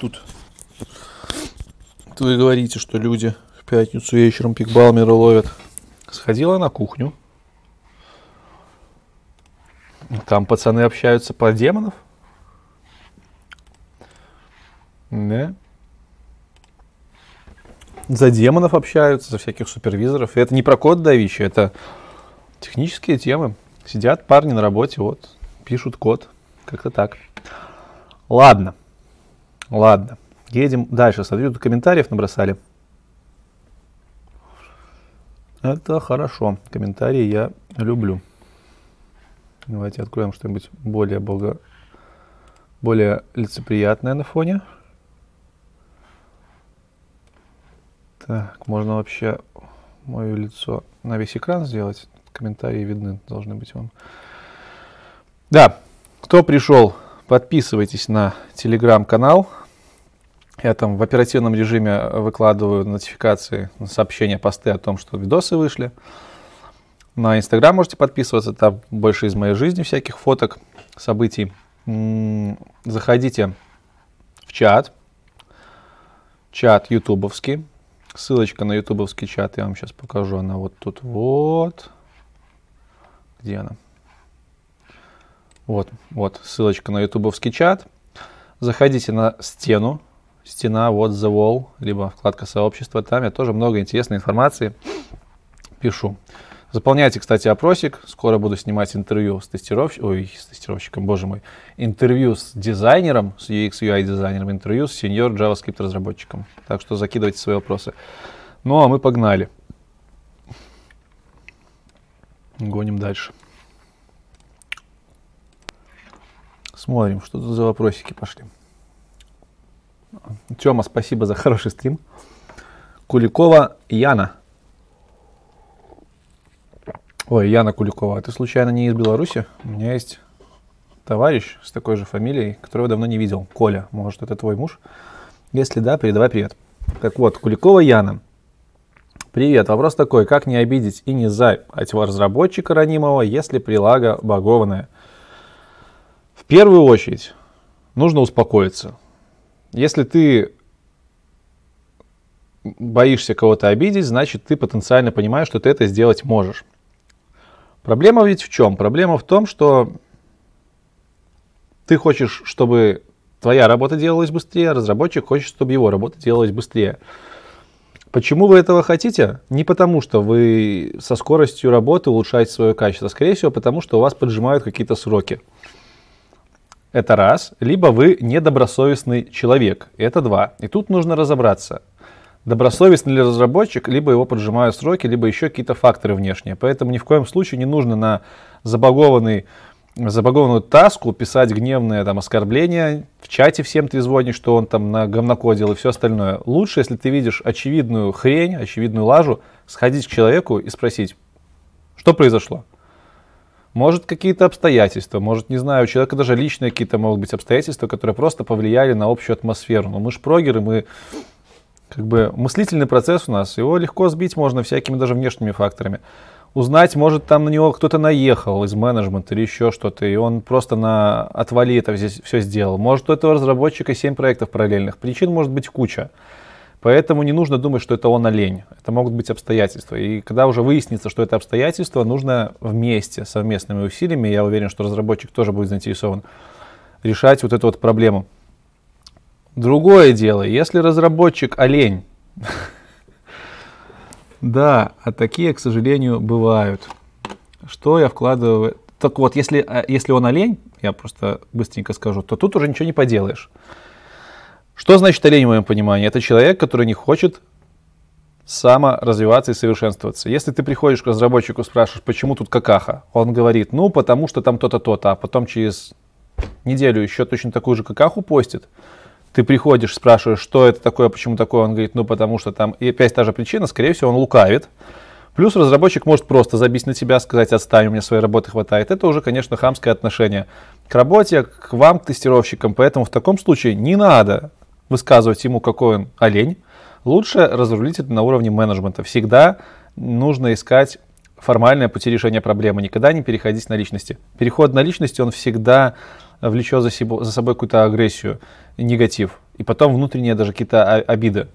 Тут. Вы говорите, что люди в пятницу вечером пикбалмеры ловят. Сходила на кухню. Там пацаны общаются про демонов. Да. За демонов общаются, за всяких супервизоров. И это не про код давичи, это технические темы. Сидят парни на работе, вот, пишут код. Как-то так. Ладно. Ладно. Едем дальше. Смотрю, тут комментариев набросали. Это хорошо. Комментарии я люблю. Давайте откроем что-нибудь более бога... более лицеприятное на фоне. Так, можно вообще мое лицо на весь экран сделать. Комментарии видны, должны быть вам. Да, кто пришел, подписывайтесь на телеграм-канал. Я там в оперативном режиме выкладываю нотификации, сообщения, посты о том, что видосы вышли. На Инстаграм можете подписываться, там больше из моей жизни всяких фоток, событий. Заходите в чат, чат ютубовский, Ссылочка на ютубовский чат я вам сейчас покажу. Она вот тут вот. Где она? Вот, вот, ссылочка на ютубовский чат. Заходите на стену. Стена, вот the wall, либо вкладка сообщества. Там я тоже много интересной информации пишу. Заполняйте, кстати, опросик. Скоро буду снимать интервью с тестировщиком, ой, с тестировщиком, боже мой, интервью с дизайнером, с UX, UI дизайнером, интервью с senior JavaScript разработчиком. Так что закидывайте свои вопросы. Ну, а мы погнали. Гоним дальше. Смотрим, что тут за вопросики пошли. Тёма, спасибо за хороший стрим. Куликова Яна. Ой, Яна Куликова, а ты случайно не из Беларуси? У меня есть товарищ с такой же фамилией, которого давно не видел. Коля, может, это твой муж? Если да, передавай привет. Так вот, Куликова Яна. Привет, вопрос такой, как не обидеть и не зать разработчика ранимого, если прилага багованная? Первую очередь, нужно успокоиться. Если ты боишься кого-то обидеть, значит ты потенциально понимаешь, что ты это сделать можешь. Проблема ведь в чем? Проблема в том, что ты хочешь, чтобы твоя работа делалась быстрее, а разработчик хочет, чтобы его работа делалась быстрее. Почему вы этого хотите? Не потому, что вы со скоростью работы улучшаете свое качество. Скорее всего, потому что у вас поджимают какие-то сроки. Это раз. Либо вы недобросовестный человек. Это два. И тут нужно разобраться добросовестный ли разработчик, либо его поджимают сроки, либо еще какие-то факторы внешние. Поэтому ни в коем случае не нужно на забагованный забагованную таску писать гневные там оскорбления, в чате всем ты звонишь, что он там на говнокодил и все остальное. Лучше, если ты видишь очевидную хрень, очевидную лажу, сходить к человеку и спросить, что произошло. Может, какие-то обстоятельства, может, не знаю, у человека даже личные какие-то могут быть обстоятельства, которые просто повлияли на общую атмосферу. Но мы же прогеры, мы как бы мыслительный процесс у нас, его легко сбить можно всякими даже внешними факторами. Узнать, может, там на него кто-то наехал из менеджмента или еще что-то, и он просто на отвали это здесь все сделал. Может, у этого разработчика 7 проектов параллельных. Причин может быть куча. Поэтому не нужно думать, что это он олень. Это могут быть обстоятельства. И когда уже выяснится, что это обстоятельства, нужно вместе, совместными усилиями, я уверен, что разработчик тоже будет заинтересован, решать вот эту вот проблему. Другое дело, если разработчик олень, да, а такие, к сожалению, бывают. Что я вкладываю? Так вот, если, а, если он олень, я просто быстренько скажу, то тут уже ничего не поделаешь. Что значит олень в моем понимании? Это человек, который не хочет саморазвиваться и совершенствоваться. Если ты приходишь к разработчику, спрашиваешь, почему тут какаха, он говорит, ну, потому что там то-то, то-то, а потом через неделю еще точно такую же какаху постит, ты приходишь, спрашиваешь, что это такое, почему такое, он говорит, ну потому что там, и опять та же причина, скорее всего, он лукавит. Плюс разработчик может просто забить на тебя, сказать, отстань, у меня своей работы хватает. Это уже, конечно, хамское отношение к работе, к вам, к тестировщикам. Поэтому в таком случае не надо высказывать ему, какой он олень. Лучше разрулить это на уровне менеджмента. Всегда нужно искать формальное пути решения проблемы. Никогда не переходить на личности. Переход на личности, он всегда влечет за, себе, за собой какую-то агрессию, негатив. И потом внутренние даже какие-то обиды.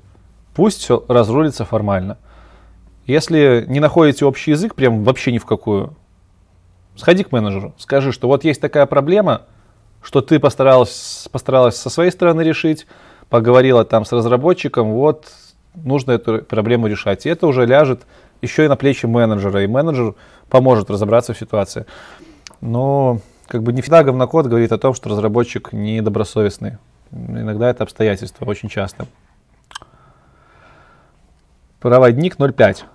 Пусть все разрулится формально. Если не находите общий язык, прям вообще ни в какую, сходи к менеджеру, скажи, что вот есть такая проблема, что ты постаралась, постаралась со своей стороны решить, поговорила там с разработчиком, вот нужно эту проблему решать. И это уже ляжет еще и на плечи менеджера, и менеджер поможет разобраться в ситуации. Но как бы не всегда говнокод говорит о том, что разработчик недобросовестный. Иногда это обстоятельства, очень часто. Проводник 05.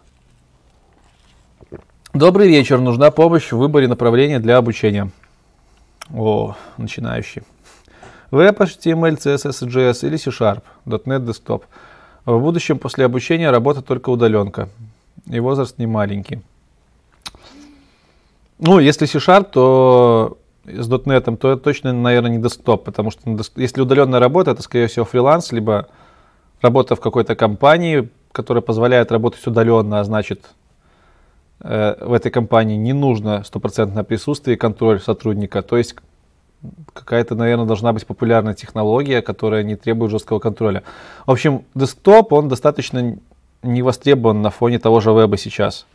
Добрый вечер. Нужна помощь в выборе направления для обучения. О, начинающий. Веб, HTML, CSS, JS или C-Sharp, .NET Desktop. В будущем после обучения работа только удаленка. И возраст не маленький. Ну, если C-Sharp, то с .NET, то это точно, наверное, не десктоп, потому что если удаленная работа, это, скорее всего, фриланс, либо работа в какой-то компании, которая позволяет работать удаленно, а значит, э, в этой компании не нужно стопроцентное присутствие и контроль сотрудника. То есть какая-то, наверное, должна быть популярная технология, которая не требует жесткого контроля. В общем, десктоп, он достаточно не востребован на фоне того же веба сейчас.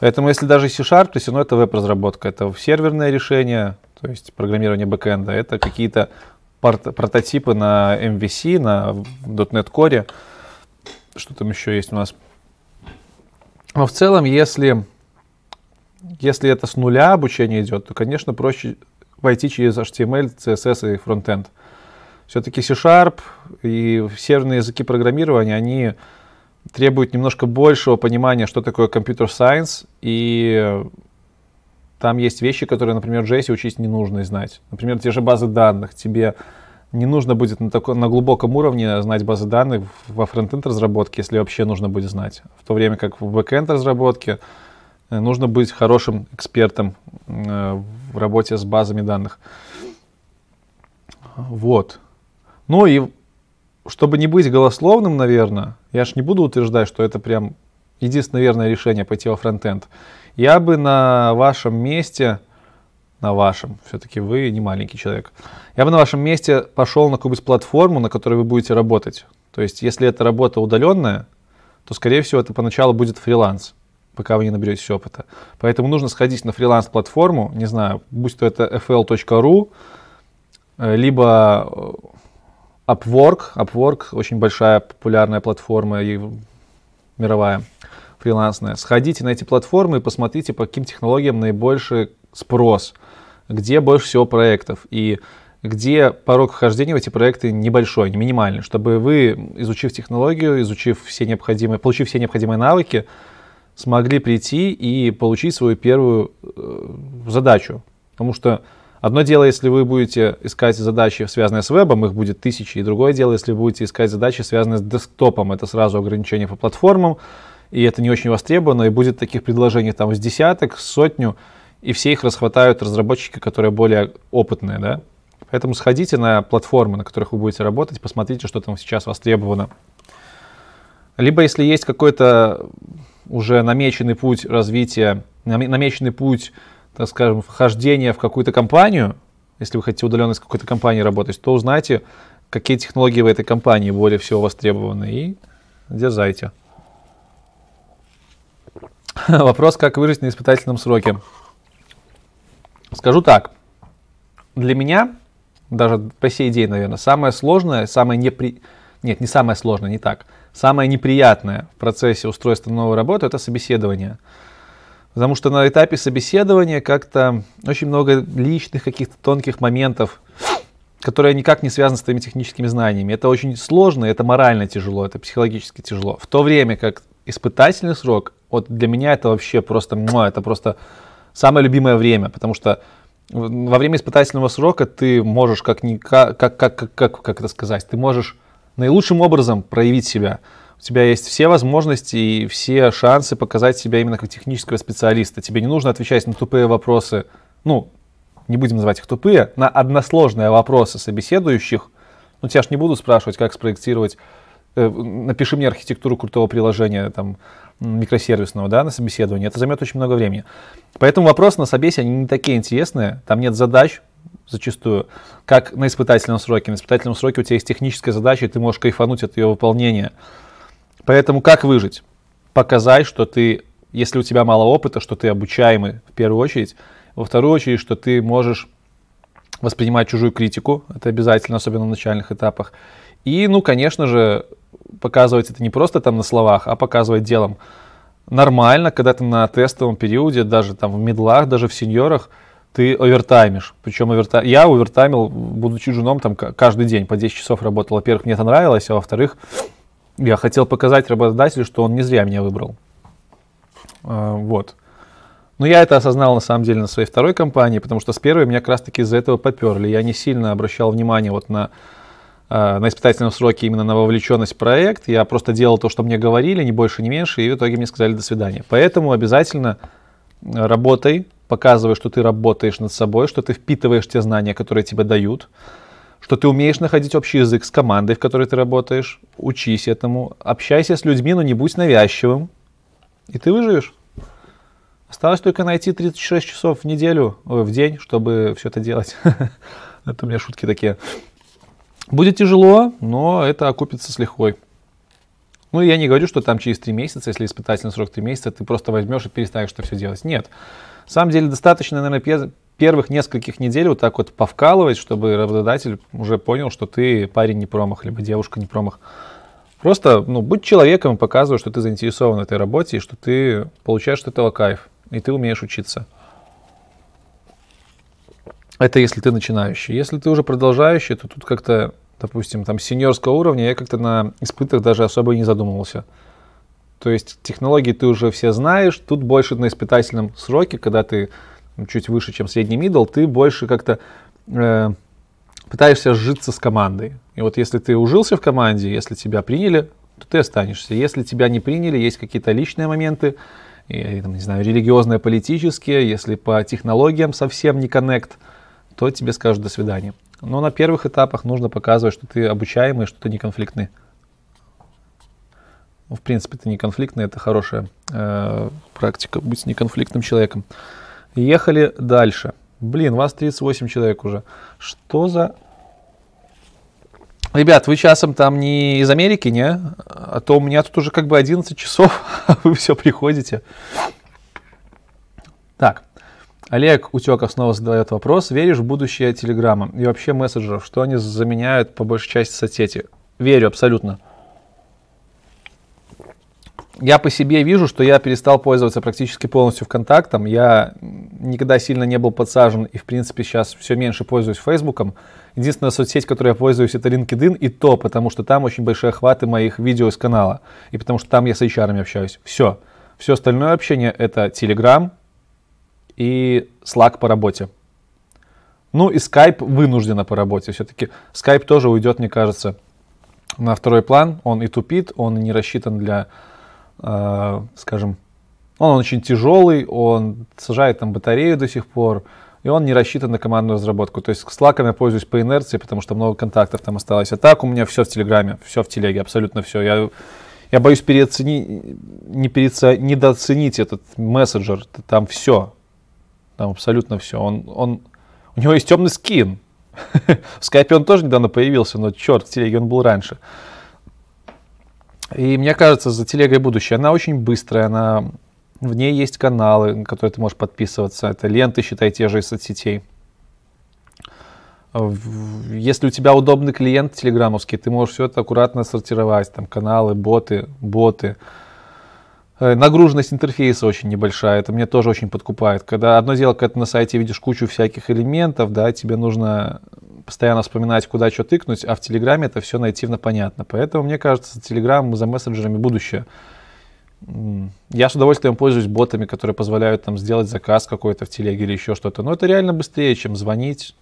Поэтому если даже C-Sharp, то все равно это веб-разработка, это серверное решение, то есть программирование бэкэнда, это какие-то прототипы на MVC, на .NET Core, что там еще есть у нас. Но в целом, если, если это с нуля обучение идет, то, конечно, проще войти через HTML, CSS и фронтенд. Все-таки C-Sharp и серверные языки программирования, они требуют немножко большего понимания, что такое computer science, и там есть вещи, которые, например, в JS учить не нужно знать. Например, те же базы данных. Тебе не нужно будет на, таком, на глубоком уровне знать базы данных во фронтенд разработке, если вообще нужно будет знать. В то время как в бэкенд разработке э, нужно быть хорошим экспертом э, в работе с базами данных. Вот. Ну и чтобы не быть голословным, наверное, я ж не буду утверждать, что это прям единственное верное решение пойти во фронтенд. Я бы на вашем месте, на вашем, все-таки вы не маленький человек, я бы на вашем месте пошел на какую-нибудь платформу, на которой вы будете работать. То есть, если это работа удаленная, то, скорее всего, это поначалу будет фриланс пока вы не наберетесь опыта. Поэтому нужно сходить на фриланс-платформу, не знаю, будь то это fl.ru, э, либо э, Upwork. Upwork очень большая популярная платформа и мировая фрилансная. Сходите на эти платформы и посмотрите, по каким технологиям наибольший спрос, где больше всего проектов и где порог вхождения в эти проекты небольшой, не минимальный, чтобы вы, изучив технологию, изучив все необходимые, получив все необходимые навыки, смогли прийти и получить свою первую э, задачу. Потому что одно дело, если вы будете искать задачи, связанные с вебом, их будет тысячи, и другое дело, если будете искать задачи, связанные с десктопом, это сразу ограничение по платформам, и это не очень востребовано, и будет таких предложений там с десяток, сотню, и все их расхватают разработчики, которые более опытные, да. Поэтому сходите на платформы, на которых вы будете работать, посмотрите, что там сейчас востребовано. Либо если есть какой-то уже намеченный путь развития, намеченный путь, так скажем, вхождения в какую-то компанию, если вы хотите удаленно с какой-то компанией работать, то узнайте, какие технологии в этой компании более всего востребованы и дерзайте. Вопрос, как выжить на испытательном сроке. Скажу так. Для меня, даже по сей день, наверное, самое сложное, самое непри... Нет, не самое сложное, не так. Самое неприятное в процессе устройства новой работы – это собеседование. Потому что на этапе собеседования как-то очень много личных каких-то тонких моментов, которые никак не связаны с твоими техническими знаниями. Это очень сложно, это морально тяжело, это психологически тяжело. В то время как испытательный срок, вот для меня это вообще просто, это просто самое любимое время, потому что во время испытательного срока ты можешь как, как, как, как, как, как это сказать, ты можешь наилучшим образом проявить себя. У тебя есть все возможности и все шансы показать себя именно как технического специалиста. Тебе не нужно отвечать на тупые вопросы, ну, не будем называть их тупые, на односложные вопросы собеседующих. Ну, тебя ж не буду спрашивать, как спроектировать э, напиши мне архитектуру крутого приложения, там, микросервисного, да, на собеседование, это займет очень много времени. Поэтому вопросы на собесе, они не такие интересные, там нет задач зачастую, как на испытательном сроке. На испытательном сроке у тебя есть техническая задача, и ты можешь кайфануть от ее выполнения. Поэтому как выжить? Показать, что ты, если у тебя мало опыта, что ты обучаемый в первую очередь, во вторую очередь, что ты можешь воспринимать чужую критику, это обязательно, особенно на начальных этапах. И, ну, конечно же, показывать это не просто там на словах, а показывать делом. Нормально, когда ты на тестовом периоде, даже там в медлах, даже в сеньорах, ты овертаймишь. Причем овертай... я овертаймил, будучи женом, там каждый день по 10 часов работал. Во-первых, мне это нравилось, а во-вторых, я хотел показать работодателю, что он не зря меня выбрал. А, вот. Но я это осознал на самом деле на своей второй компании, потому что с первой меня как раз таки из-за этого поперли. Я не сильно обращал внимание вот на, э, на испытательном сроке именно на вовлеченность в проект. Я просто делал то, что мне говорили, ни больше, ни меньше, и в итоге мне сказали до свидания. Поэтому обязательно работай, показывай, что ты работаешь над собой, что ты впитываешь те знания, которые тебе дают, что ты умеешь находить общий язык с командой, в которой ты работаешь, учись этому, общайся с людьми, но не будь навязчивым, и ты выживешь. Осталось только найти 36 часов в неделю, в день, чтобы все это делать. это у меня шутки такие. Будет тяжело, но это окупится с лихвой. Ну, я не говорю, что там через 3 месяца, если испытательный срок 3 месяца, ты просто возьмешь и перестанешь это все делать. Нет. Самом деле, достаточно, наверное, первых нескольких недель вот так вот повкалывать, чтобы работодатель уже понял, что ты парень не промах, либо девушка не промах. Просто ну, будь человеком и показывай, что ты заинтересован в этой работе и что ты получаешь от этого кайф и ты умеешь учиться. Это если ты начинающий. Если ты уже продолжающий, то тут как-то, допустим, там сеньорского уровня я как-то на испытах даже особо не задумывался. То есть технологии ты уже все знаешь, тут больше на испытательном сроке, когда ты чуть выше, чем средний мидл, ты больше как-то э, пытаешься сжиться с командой. И вот если ты ужился в команде, если тебя приняли, то ты останешься. Если тебя не приняли, есть какие-то личные моменты, и, там, не знаю, религиозные, политические, если по технологиям совсем не коннект, то тебе скажут до свидания. Но на первых этапах нужно показывать, что ты обучаемый, что ты не конфликтный. Ну, в принципе, ты не конфликтный, это хорошая э, практика, быть неконфликтным человеком. Ехали дальше. Блин, вас 38 человек уже. Что за Ребят, вы часом там не из Америки, не? А то у меня тут уже как бы 11 часов, а вы все приходите. Так, Олег Утеков снова задает вопрос. Веришь в будущее Телеграма и вообще мессенджеров? Что они заменяют по большей части соцсети? Верю, абсолютно. Я по себе вижу, что я перестал пользоваться практически полностью ВКонтактом. Я никогда сильно не был подсажен и, в принципе, сейчас все меньше пользуюсь Фейсбуком. Единственная соцсеть, которой я пользуюсь, это LinkedIn, и то, потому что там очень большие охваты моих видео из канала, и потому что там я с HR общаюсь. Все. Все остальное общение это Telegram и Slack по работе. Ну и Skype вынужденно по работе. Все-таки Skype тоже уйдет, мне кажется, на второй план. Он и тупит, он не рассчитан для, скажем, он, он очень тяжелый, он сажает там батарею до сих пор, и он не рассчитан на командную разработку. То есть Slack я пользуюсь по инерции, потому что много контактов там осталось. А так у меня все в Телеграме, все в Телеге, абсолютно все. Я, я боюсь переоценить, не переоценить, недооценить этот мессенджер. Там все, там абсолютно все. Он, он, у него есть темный скин. В скайпе он тоже недавно появился, но черт, в телеге он был раньше. И мне кажется, за телегой будущее. Она очень быстрая, она в ней есть каналы, на которые ты можешь подписываться. Это ленты, считай, те же из соцсетей. Если у тебя удобный клиент телеграммовский, ты можешь все это аккуратно сортировать. Там каналы, боты, боты. Э, нагруженность интерфейса очень небольшая, это мне тоже очень подкупает. Когда одно дело, когда ты на сайте видишь кучу всяких элементов, да, тебе нужно постоянно вспоминать, куда что тыкнуть, а в Телеграме это все нативно понятно. Поэтому, мне кажется, Телеграм за мессенджерами будущее. Я с удовольствием пользуюсь ботами, которые позволяют там сделать заказ какой-то в телеге или еще что-то. Но это реально быстрее, чем звонить,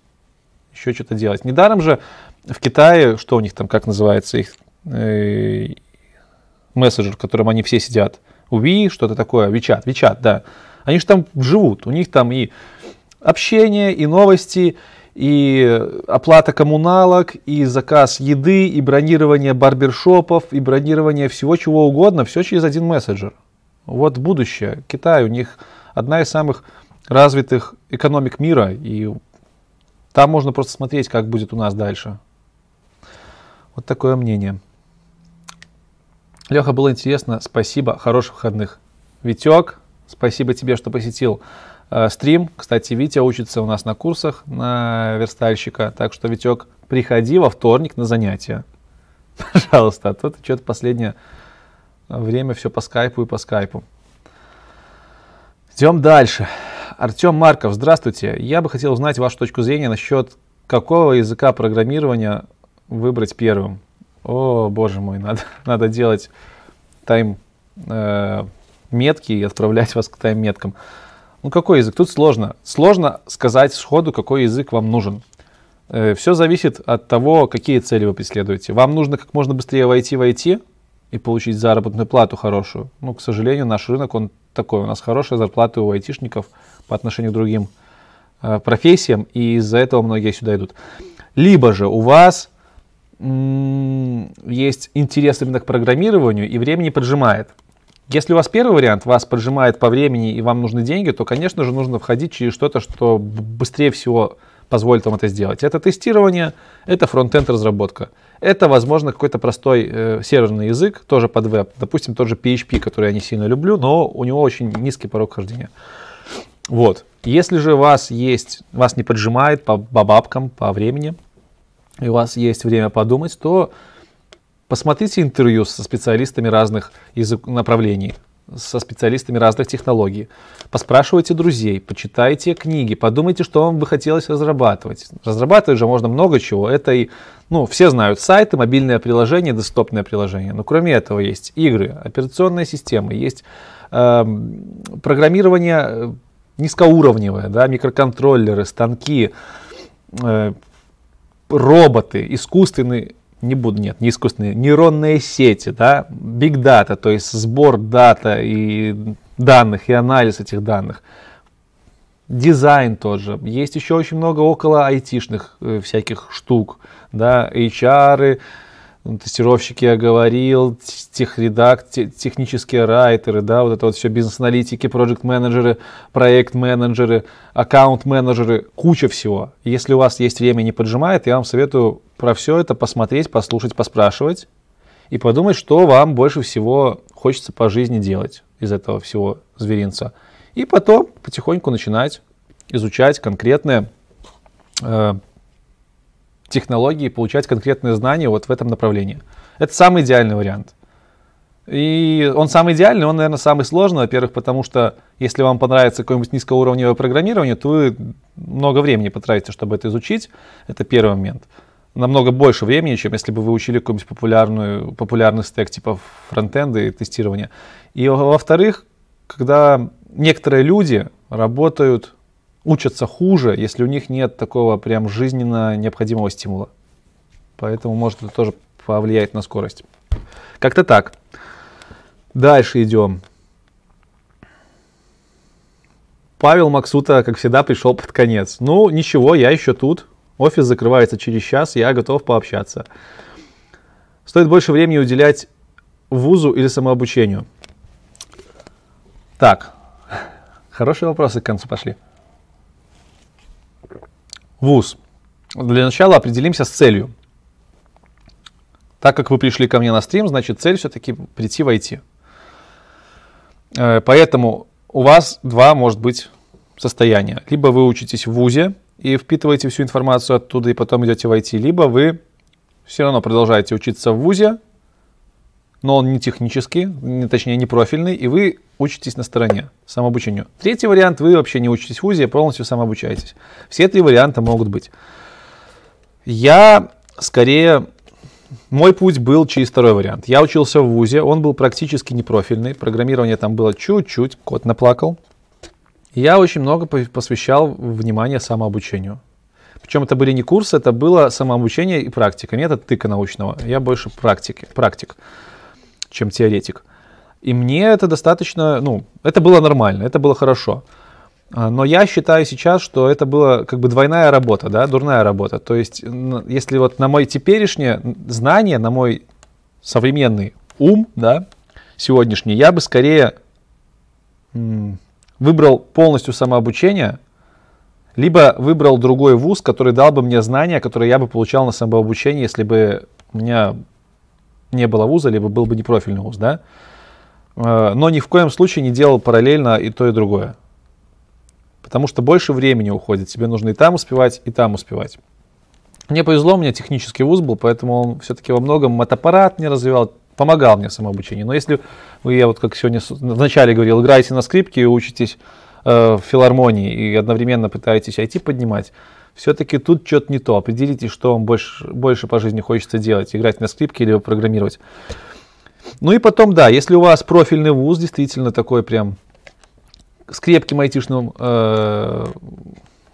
еще что-то делать. Недаром же в Китае, что у них там, как называется их э, мессенджер, в котором они все сидят, Уви, что-то такое, Вичат, Вичат, да. Они же там живут, у них там и общение, и новости, и оплата коммуналок, и заказ еды, и бронирование барбершопов, и бронирование всего чего угодно, все через один мессенджер. Вот будущее. Китай, у них одна из самых развитых экономик мира, и там можно просто смотреть, как будет у нас дальше. Вот такое мнение. Леха, было интересно. Спасибо. Хороших выходных. Витек, спасибо тебе, что посетил э, стрим. Кстати, Витя учится у нас на курсах на верстальщика. Так что, Витек, приходи во вторник на занятия. Пожалуйста, а то что-то последнее время все по скайпу и по скайпу. Идем дальше. Артем Марков, здравствуйте. Я бы хотел узнать вашу точку зрения насчет какого языка программирования выбрать первым. О, боже мой, надо, надо делать тайм э, и отправлять вас к тайм меткам. Ну какой язык? Тут сложно. Сложно сказать сходу, какой язык вам нужен. Э, все зависит от того, какие цели вы преследуете. Вам нужно как можно быстрее войти в IT и получить заработную плату хорошую. Ну, к сожалению, наш рынок, он такой. У нас хорошая зарплата у айтишников – по отношению к другим э, профессиям, и из-за этого многие сюда идут. Либо же у вас есть интерес именно к программированию, и времени поджимает. Если у вас первый вариант, вас поджимает по времени и вам нужны деньги, то, конечно же, нужно входить через что-то, что быстрее всего позволит вам это сделать. Это тестирование, это фронтенд разработка. Это, возможно, какой-то простой э, серверный язык, тоже под веб. Допустим, тот же PHP, который я не сильно люблю, но у него очень низкий порог хождения. Вот. Если же вас есть, вас не поджимает по, по бабкам, по времени, и у вас есть время подумать, то посмотрите интервью со специалистами разных язык, направлений, со специалистами разных технологий. Поспрашивайте друзей, почитайте книги, подумайте, что вам бы хотелось разрабатывать. Разрабатывать же можно много чего. Это и, ну, все знают сайты, мобильное приложение, десктопное приложение. Но кроме этого есть игры, операционные системы, есть э, программирование низкоуровневые, да, микроконтроллеры, станки, э, роботы, искусственные, не буду, нет, не искусственные, нейронные сети, да, big data, то есть сбор дата и данных, и анализ этих данных. Дизайн тоже. Есть еще очень много около айтишных э, всяких штук, да, HR, тестировщики я говорил, техредак, технические райтеры, да, вот это вот все бизнес-аналитики, проект-менеджеры, проект-менеджеры, аккаунт-менеджеры, куча всего. Если у вас есть время не поджимает, я вам советую про все это посмотреть, послушать, поспрашивать и подумать, что вам больше всего хочется по жизни делать из этого всего зверинца. И потом потихоньку начинать изучать конкретные э, технологии, получать конкретные знания вот в этом направлении. Это самый идеальный вариант. И он самый идеальный, он, наверное, самый сложный, во-первых, потому что если вам понравится какое-нибудь низкоуровневое программирование, то вы много времени потратите, чтобы это изучить. Это первый момент. Намного больше времени, чем если бы вы учили какой-нибудь популярную, популярный стек типа фронтенда и тестирования. И во-вторых, когда некоторые люди работают учатся хуже, если у них нет такого прям жизненно необходимого стимула. Поэтому может это тоже повлиять на скорость. Как-то так. Дальше идем. Павел Максута, как всегда, пришел под конец. Ну, ничего, я еще тут. Офис закрывается через час, я готов пообщаться. Стоит больше времени уделять вузу или самообучению? Так, хорошие вопросы к концу пошли. ВУЗ. Для начала определимся с целью. Так как вы пришли ко мне на стрим, значит цель все-таки прийти в IT. Э, поэтому у вас два, может быть, состояния. Либо вы учитесь в ВУЗе и впитываете всю информацию оттуда и потом идете в IT, либо вы все равно продолжаете учиться в ВУЗе, но он не технический, не, точнее не профильный, и вы учитесь на стороне самообучению. Третий вариант, вы вообще не учитесь в ВУЗе, а полностью самообучаетесь. Все три варианта могут быть. Я скорее, мой путь был через второй вариант. Я учился в ВУЗе, он был практически не профильный, программирование там было чуть-чуть, кот наплакал. Я очень много посвящал внимание самообучению. Причем это были не курсы, это было самообучение и практика, метод тыка научного. Я больше практики, практик чем теоретик. И мне это достаточно, ну, это было нормально, это было хорошо. А, но я считаю сейчас, что это была как бы двойная работа, да, дурная работа. То есть, если вот на мой теперешнее знание, на мой современный ум, да, сегодняшний, я бы скорее выбрал полностью самообучение, либо выбрал другой вуз, который дал бы мне знания, которые я бы получал на самообучении, если бы у меня не было вуза, либо был бы непрофильный вуз, да. А, но ни в коем случае не делал параллельно и то, и другое. Потому что больше времени уходит. Тебе нужно и там успевать, и там успевать. Мне повезло, у меня технический вуз был, поэтому он все-таки во многом мотоаппарат не развивал, помогал мне самообучение. Но если вы, я вот как сегодня вначале говорил, играете на скрипке и учитесь э, в филармонии и одновременно пытаетесь IT поднимать, все-таки тут что-то не то. Определитесь, что вам больше, больше по жизни хочется делать, играть на скрипке или программировать. Ну и потом, да, если у вас профильный вуз, действительно такой прям с крепким айтишным, э,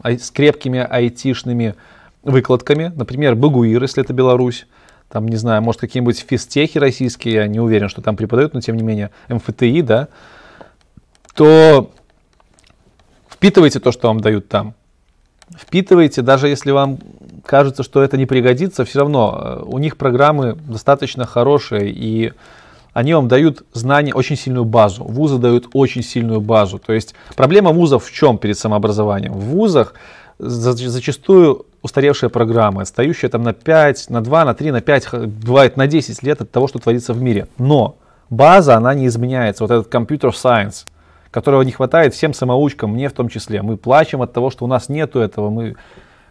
с крепкими айтишными выкладками, например, Багуир, если это Беларусь, там, не знаю, может, какие-нибудь физтехи российские, я не уверен, что там преподают, но тем не менее, МФТИ, да, то впитывайте то, что вам дают там. Впитывайте, даже если вам кажется, что это не пригодится, все равно э, у них программы достаточно хорошие, и они вам дают знания, очень сильную базу. Вузы дают очень сильную базу. То есть проблема вузов в чем перед самообразованием? В вузах зачастую устаревшая программа, отстающая там на 5, на 2, на 3, на 5, бывает на 10 лет от того, что творится в мире. Но база, она не изменяется. Вот этот компьютер science, которого не хватает всем самоучкам, мне в том числе. Мы плачем от того, что у нас нету этого. Мы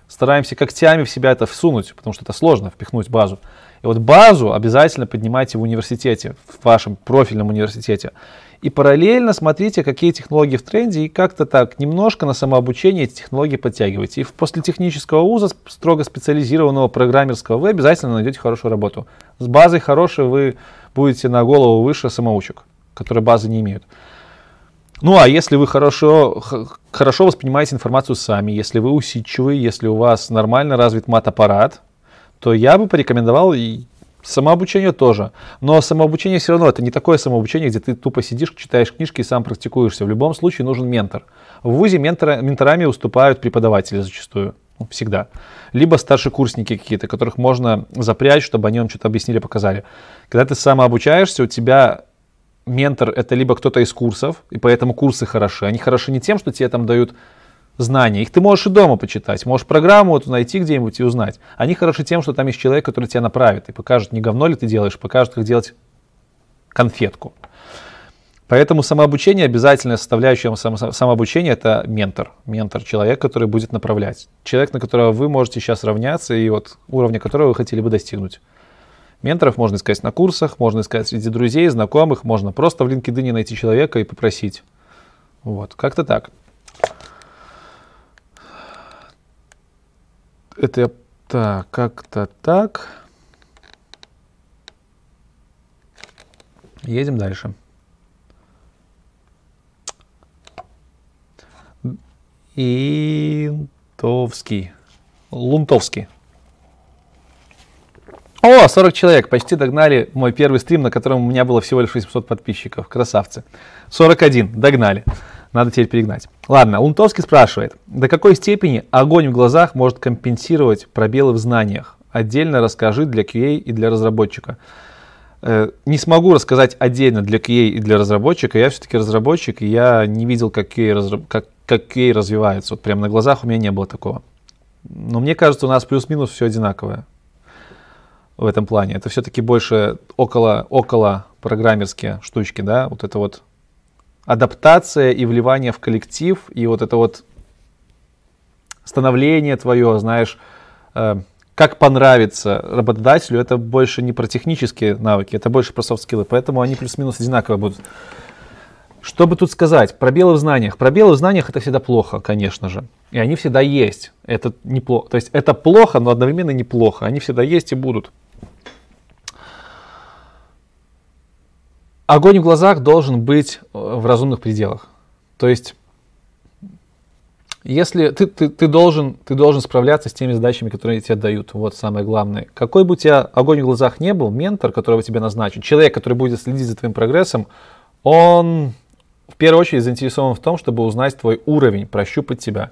стараемся когтями в себя это всунуть, потому что это сложно, впихнуть базу. И вот базу обязательно поднимайте в университете, в вашем профильном университете. И параллельно смотрите, какие технологии в тренде, и как-то так немножко на самообучение эти технологии подтягивайте. И после технического вуза, строго специализированного программерского, вы обязательно найдете хорошую работу. С базой хорошей вы будете на голову выше самоучек, которые базы не имеют. Ну а если вы хорошо, хорошо воспринимаете информацию сами, если вы усидчивый, если у вас нормально развит мат-аппарат, то я бы порекомендовал и самообучение тоже. Но самообучение все равно это не такое самообучение, где ты тупо сидишь, читаешь книжки и сам практикуешься. В любом случае нужен ментор. В ВУЗе ментора, менторами уступают преподаватели зачастую. Ну, всегда. Либо старшекурсники какие-то, которых можно запрячь, чтобы они вам что-то объяснили, показали. Когда ты самообучаешься, у тебя ментор это либо кто-то из курсов, и поэтому курсы хороши. Они хороши не тем, что тебе там дают знания. Их ты можешь и дома почитать. Можешь программу вот найти где-нибудь и узнать. Они хороши тем, что там есть человек, который тебя направит и покажет, не говно ли ты делаешь, покажет, как делать конфетку. Поэтому самообучение, обязательная составляющая самообучения – это ментор. Ментор – человек, который будет направлять. Человек, на которого вы можете сейчас равняться и вот уровня которого вы хотели бы достигнуть. Менторов можно искать на курсах, можно искать среди друзей, знакомых, можно просто в LinkedIn найти человека и попросить. Вот, как-то так. Это так, как-то так. Едем дальше. Интовский. Лунтовский. О, 40 человек, почти догнали мой первый стрим, на котором у меня было всего лишь 800 подписчиков. Красавцы. 41, догнали. Надо теперь перегнать. Ладно, Лунтовский спрашивает, до какой степени огонь в глазах может компенсировать пробелы в знаниях? Отдельно расскажи для QA и для разработчика. Э, не смогу рассказать отдельно для QA и для разработчика. Я все-таки разработчик, и я не видел, как QA, как, как QA развивается. Вот прямо на глазах у меня не было такого. Но мне кажется, у нас плюс-минус все одинаковое в этом плане. Это все-таки больше около, около программерские штучки, да, вот это вот адаптация и вливание в коллектив, и вот это вот становление твое, знаешь, э, как понравится работодателю, это больше не про технические навыки, это больше про софт-скиллы, поэтому они плюс-минус одинаково будут. Что бы тут сказать? Пробелы в знаниях. Пробелы в знаниях это всегда плохо, конечно же. И они всегда есть. Это неплохо. То есть это плохо, но одновременно неплохо. Они всегда есть и будут. Огонь в глазах должен быть э, в разумных пределах. То есть, если ты, ты, ты, должен, ты должен справляться с теми задачами, которые тебе дают, вот самое главное. Какой бы у тебя огонь в глазах не был, ментор, которого тебе назначен, человек, который будет следить за твоим прогрессом, он в первую очередь заинтересован в том, чтобы узнать твой уровень, прощупать тебя.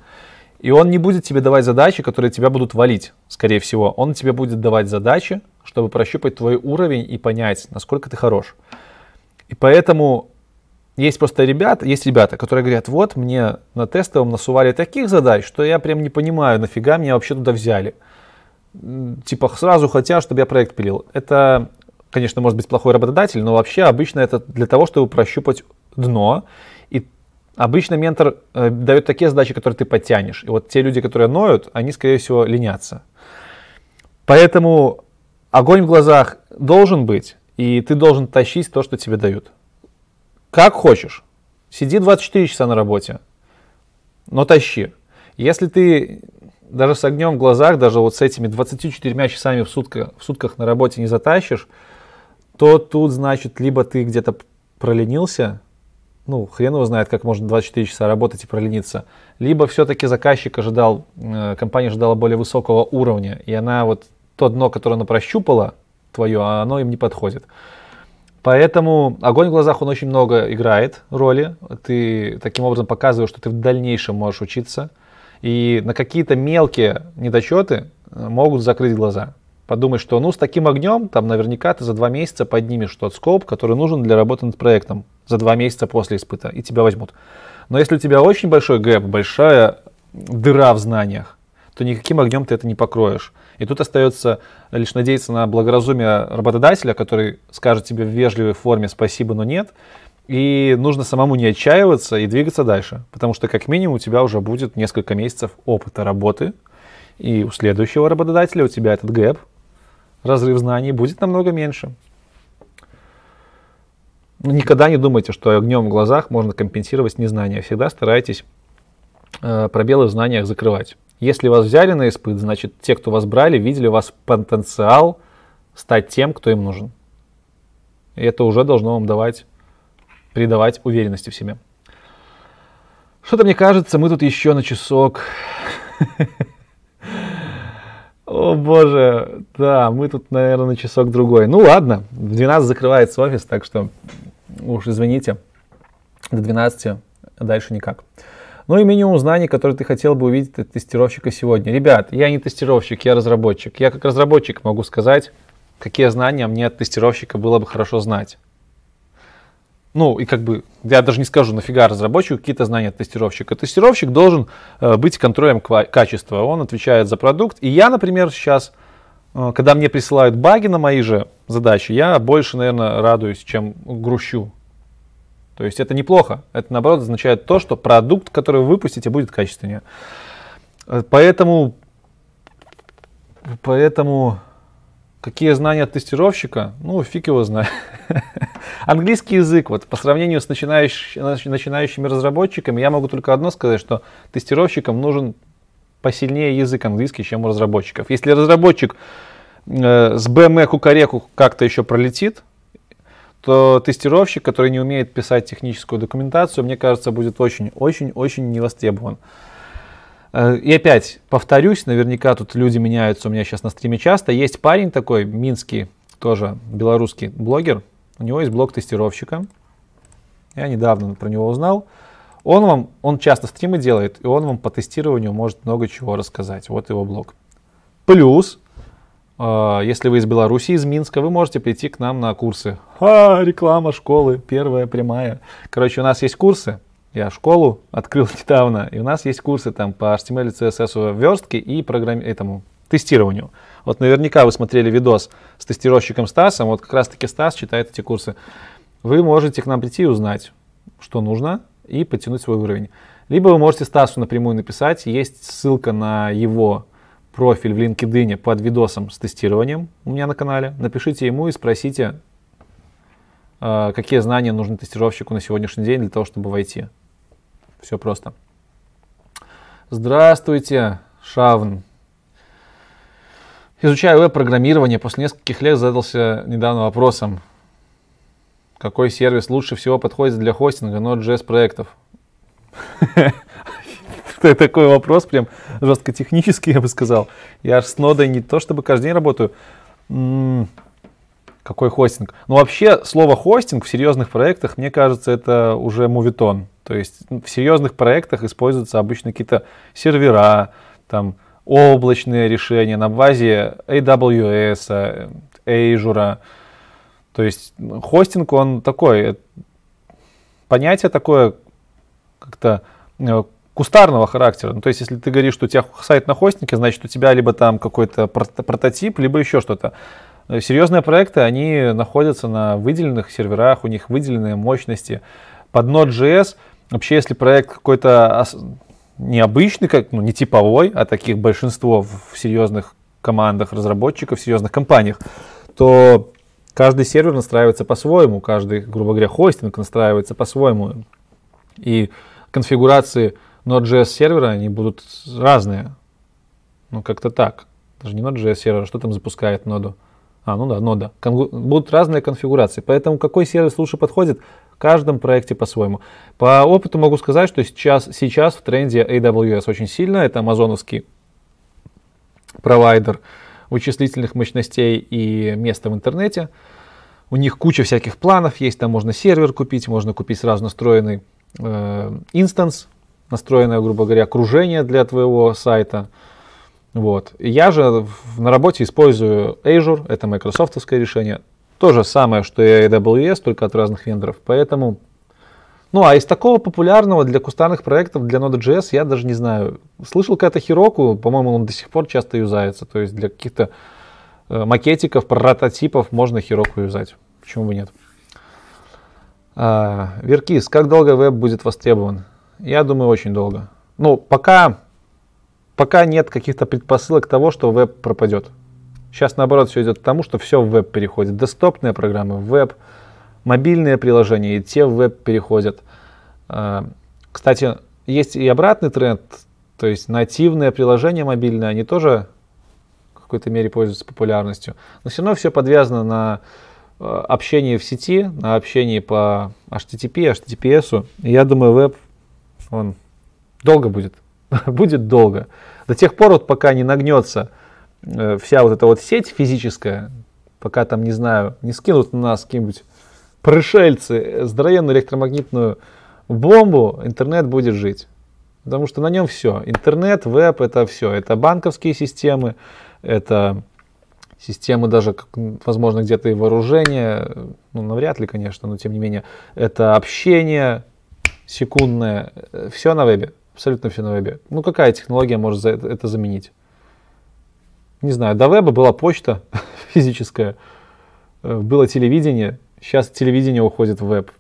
И он не будет тебе давать задачи, которые тебя будут валить, скорее всего. Он тебе будет давать задачи, чтобы прощупать твой уровень и понять, насколько ты хорош. И поэтому есть просто ребята, есть ребята, которые говорят, вот мне на тестовом насували таких задач, что я прям не понимаю, нафига меня вообще туда взяли. Типа сразу хотят, чтобы я проект пилил. Это, конечно, может быть плохой работодатель, но вообще обычно это для того, чтобы прощупать дно. И обычно ментор э, дает такие задачи, которые ты подтянешь. И вот те люди, которые ноют, они, скорее всего, ленятся. Поэтому огонь в глазах должен быть, и ты должен тащить то, что тебе дают. Как хочешь. Сиди 24 часа на работе, но тащи. Если ты даже с огнем в глазах, даже вот с этими 24 часами в, сутка, в сутках на работе не затащишь, то тут, значит, либо ты где-то проленился, ну, хрен его знает, как можно 24 часа работать и пролениться, либо все-таки заказчик ожидал, э, компания ожидала более высокого уровня, и она вот то дно, которое она прощупала, твое, а оно им не подходит. Поэтому огонь в глазах, он очень много играет роли. Ты таким образом показываешь, что ты в дальнейшем можешь учиться. И на какие-то мелкие недочеты э, могут закрыть глаза. Подумай, что ну с таким огнем, там наверняка ты за два месяца поднимешь тот скоп, который нужен для работы над проектом. За два месяца после испыта. И тебя возьмут. Но если у тебя очень большой гэп, большая дыра в знаниях, то никаким огнем ты это не покроешь. И тут остается лишь надеяться на благоразумие работодателя, который скажет тебе в вежливой форме спасибо, но нет. И нужно самому не отчаиваться и двигаться дальше. Потому что как минимум у тебя уже будет несколько месяцев опыта работы. И у следующего работодателя у тебя этот гэп, разрыв знаний будет намного меньше. Никогда не думайте, что огнем в глазах можно компенсировать незнание. Всегда старайтесь э, пробелы в знаниях закрывать. Если вас взяли на испыт, значит, те, кто вас брали, видели у вас потенциал стать тем, кто им нужен. И это уже должно вам давать, придавать уверенности в себе. Что-то мне кажется, мы тут еще на часок. О боже, да, мы тут, наверное, на часок другой. Ну ладно, в 12 закрывается офис, так что уж извините, до 12 дальше никак. Ну и минимум знаний, которые ты хотел бы увидеть от тестировщика сегодня. Ребят, я не тестировщик, я разработчик. Я как разработчик могу сказать, какие знания мне от тестировщика было бы хорошо знать. Ну, и как бы, я даже не скажу, нафига разработчику какие-то знания от тестировщика. Тестировщик должен э, быть контролем качества, он отвечает за продукт. И я, например, сейчас, э, когда мне присылают баги на мои же задачи, я больше, наверное, радуюсь, чем грущу. То есть это неплохо. Это, наоборот, означает то, что продукт, который вы выпустите, будет качественнее. Э, поэтому, поэтому какие знания от тестировщика? Ну, фиг его знает. Английский язык, вот по сравнению с начинающими, начинающими разработчиками, я могу только одно сказать, что тестировщикам нужен посильнее язык английский, чем у разработчиков. Если разработчик э, с BME кукареку как-то еще пролетит, то тестировщик, который не умеет писать техническую документацию, мне кажется, будет очень-очень-очень невостребован. Э, и опять, повторюсь, наверняка тут люди меняются у меня сейчас на стриме часто. Есть парень такой, минский, тоже белорусский блогер. У него есть блог тестировщика. Я недавно про него узнал. Он вам, он часто стримы делает, и он вам по тестированию может много чего рассказать. Вот его блог. Плюс если вы из Беларуси, из Минска, вы можете прийти к нам на курсы. А, реклама школы, первая, прямая. Короче, у нас есть курсы. Я школу открыл недавно, и у нас есть курсы там по HTML, CSS верстке и программе, этому тестированию. Вот наверняка вы смотрели видос с тестировщиком Стасом, вот как раз таки Стас читает эти курсы. Вы можете к нам прийти и узнать, что нужно, и подтянуть свой уровень. Либо вы можете Стасу напрямую написать, есть ссылка на его профиль в LinkedIn под видосом с тестированием у меня на канале. Напишите ему и спросите, а, какие знания нужны тестировщику на сегодняшний день для того, чтобы войти. Все просто. Здравствуйте, Шавн. Изучаю веб-программирование, после нескольких лет задался недавно вопросом, какой сервис лучше всего подходит для хостинга Node.js проектов. такой вопрос, прям жестко технический, я бы сказал. Я с нодой не то чтобы каждый день работаю. Какой хостинг? Ну, вообще, слово хостинг в серьезных проектах, мне кажется, это уже мувитон. То есть в серьезных проектах используются обычно какие-то сервера, там, облачные решения на базе AWS, Azure. То есть хостинг, он такой, э, понятие такое как-то э, кустарного характера. Ну, то есть, если ты говоришь, что у тебя сайт на хостинге, значит, у тебя либо там какой-то прототип, либо еще что-то. Э, серьезные проекты, они находятся на выделенных серверах, у них выделенные мощности. Под Node.js, вообще, если проект какой-то необычный, как, ну, не типовой, а таких большинство в серьезных командах разработчиков, в серьезных компаниях, то каждый сервер настраивается по-своему, каждый, грубо говоря, хостинг настраивается по-своему. И конфигурации Node.js сервера, они будут разные. Ну, как-то так. Даже не Node.js сервер, что там запускает ноду? А, ну да, нода. Конгу... Будут разные конфигурации. Поэтому какой сервис лучше подходит, в каждом проекте по-своему. По опыту могу сказать, что сейчас, сейчас в тренде AWS очень сильно. Это амазоновский провайдер вычислительных мощностей и места в интернете. У них куча всяких планов есть, там можно сервер купить, можно купить сразу настроенный э, инстанс, настроенное, грубо говоря, окружение для твоего сайта. Вот. Я же на работе использую Azure, это майкрософтовское решение. То же самое, что и AWS, только от разных вендоров. Поэтому, ну а из такого популярного для кустарных проектов, для Node.js, я даже не знаю. Слышал когда-то Heroku, по-моему, он до сих пор часто юзается. То есть для каких-то э, макетиков, прототипов можно Heroku юзать. Почему бы нет? А, Веркис, как долго веб будет востребован? Я думаю, очень долго. Ну, пока пока нет каких-то предпосылок того, что веб пропадет. Сейчас, наоборот, все идет к тому, что все в веб переходит. Десктопные программы в веб, мобильные приложения, и те в веб переходят. А, кстати, есть и обратный тренд, то есть нативные приложения мобильные, они тоже в какой-то мере пользуются популярностью. Но все равно все подвязано на а, общении в сети, на общении по HTTP, HTTPS. И я думаю, веб, он долго будет. будет долго. До тех пор, вот, пока не нагнется э, вся вот эта вот сеть физическая, пока там, не знаю, не скинут на нас какие-нибудь пришельцы здоровенную электромагнитную бомбу, интернет будет жить. Потому что на нем все. Интернет, веб, это все. Это банковские системы, это системы даже, возможно, где-то и вооружения, ну, навряд ли, конечно, но тем не менее, это общение секундное, э, все на вебе. Абсолютно все на вебе. Ну какая технология может это заменить? Не знаю, до веба была почта физическая, э, было телевидение, сейчас телевидение уходит в веб,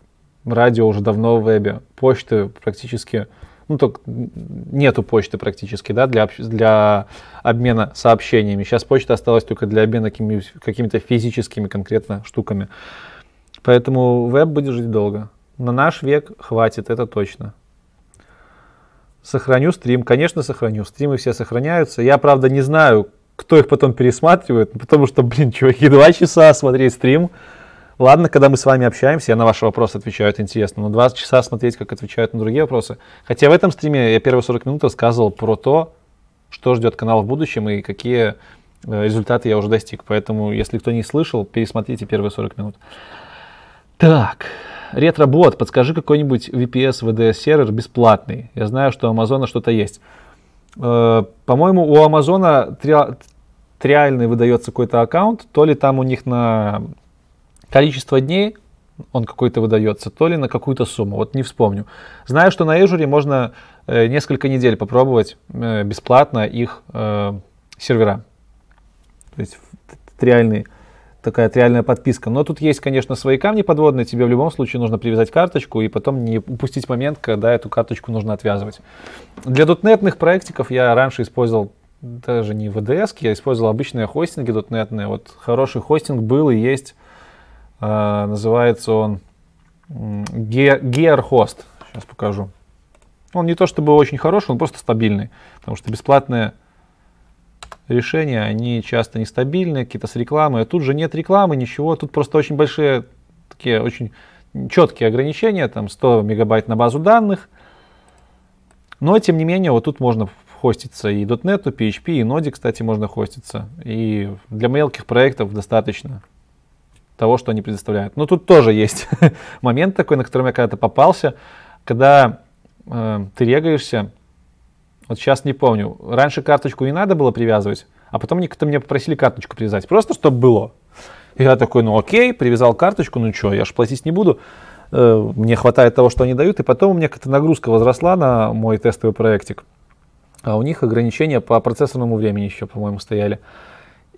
радио уже давно в вебе, почты практически, ну только нету почты практически, да, для, для обмена сообщениями. Сейчас почта осталась только для обмена какими-то какими физическими конкретно штуками. Поэтому веб будет жить долго. На наш век хватит, это точно. Сохраню стрим. Конечно, сохраню. Стримы все сохраняются. Я, правда, не знаю, кто их потом пересматривает, потому что, блин, чуваки, два часа смотреть стрим. Ладно, когда мы с вами общаемся, я на ваши вопросы отвечаю, это интересно, но два часа смотреть, как отвечают на другие вопросы. Хотя в этом стриме я первые 40 минут рассказывал про то, что ждет канал в будущем и какие э, результаты я уже достиг. Поэтому, если кто не слышал, пересмотрите первые 40 минут. Так, ретробот, подскажи какой-нибудь VPS VDS сервер бесплатный. Я знаю, что у Амазона что-то есть. Э, по-моему, у Амазона триальный выдается какой-то аккаунт, то ли там у них на количество дней он какой-то выдается, то ли на какую-то сумму, вот не вспомню. Знаю, что на Azure можно э, несколько недель попробовать э, бесплатно их сервера. То есть триальный такая триальная подписка. Но тут есть, конечно, свои камни подводные. Тебе в любом случае нужно привязать карточку и потом не упустить момент, когда эту карточку нужно отвязывать. Для дотнетных проектиков я раньше использовал даже не VDS, я использовал обычные хостинги дотнетные. Вот хороший хостинг был и есть. Э, называется он GearHost. Сейчас покажу. Он не то чтобы очень хороший, он просто стабильный. Потому что бесплатные решения, они часто нестабильные, какие-то с рекламой. А тут же нет рекламы, ничего. Тут просто очень большие, такие очень четкие ограничения, там 100 мегабайт на базу данных. Но, тем не менее, вот тут можно хоститься и .NET, и PHP, и Node, кстати, можно хоститься. И для мелких проектов достаточно того, что они предоставляют. Но тут тоже есть момент такой, на котором я когда-то попался, когда э, ты регаешься, вот сейчас не помню, раньше карточку не надо было привязывать, а потом некоторые мне попросили карточку привязать, просто чтобы было. Я такой, ну окей, привязал карточку, ну что, я же платить не буду. Э, мне хватает того, что они дают, и потом у меня как-то нагрузка возросла на мой тестовый проектик. А у них ограничения по процессорному времени еще, по-моему, стояли.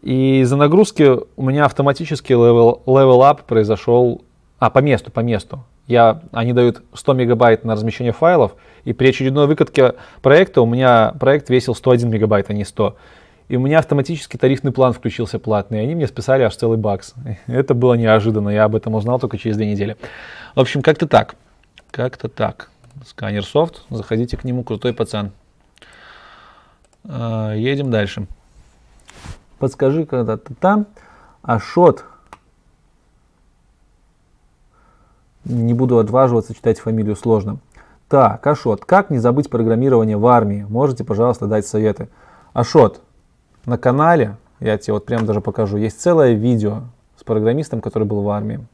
И из-за нагрузки у меня автоматически level up произошел, а по месту, по месту. Я, они дают 100 мегабайт на размещение файлов, и при очередной выкатке проекта у меня проект весил 101 мегабайт, а не 100. И у меня автоматически тарифный план включился платный, и они мне списали аж целый бакс. Это было неожиданно, я об этом узнал только через две недели. В общем, как-то так. Как-то так. Сканер софт, заходите к нему, крутой пацан. А, едем дальше. Подскажи, когда ты там, Ашот. Не буду отваживаться, читать фамилию сложно. Так, Ашот, как не забыть программирование в армии? Можете, пожалуйста, дать советы. Ашот, на канале, я тебе вот прям даже покажу, есть целое видео с программистом, который был в армии.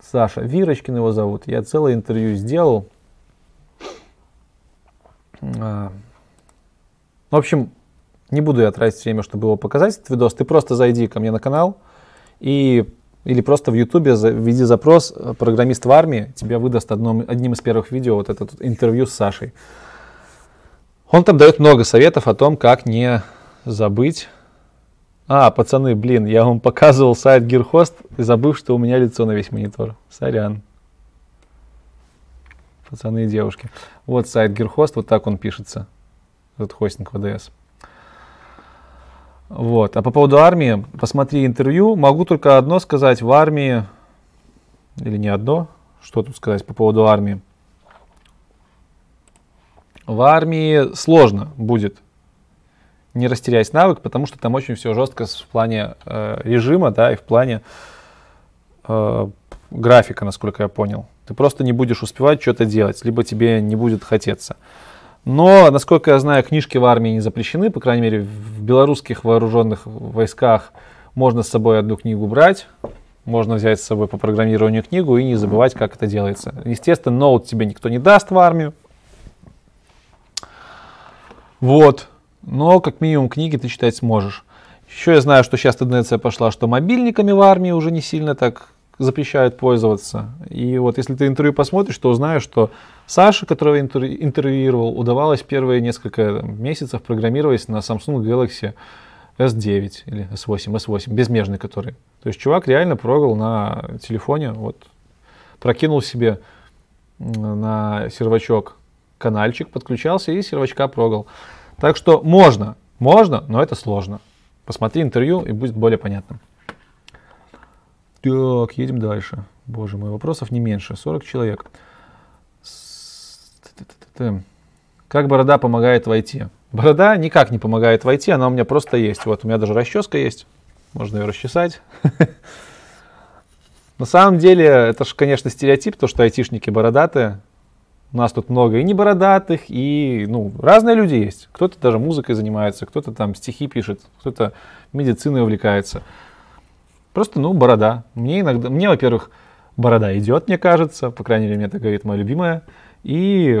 Саша, Вирочкин его зовут. Я целое интервью сделал. А, в общем, не буду я тратить время, чтобы его показать, этот видос. Ты просто зайди ко мне на канал и или просто в Ютубе введи запрос э, «программист в армии», тебе выдаст одном, одним из первых видео вот это интервью с Сашей. Он там дает много советов о том, как не забыть. А, пацаны, блин, я вам показывал сайт и забыл, что у меня лицо на весь монитор. Сорян. Пацаны и девушки. Вот сайт Gearhost, вот так он пишется. Этот хостинг ВДС. Вот. А по поводу армии, посмотри интервью. Могу только одно сказать. В армии, или не одно, что тут сказать по поводу армии. В армии сложно будет не растерять навык, потому что там очень все жестко в плане э, режима, да, и в плане э, графика, насколько я понял. Ты просто не будешь успевать что-то делать, либо тебе не будет хотеться. Но, насколько я знаю, книжки в армии не запрещены, по крайней мере, в белорусских вооруженных войсках можно с собой одну книгу брать, можно взять с собой по программированию книгу и не забывать, как это делается. Естественно, ноут тебе никто не даст в армию, вот. Но как минимум книги ты читать сможешь. Еще я знаю, что сейчас тенденция пошла, что мобильниками в армии уже не сильно так запрещают пользоваться. И вот если ты интервью посмотришь, то узнаешь, что Саша, которого интервьюировал, удавалось первые несколько месяцев программировать на Samsung Galaxy S9 или S8, S8, безмежный который. То есть чувак реально прогал на телефоне, вот прокинул себе на сервачок канальчик, подключался и сервачка прогал. Так что можно, можно, но это сложно. Посмотри интервью и будет более понятно. Так, едем дальше. Боже мой, вопросов не меньше. 40 человек. Как борода помогает войти? Борода никак не помогает войти, она у меня просто есть. Вот у меня даже расческа есть. Можно ее расчесать. На самом деле, это же, конечно, стереотип, то, что айтишники бородатые. У нас тут много и не бородатых, и ну, разные люди есть. Кто-то даже музыкой занимается, кто-то там стихи пишет, кто-то медициной увлекается. Просто, ну, борода. Мне иногда, мне, во-первых, борода идет, мне кажется, по крайней мере, мне так говорит моя любимая. И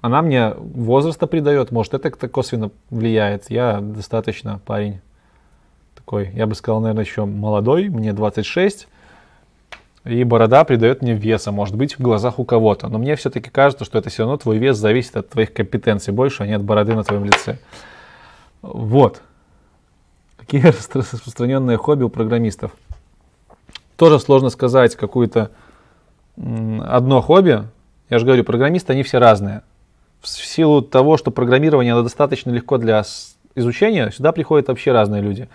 она мне возраста придает, может, это как-то косвенно влияет. Я достаточно парень такой, я бы сказал, наверное, еще молодой, мне 26, и борода придает мне веса, может быть, в глазах у кого-то. Но мне все-таки кажется, что это все равно твой вес зависит от твоих компетенций больше, а не от бороды на твоем лице. Вот. Какие распространенные хобби у программистов? Тоже сложно сказать какую-то одно хобби. Я же говорю, программисты, они все разные. В силу того, что программирование достаточно легко для изучения, сюда приходят вообще разные люди.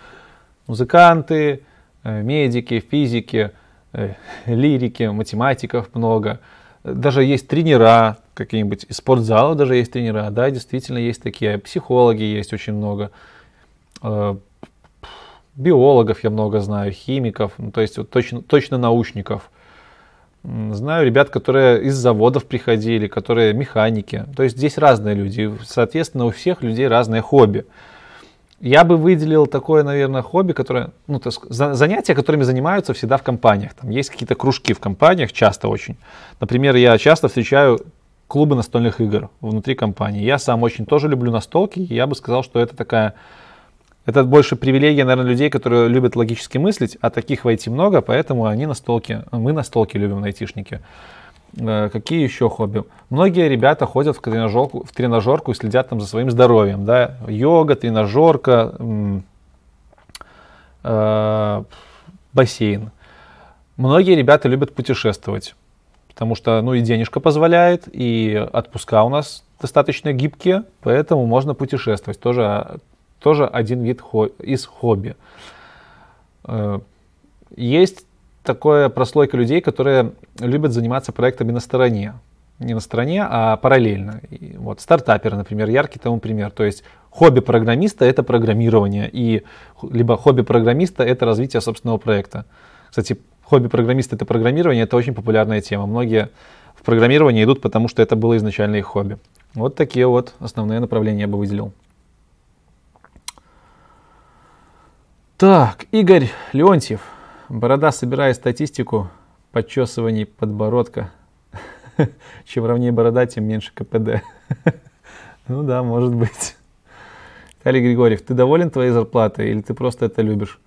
Музыканты, э, медики, физики, Э, лирики, математиков много. Даже есть тренера какие-нибудь, из спортзала даже есть тренера, да, действительно есть такие. Психологи есть очень много. Биологов я много знаю, химиков, ну, то есть вот точно, точно научников. Знаю ребят, которые из заводов приходили, которые механики. То есть здесь разные люди. Соответственно, у всех людей разные хобби. я бы выделил такое, наверное, хобби, которое, ну, то есть занятия, которыми занимаются всегда в компаниях. Там есть какие-то кружки в компаниях, часто очень. Например, я часто встречаю клубы настольных игр внутри компании. Я сам очень тоже люблю настолки, и я бы сказал, что это такая это больше привилегия, наверное, людей, которые любят логически мыслить, а таких в IT много, поэтому они настолки, мы настолки любим, айтишники. Э, какие еще хобби? Многие ребята ходят в тренажерку, в тренажерку и следят там за своим здоровьем. Да? Йога, тренажерка, э, бассейн. Многие ребята любят путешествовать, потому что ну, и денежка позволяет, и отпуска у нас достаточно гибкие, поэтому можно путешествовать. Тоже, тоже один вид хо- из хобби. Э, есть такая прослойка людей, которые любят заниматься проектами на стороне. Не на стороне, а параллельно. И вот стартаперы, например, яркий тому пример. То есть хобби программиста это программирование, и либо хобби программиста это развитие собственного проекта. Кстати, хобби программиста это программирование, это очень популярная тема. Многие в программирование идут, потому что это было изначально их хобби. Вот такие вот основные направления я бы выделил. Так, Игорь Леонтьев. Борода, собирая статистику подчесываний подбородка. Чем ровнее борода, тем меньше КПД. Ну да, может быть. Виталий Григорьев, ты доволен твоей зарплатой или ты просто это любишь?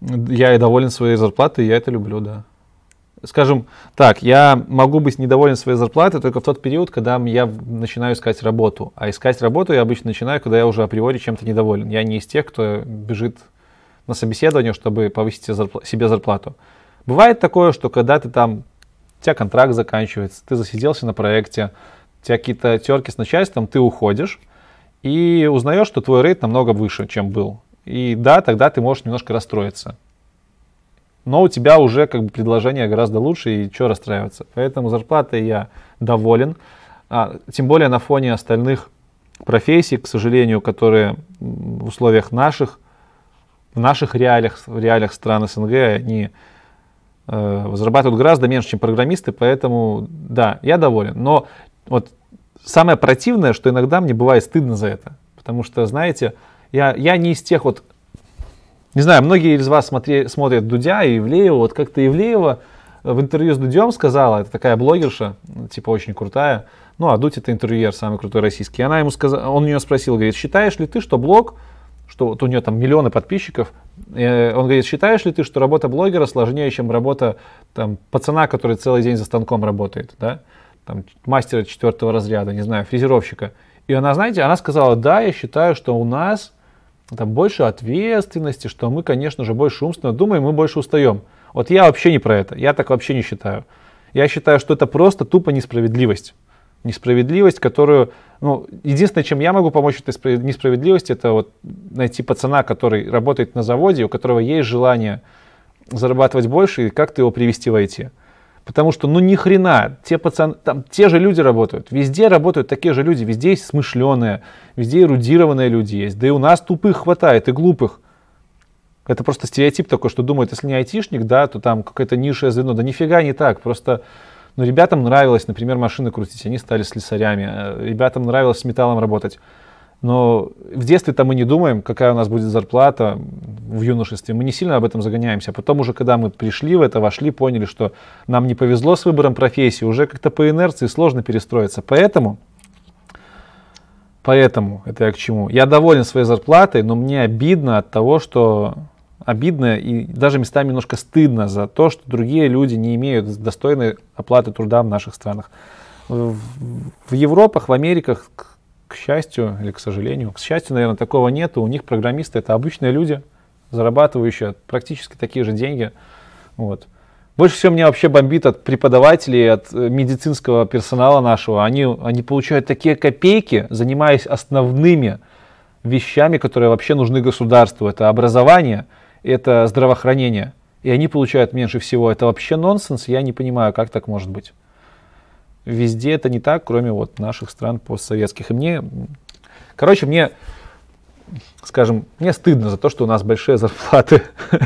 Я и доволен своей зарплатой, я это люблю, да. Скажем так, я могу быть недоволен своей зарплатой только в тот период, когда я начинаю искать работу. А искать работу я обычно начинаю, когда я уже априори чем-то недоволен. Я не из тех, кто бежит на собеседование, чтобы повысить себе зарплату. Бывает такое, что когда ты там, у тебя контракт заканчивается, ты засиделся на проекте, у тебя какие-то терки с начальством, ты уходишь и узнаешь, что твой рейд намного выше, чем был. И да, тогда ты можешь немножко расстроиться. Но у тебя уже как бы предложение гораздо лучше, и что расстраиваться. Поэтому зарплатой я доволен. А, тем более на фоне остальных профессий, к сожалению, которые в условиях наших в наших реалиях, в реалиях стран СНГ они э, зарабатывают гораздо меньше, чем программисты, поэтому да, я доволен. Но вот самое противное, что иногда мне бывает стыдно за это. Потому что, знаете, я, я не из тех вот, не знаю, многие из вас смотри, смотрят Дудя и Ивлеева, вот как-то Ивлеева в интервью с Дудем сказала, это такая блогерша, типа очень крутая, ну а Дудь это интервьюер, самый крутой российский. Она ему сказала, он у нее спросил, говорит, считаешь ли ты, что блог что вот у нее там миллионы подписчиков. И он говорит, считаешь ли ты, что работа блогера сложнее, чем работа там, пацана, который целый день за станком работает, да? Там, мастера четвертого разряда, не знаю, фрезеровщика. И она, знаете, она сказала, да, я считаю, что у нас там больше ответственности, что мы, конечно же, больше умственно думаем, мы больше устаем. Вот я вообще не про это, я так вообще не считаю. Я считаю, что это просто тупо несправедливость несправедливость, которую, ну, единственное, чем я могу помочь этой несправедливости, это вот найти пацана, который работает на заводе, у которого есть желание зарабатывать больше, и как-то его привести в IT. Потому что, ну ни хрена, те пацаны, там те же люди работают, везде работают такие же люди, везде есть смышленые, везде эрудированные люди есть, да и у нас тупых хватает и глупых. Это просто стереотип такой, что думают, если не айтишник, да, то там какое-то низшее звено. Да нифига не так, просто но ребятам нравилось, например, машины крутить, они стали слесарями. Э, ребятам нравилось с металлом работать. Но в детстве-то мы не думаем, какая у нас будет зарплата в юношестве. Мы не сильно об этом загоняемся. Потом уже, когда мы пришли в это, вошли, поняли, что нам не повезло с выбором профессии, уже как-то по инерции сложно перестроиться. Поэтому, поэтому, это я к чему? Я доволен своей зарплатой, но мне обидно от того, что обидно и даже местами немножко стыдно за то, что другие люди не имеют достойной оплаты труда в наших странах. В, в Европах, в Америках, к, к счастью или к сожалению, к счастью, наверное, такого нет. У них программисты это обычные люди, зарабатывающие практически такие же деньги. Вот. Больше всего меня вообще бомбит от преподавателей, от э, медицинского персонала нашего. Они, они получают такие копейки, занимаясь основными вещами, которые вообще нужны государству. Это образование – это здравоохранение, и они получают меньше всего. Это вообще нонсенс, я не понимаю, как так может быть. Везде это не так, кроме вот наших стран постсоветских. И мне, короче, мне, скажем, мне стыдно за то, что у нас большие зарплаты.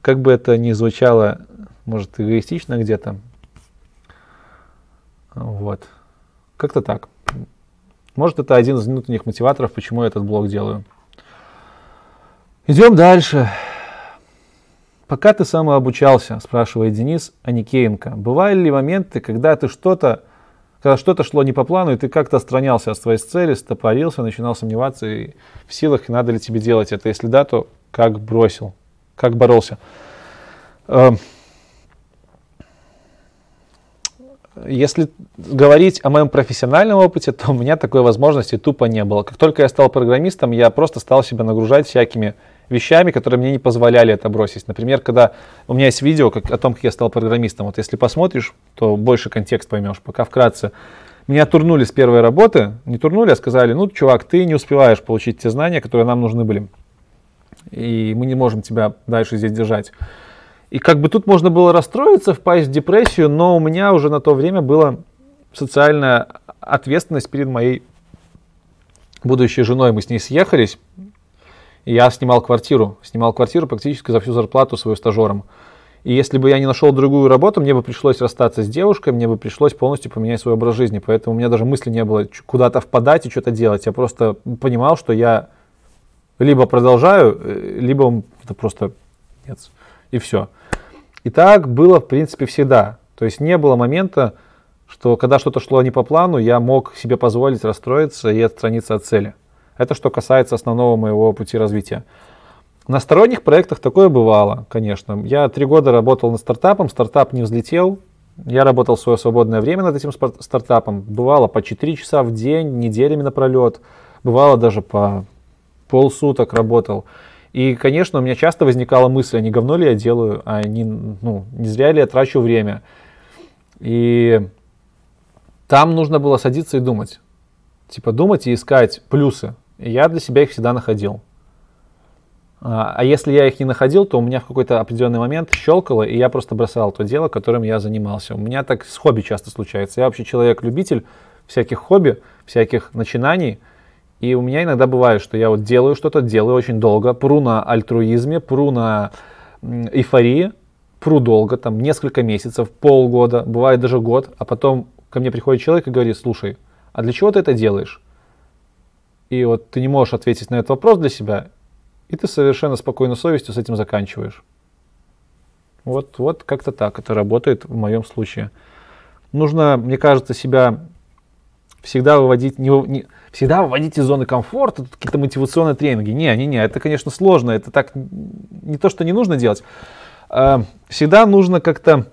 Как бы это ни звучало, может, эгоистично где-то. Вот. Как-то так. Может, это один из внутренних мотиваторов, почему я этот блог делаю. Идем дальше. Пока ты самообучался, спрашивает Денис Аникеенко, бывали ли моменты, когда ты что-то, когда что-то шло не по плану, и ты как-то отстранялся от своей цели, стопорился, начинал сомневаться и в силах, и надо ли тебе делать это? Если да, то как бросил, как боролся? Эм, если говорить о моем профессиональном опыте, то у меня такой возможности тупо не было. Как только я стал программистом, я просто стал себя нагружать всякими вещами, которые мне не позволяли это бросить. Например, когда у меня есть видео как, о том, как я стал программистом. Вот если посмотришь, то больше контекст поймешь. Пока вкратце. Меня турнули с первой работы. Не турнули, а сказали, ну, чувак, ты не успеваешь получить те знания, которые нам нужны были. И мы не можем тебя дальше здесь держать. И как бы тут можно было расстроиться, впасть в депрессию, но у меня уже на то время была социальная ответственность перед моей будущей женой. Мы с ней съехались, я снимал квартиру. Снимал квартиру практически за всю зарплату свою стажером. И если бы я не нашел другую работу, мне бы пришлось расстаться с девушкой, мне бы пришлось полностью поменять свой образ жизни. Поэтому у меня даже мысли не было куда-то впадать и что-то делать. Я просто понимал, что я либо продолжаю, э, либо это просто нет. И все. И так было, в принципе, всегда. То есть не было момента, что когда что-то шло не по плану, я мог себе позволить расстроиться и отстраниться от цели. Это что касается основного моего пути развития. На сторонних проектах такое бывало, конечно. Я три года работал над стартапом, стартап не взлетел. Я работал в свое свободное время над этим стартапом. Бывало по 4 часа в день, неделями напролет. Бывало даже по полсуток работал. И, конечно, у меня часто возникала мысль, а не говно ли я делаю, а не, ну, не зря ли я трачу время. И там нужно было садиться и думать. Типа думать и искать плюсы. Я для себя их всегда находил. А, а если я их не находил, то у меня в какой-то определенный момент щелкало, и я просто бросал то дело, которым я занимался. У меня так с хобби часто случается. Я вообще человек-любитель всяких хобби, всяких начинаний – и у меня иногда бывает, что я вот делаю что-то, делаю очень долго, пру на альтруизме, пру на эйфории, пру долго, там несколько месяцев, полгода, бывает даже год, а потом ко мне приходит человек и говорит, слушай, а для чего ты это делаешь? И вот ты не можешь ответить на этот вопрос для себя, и ты совершенно спокойной совестью с этим заканчиваешь. Вот, вот как-то так это работает в моем случае. Нужно, мне кажется, себя всегда выводить, не, не, всегда выводить из зоны комфорта, какие-то мотивационные тренинги. Не, не, не, это, конечно, сложно, это так не то, что не нужно делать. А, всегда нужно как-то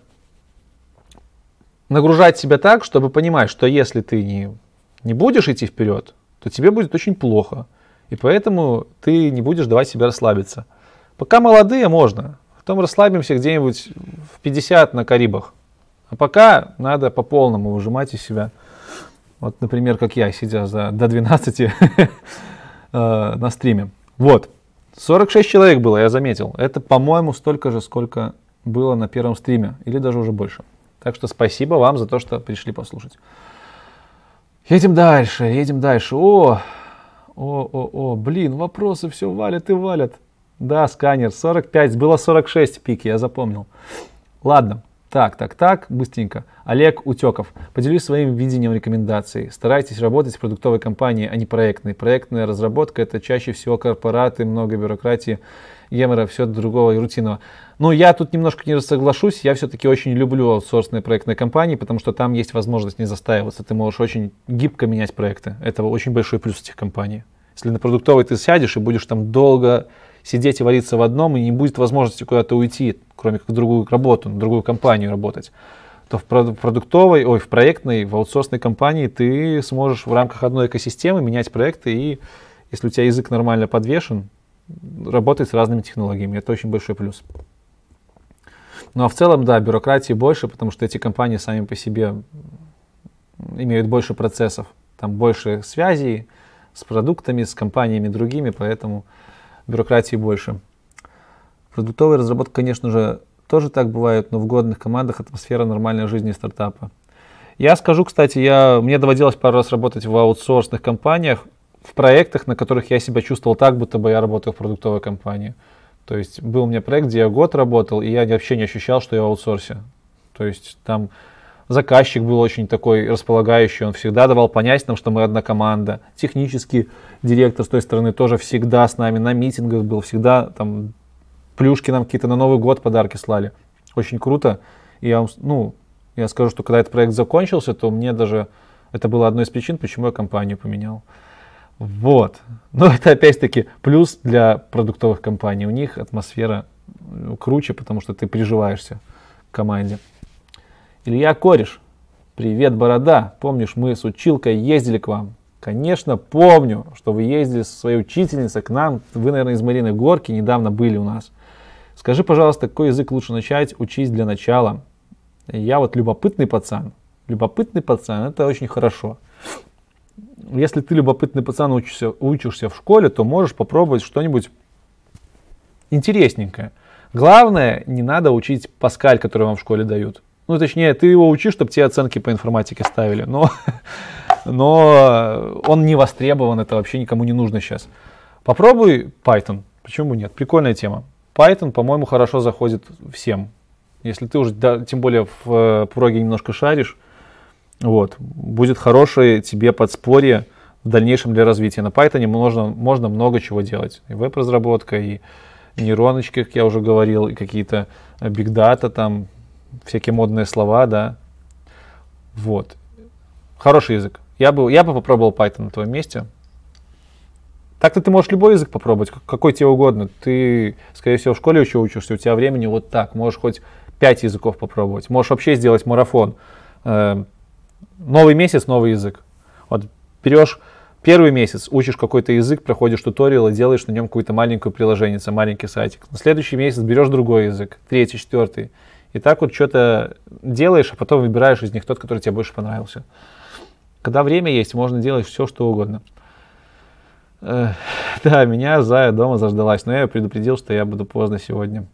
нагружать себя так, чтобы понимать, что если ты не, не будешь идти вперед, то тебе будет очень плохо. И поэтому ты не будешь давать себе расслабиться. Пока молодые, можно. Потом расслабимся где-нибудь в 50 на Карибах. А пока надо по полному выжимать из себя. Вот, например, как я, сидя за, до 12 э, на стриме. Вот. 46 человек было, я заметил. Это, по-моему, столько же, сколько было на первом стриме. Или даже уже больше. Так что спасибо вам за то, что пришли послушать. Едем дальше, едем дальше. О, о, о, о, блин, вопросы все валят и валят. Да, сканер, 45, было 46 пики, я запомнил. Ладно, так, так, так, быстренько. Олег Утеков. Поделюсь своим видением рекомендаций. Старайтесь работать в продуктовой компании, а не проектной. Проектная разработка – это чаще всего корпораты, много бюрократии, гемора, все другого и рутинного. Но я тут немножко не соглашусь. Я все-таки очень люблю аутсорсные проектные компании, потому что там есть возможность не застаиваться. Ты можешь очень гибко менять проекты. Это очень большой плюс этих компаний. Если на продуктовой ты сядешь и будешь там долго сидеть и вариться в одном, и не будет возможности куда-то уйти, кроме как в другую работу, на другую компанию работать, то в продуктовой, ой, в проектной, в аутсорсной компании ты сможешь в рамках одной экосистемы менять проекты, и если у тебя язык нормально подвешен, работать с разными технологиями. Это очень большой плюс. Ну а в целом, да, бюрократии больше, потому что эти компании сами по себе имеют больше процессов, там больше связей с продуктами, с компаниями другими, поэтому бюрократии больше. Продуктовая разработка, конечно же, тоже так бывает, но в годных командах атмосфера нормальной жизни стартапа. Я скажу, кстати, я, мне доводилось пару раз работать в аутсорсных компаниях, в проектах, на которых я себя чувствовал так, будто бы я работаю в продуктовой компании. То есть был у меня проект, где я год работал, и я вообще не ощущал, что я в аутсорсе. То есть там Заказчик был очень такой располагающий, он всегда давал понять нам, что мы одна команда. Технический директор с той стороны тоже всегда с нами на митингах был, всегда там плюшки нам какие-то на Новый год подарки слали. Очень круто. И я, ну, я скажу, что когда этот проект закончился, то мне даже это было одной из причин, почему я компанию поменял. Вот. Но это опять-таки плюс для продуктовых компаний. У них атмосфера ну, круче, потому что ты приживаешься к команде. Илья Кореш. Привет, Борода. Помнишь, мы с училкой ездили к вам? Конечно, помню, что вы ездили со своей учительницей к нам. Вы, наверное, из Мариной Горки недавно были у нас. Скажи, пожалуйста, какой язык лучше начать учить для начала? Я вот любопытный пацан. Любопытный пацан, это очень хорошо. Если ты любопытный пацан учишься, учишься в школе, то можешь попробовать что-нибудь интересненькое. Главное, не надо учить Паскаль, который вам в школе дают. Ну, точнее, ты его учишь, чтобы тебе оценки по информатике ставили. Но, но он не востребован, это вообще никому не нужно сейчас. Попробуй Python. Почему нет? Прикольная тема. Python, по-моему, хорошо заходит всем. Если ты уже, да, тем более в э, проге немножко шаришь, вот, будет хорошее тебе подспорье в дальнейшем для развития. На Python можно, можно много чего делать. И веб-разработка, и нейроночки, как я уже говорил, и какие-то big data там, всякие модные слова, да. Вот. Хороший язык. Я бы, я бы попробовал Python на твоем месте. Так-то ты можешь любой язык попробовать, какой тебе угодно. Ты, скорее всего, в школе еще учишься, у тебя времени вот так. Можешь хоть пять языков попробовать. Можешь вообще сделать марафон. Новый месяц, новый язык. Вот берешь первый месяц, учишь какой-то язык, проходишь туториал и делаешь на нем какое-то маленькое приложение, маленький сайтик. На следующий месяц берешь другой язык, третий, четвертый. И так вот что-то делаешь, а потом выбираешь из них тот, который тебе больше понравился. Когда время есть, можно делать все, что угодно. Э, да, меня Зая дома заждалась, но я предупредил, что я буду поздно сегодня.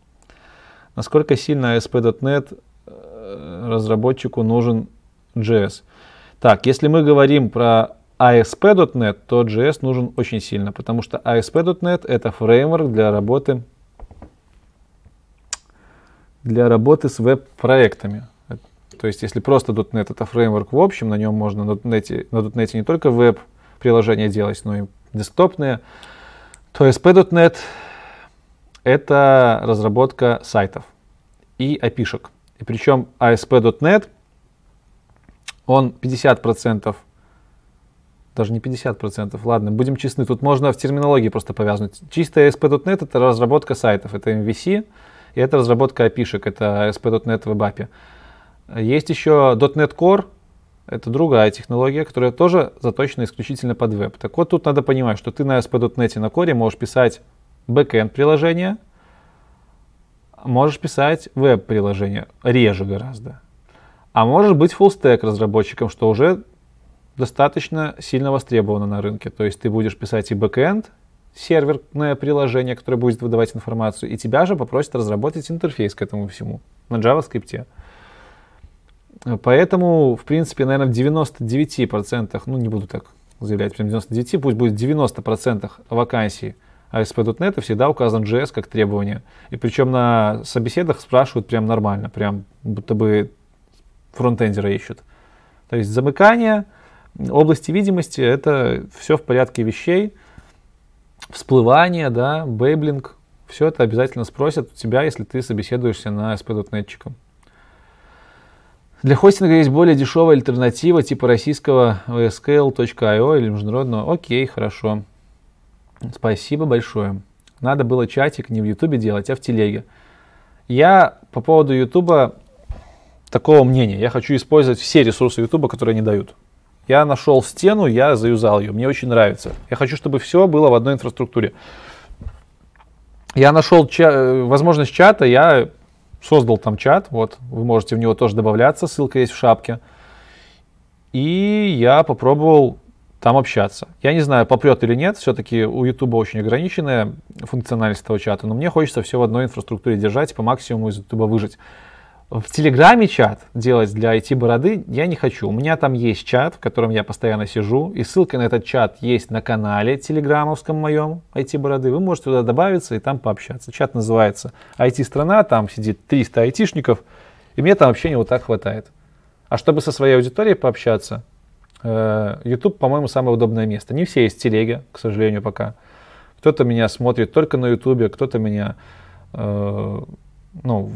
Насколько сильно ASP.NET э, разработчику нужен JS? Так, если мы говорим про ASP.NET, то JS нужен очень сильно, потому что ASP.NET это фреймворк для работы для работы с веб-проектами. То есть, если просто .NET это фреймворк в общем, на нем можно на .NET, на .NET не только веб-приложения делать, но и десктопные, то ASP.NET это разработка сайтов и опишек. И причем ASP.NET, он 50%, даже не 50%, ладно, будем честны, тут можно в терминологии просто повязать. Чистая ASP.NET это разработка сайтов, это MVC, и это разработка опишек, это ASP.NET в API. Есть еще .NET Core, это другая технология, которая тоже заточена исключительно под веб. Так вот, тут надо понимать, что ты на ASP.NET на Core можешь писать backend приложение, можешь писать веб-приложение, реже гораздо. А можешь быть stack разработчиком, что уже достаточно сильно востребовано на рынке. То есть ты будешь писать и backend, серверное приложение, которое будет выдавать информацию, и тебя же попросят разработать интерфейс к этому всему на JavaScript. Поэтому, в принципе, наверное, в 99%, ну не буду так заявлять, прям 99, пусть будет 90% вакансий ASP.NET всегда указан JS как требование. И причем на собеседах спрашивают прям нормально, прям будто бы фронтендера ищут. То есть замыкание, области видимости, это все в порядке вещей всплывание, да, бейблинг, все это обязательно спросят у тебя, если ты собеседуешься на SP.NET. Для хостинга есть более дешевая альтернатива типа российского vscale.io или международного. Окей, хорошо. Спасибо большое. Надо было чатик не в Ютубе делать, а в телеге. Я по поводу Ютуба такого мнения. Я хочу использовать все ресурсы Ютуба, которые они дают. Я нашел стену, я заюзал ее. Мне очень нравится. Я хочу, чтобы все было в одной инфраструктуре. Я нашел ча- возможность чата, я создал там чат. Вот, вы можете в него тоже добавляться, ссылка есть в шапке. И я попробовал там общаться. Я не знаю, попрет или нет, все-таки у YouTube очень ограниченная функциональность этого чата, но мне хочется все в одной инфраструктуре держать по максимуму из YouTube выжить. В Телеграме чат делать для IT-бороды я не хочу. У меня там есть чат, в котором я постоянно сижу, и ссылка на этот чат есть на канале телеграммовском моем IT-бороды. Вы можете туда добавиться и там пообщаться. Чат называется IT-страна, там сидит 300 айтишников, и мне там общения вот так хватает. А чтобы со своей аудиторией пообщаться, э, YouTube, по-моему, самое удобное место. Не все есть телеги, к сожалению, пока. Кто-то меня смотрит только на YouTube, кто-то меня, э, ну,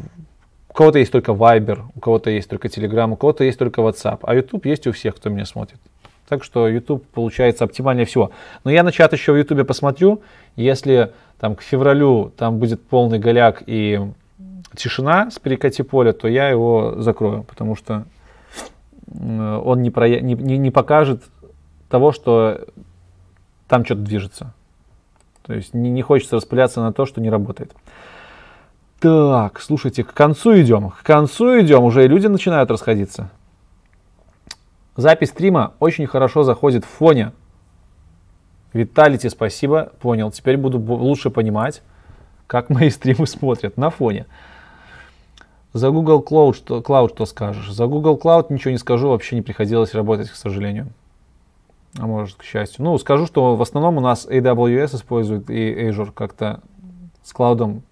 у кого-то есть только Viber, у кого-то есть только Telegram, у кого-то есть только WhatsApp. А YouTube есть у всех, кто меня смотрит. Так что YouTube получается оптимальнее всего. Но я на чат еще в YouTube посмотрю. Если там к февралю там будет полный голяк и тишина с перекати поля, то я его закрою, потому что он не, про, не, не, не покажет того, что там что-то движется. То есть не, не хочется распыляться на то, что не работает. Так, слушайте, к концу идем. К концу идем, уже люди начинают расходиться. Запись стрима очень хорошо заходит в фоне. Виталити, спасибо, понял. Теперь буду лучше понимать, как мои стримы смотрят на фоне. За Google Cloud что, Cloud что скажешь? За Google Cloud ничего не скажу, вообще не приходилось работать, к сожалению. А может, к счастью. Ну, скажу, что в основном у нас AWS использует и Azure как-то с клаудом.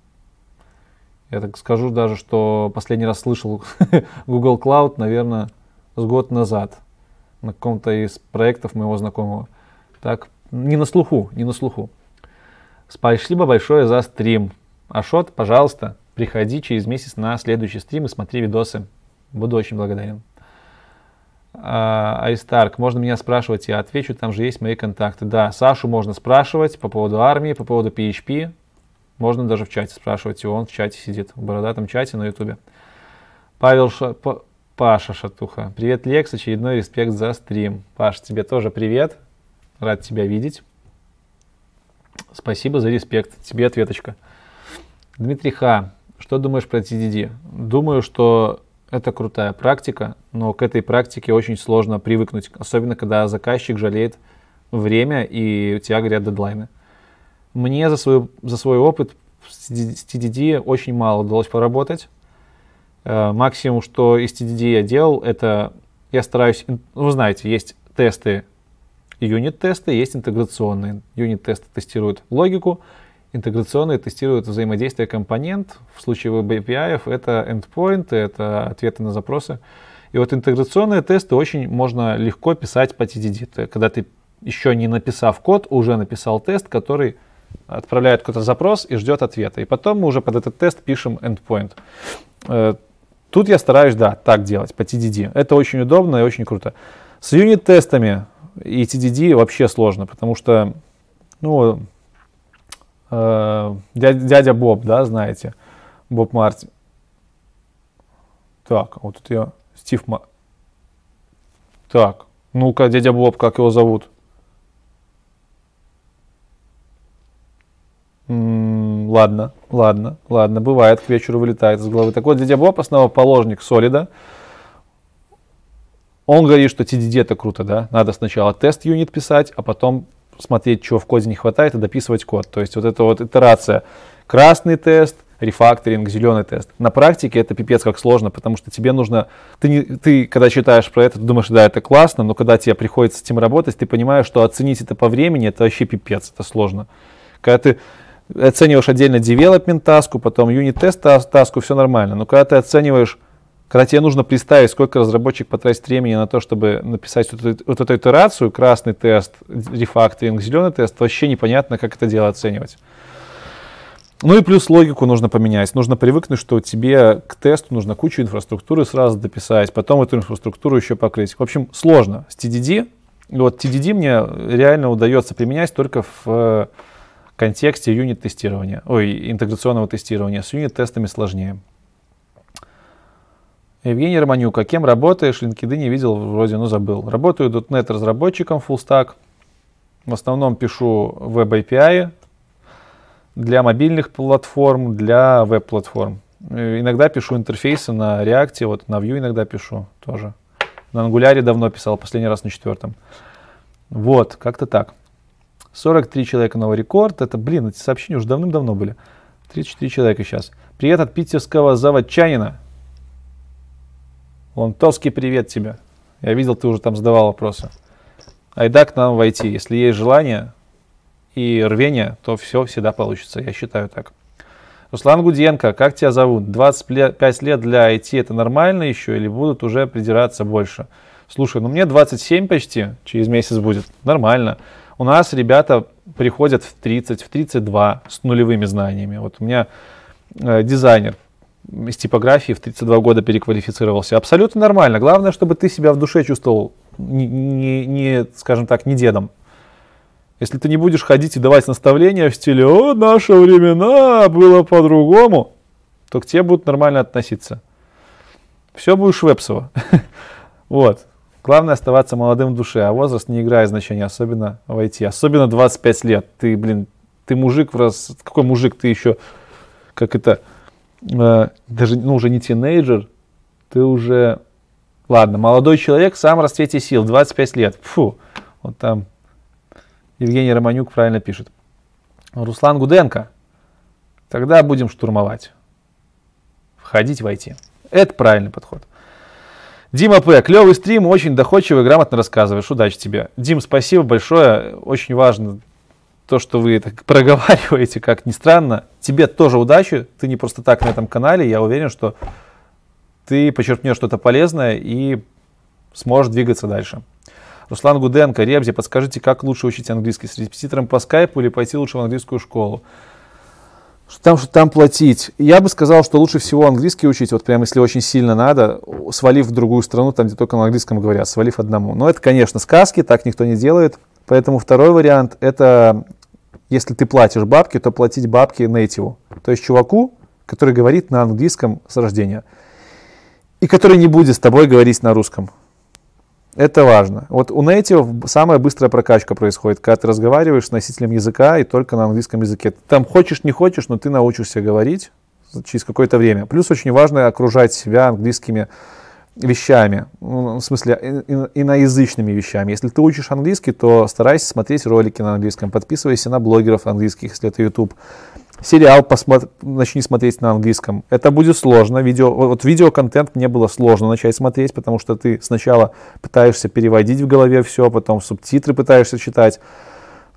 Я так скажу даже, что последний раз слышал Google Cloud, наверное, с год назад на каком-то из проектов моего знакомого. Так, не на слуху, не на слуху. Спасибо большое за стрим. Ашот, пожалуйста, приходи через месяц на следующий стрим и смотри видосы. Буду очень благодарен. А, Айстарк, можно меня спрашивать, я отвечу, там же есть мои контакты. Да, Сашу можно спрашивать по поводу армии, по поводу PHP. Можно даже в чате спрашивать, и он в чате сидит, в бородатом чате на ютубе. Павел Ша... Паша Шатуха. Привет, Лекс, очередной респект за стрим. Паш, тебе тоже привет. Рад тебя видеть. Спасибо за респект. Тебе ответочка. Дмитрий Ха. Что думаешь про TDD? Думаю, что это крутая практика, но к этой практике очень сложно привыкнуть, особенно когда заказчик жалеет время и у тебя горят дедлайны. Мне за свой, за свой опыт с TDD очень мало удалось поработать. Э, максимум, что из TDD я делал, это я стараюсь, ну, вы знаете, есть тесты, юнит-тесты, есть интеграционные. Юнит-тесты тестируют логику, интеграционные тестируют взаимодействие компонент. В случае Web API это endpoint, это ответы на запросы. И вот интеграционные тесты очень можно легко писать по TDD. Когда ты еще не написав код, уже написал тест, который отправляет какой-то запрос и ждет ответа. И потом мы уже под этот тест пишем endpoint. Э, Тут я стараюсь, да, так делать, по TDD. Это очень удобно и очень круто. С юнит-тестами и TDD вообще сложно, потому что, ну, э, дядя, Боб, да, знаете, Боб Марти. Так, вот тут я, Стив Ма... Так, ну-ка, дядя Боб, как его зовут? М-м, ладно, ладно, ладно, бывает, к вечеру вылетает из головы. Так вот, дядя Боб, основоположник солида, он говорит, что TDD это круто, да, надо сначала тест-юнит писать, а потом смотреть, чего в коде не хватает, и дописывать код. То есть вот эта вот итерация, красный тест, рефакторинг, зеленый тест. На практике это пипец как сложно, потому что тебе нужно, ты, не, ты когда читаешь про это, ты думаешь, да, это классно, но когда тебе приходится с этим работать, ты понимаешь, что оценить это по времени, это вообще пипец, это сложно. Когда ты оцениваешь отдельно development таску, потом unit тест таску, все нормально. Но когда ты оцениваешь, когда тебе нужно представить, сколько разработчик потратит времени на то, чтобы написать вот эту, вот эту итерацию, красный тест, рефакторинг, зеленый тест, вообще непонятно, как это дело оценивать. Ну и плюс логику нужно поменять. Нужно привыкнуть, что тебе к тесту нужно кучу инфраструктуры сразу дописать, потом эту инфраструктуру еще покрыть. В общем, сложно. С TDD, вот TDD мне реально удается применять только в контексте юнит-тестирования, ой, интеграционного тестирования. С юнит-тестами сложнее. Евгений Романюк, а кем работаешь? LinkedIn не видел, вроде, ну забыл. Работаю .NET разработчиком, full stack. В основном пишу веб API для мобильных платформ, для веб-платформ. Иногда пишу интерфейсы на React, вот на Vue иногда пишу тоже. На Angular давно писал, последний раз на четвертом. Вот, как-то так. 43 человека новый рекорд. Это, блин, эти сообщения уже давным-давно были. 34 человека сейчас. Привет от питерского заводчанина. Лонтовский привет тебе. Я видел, ты уже там задавал вопросы. Айда к нам войти. Если есть желание и рвение, то все всегда получится. Я считаю так. Руслан Гуденко, как тебя зовут? 25 лет для IT это нормально еще или будут уже придираться больше? Слушай, ну мне 27 почти, через месяц будет. Нормально. У нас ребята приходят в 30, в 32 с нулевыми знаниями. Вот у меня э, дизайнер из типографии в 32 года переквалифицировался. Абсолютно нормально. Главное, чтобы ты себя в душе чувствовал не, не, не скажем так, не дедом. Если ты не будешь ходить и давать наставления в стиле «О, наши времена было по-другому», то к тебе будут нормально относиться. Все будешь вепсово. вот. Главное оставаться молодым в душе, а возраст не играет значения, особенно в IT. Особенно 25 лет. Ты, блин, ты мужик в раз... Какой мужик? Ты еще, как это, э, даже, ну, уже не тинейджер, ты уже... Ладно, молодой человек в самом расцвете сил, 25 лет. Фу, вот там Евгений Романюк правильно пишет. Руслан Гуденко. Тогда будем штурмовать. Входить войти. Это правильный подход. Дима П. Клевый стрим, очень доходчиво и грамотно рассказываешь. Удачи тебе. Дим, спасибо большое. Очень важно то, что вы так проговариваете, как ни странно. Тебе тоже удачи. Ты не просто так на этом канале. Я уверен, что ты почерпнешь что-то полезное и сможешь двигаться дальше. Руслан Гуденко, Ребзи, подскажите, как лучше учить английский? С репетитором по скайпу или пойти лучше в английскую школу? Что там, что там платить? Я бы сказал, что лучше всего английский учить, вот прям если очень сильно надо, свалив в другую страну, там, где только на английском говорят, свалив одному. Но это, конечно, сказки, так никто не делает. Поэтому второй вариант, это если ты платишь бабки, то платить бабки нейтиву. То есть чуваку, который говорит на английском с рождения. И который не будет с тобой говорить на русском. Это важно. Вот у Native самая быстрая прокачка происходит, когда ты разговариваешь с носителем языка и только на английском языке. Там хочешь, не хочешь, но ты научишься говорить через какое-то время. Плюс очень важно окружать себя английскими вещами, ну, в смысле иноязычными вещами. Если ты учишь английский, то старайся смотреть ролики на английском, подписывайся на блогеров английских, если это YouTube сериал посмотри, начни смотреть на английском. Это будет сложно. Видео, вот видеоконтент мне было сложно начать смотреть, потому что ты сначала пытаешься переводить в голове все, потом субтитры пытаешься читать.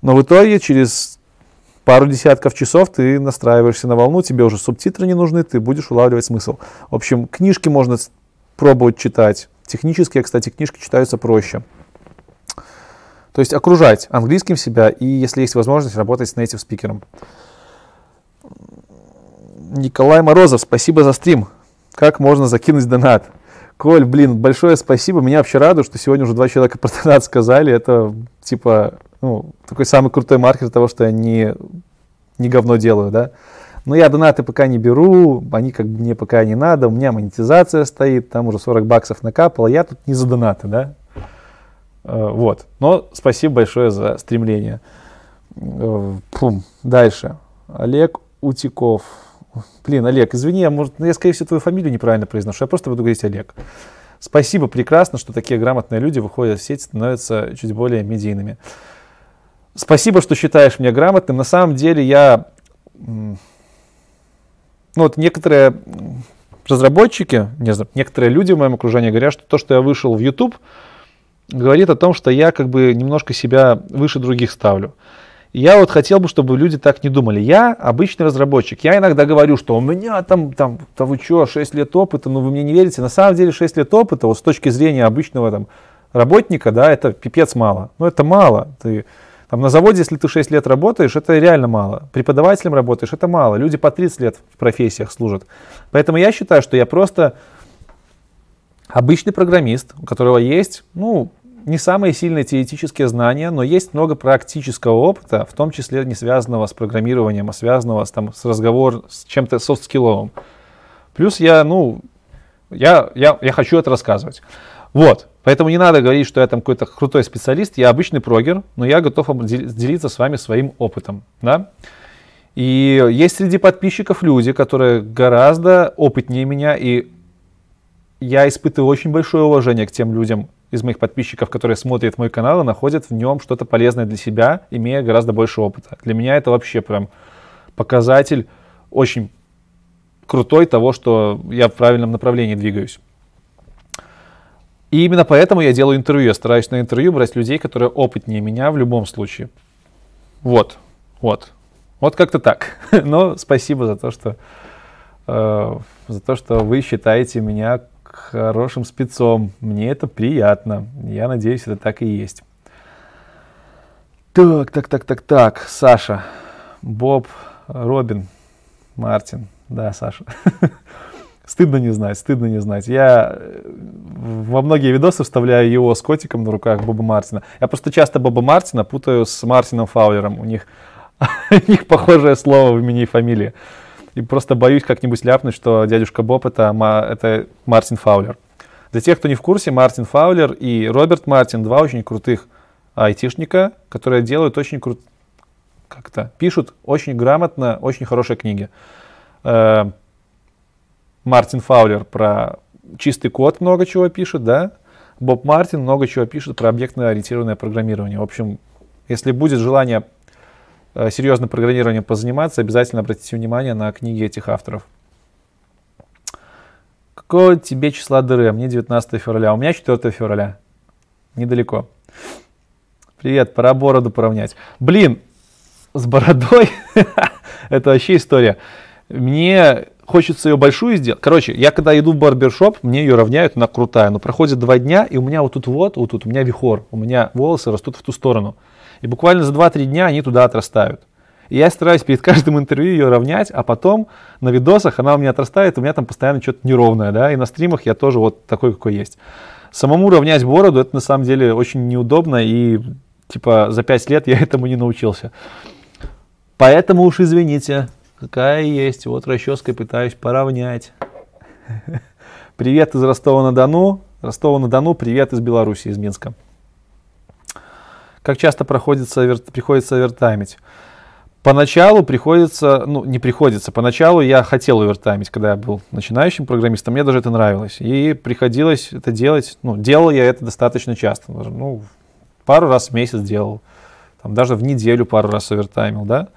Но в итоге через пару десятков часов ты настраиваешься на волну, тебе уже субтитры не нужны, ты будешь улавливать смысл. В общем, книжки можно пробовать читать. Технические, кстати, книжки читаются проще. То есть окружать английским себя и, если есть возможность, работать с native спикером. Николай Морозов, спасибо за стрим. Как можно закинуть донат? Коль, блин, большое спасибо. Меня вообще радует, что сегодня уже два человека про донат сказали. Это типа ну, такой самый крутой маркер того, что я не, не говно делаю, да. Но я донаты пока не беру, они как бы мне пока не надо, у меня монетизация стоит, там уже 40 баксов накапало, я тут не за донаты, да. Э, вот, но спасибо большое за стремление. Э, пум. Дальше. Олег Утиков. Блин, Олег, извини, я, может, я, скорее всего, твою фамилию неправильно произношу. Я просто буду говорить Олег. Спасибо, прекрасно, что такие грамотные люди выходят в сеть, становятся чуть более медийными. Спасибо, что считаешь меня грамотным. На самом деле я... Ну вот некоторые разработчики, не знаю, некоторые люди в моем окружении говорят, что то, что я вышел в YouTube, говорит о том, что я как бы немножко себя выше других ставлю. Я вот хотел бы, чтобы люди так не думали. Я обычный разработчик. Я иногда говорю, что у меня там, там, да вы что, 6 лет опыта, ну вы мне не верите. На самом деле 6 лет опыта, вот с точки зрения обычного там работника, да, это пипец мало. Ну это мало. Ты, там на заводе, если ты 6 лет работаешь, это реально мало. Преподавателем работаешь, это мало. Люди по 30 лет в профессиях служат. Поэтому я считаю, что я просто обычный программист, у которого есть, ну, не самые сильные теоретические знания, но есть много практического опыта, в том числе не связанного с программированием, а связанного с, там, с разговором, с чем-то софт-скилловым. Плюс я, ну, я, я, я хочу это рассказывать. Вот, поэтому не надо говорить, что я там какой-то крутой специалист, я обычный прогер, но я готов делиться с вами своим опытом, да. И есть среди подписчиков люди, которые гораздо опытнее меня, и я испытываю очень большое уважение к тем людям, из моих подписчиков, которые смотрят мой канал и находят в нем что-то полезное для себя, имея гораздо больше опыта. Для меня это вообще прям показатель очень крутой того, что я в правильном направлении двигаюсь. И именно поэтому я делаю интервью. Я стараюсь на интервью брать людей, которые опытнее меня в любом случае. Вот, вот. Вот как-то так. Но спасибо за то, что э, за то, что вы считаете меня хорошим спецом. Мне это приятно. Я надеюсь, это так и есть. Так, так, так, так, так. Саша, Боб, Робин, Мартин. Да, Саша. Стыдно не знать, стыдно не знать. Я э, во многие видосы вставляю его с котиком на руках Боба Мартина. Я просто часто Боба Мартина путаю с Мартином Фаулером. У них, у них похожее слово в имени и фамилии. И просто боюсь как-нибудь ляпнуть, что дядюшка Боб это, это Мартин Фаулер. Для тех, кто не в курсе, Мартин Фаулер и Роберт Мартин, два очень крутых айтишника, которые делают очень круто, как-то пишут очень грамотно, очень хорошие книги. Э, Мартин Фаулер про чистый код много чего пишет, да? Боб Мартин много чего пишет про объектно-ориентированное программирование. В общем, если будет желание э, серьезным программированием позаниматься, обязательно обратите внимание на книги этих авторов. Какого тебе числа дыры? Мне 19 февраля. У меня 4 февраля. Недалеко. Привет, пора бороду поравнять. Блин, с бородой это вообще история. Мне хочется ее большую сделать. Короче, я когда иду в барбершоп, мне ее равняют, она крутая. Но проходит два дня, и у меня вот тут вот, вот тут у меня вихор. У меня волосы растут в ту сторону. И буквально за 2-3 дня они туда отрастают. И я стараюсь перед каждым интервью ее равнять, а потом на видосах она у меня отрастает, у меня там постоянно что-то неровное, да, и на стримах я тоже вот такой, какой есть. Самому равнять бороду, это на самом деле очень неудобно, и типа за 5 лет я этому не научился. Поэтому уж извините, какая есть. Вот расческой пытаюсь поравнять. Привет из Ростова-на-Дону. Ростова-на-Дону, привет из Беларуси, из Минска. Как часто приходится, приходится овертаймить? Поначалу приходится, ну не приходится, поначалу я хотел овертаймить, когда я был начинающим программистом, мне даже это нравилось. И приходилось это делать, ну делал я это достаточно часто, ну пару раз в месяц делал, там даже в неделю пару раз овертаймил, да.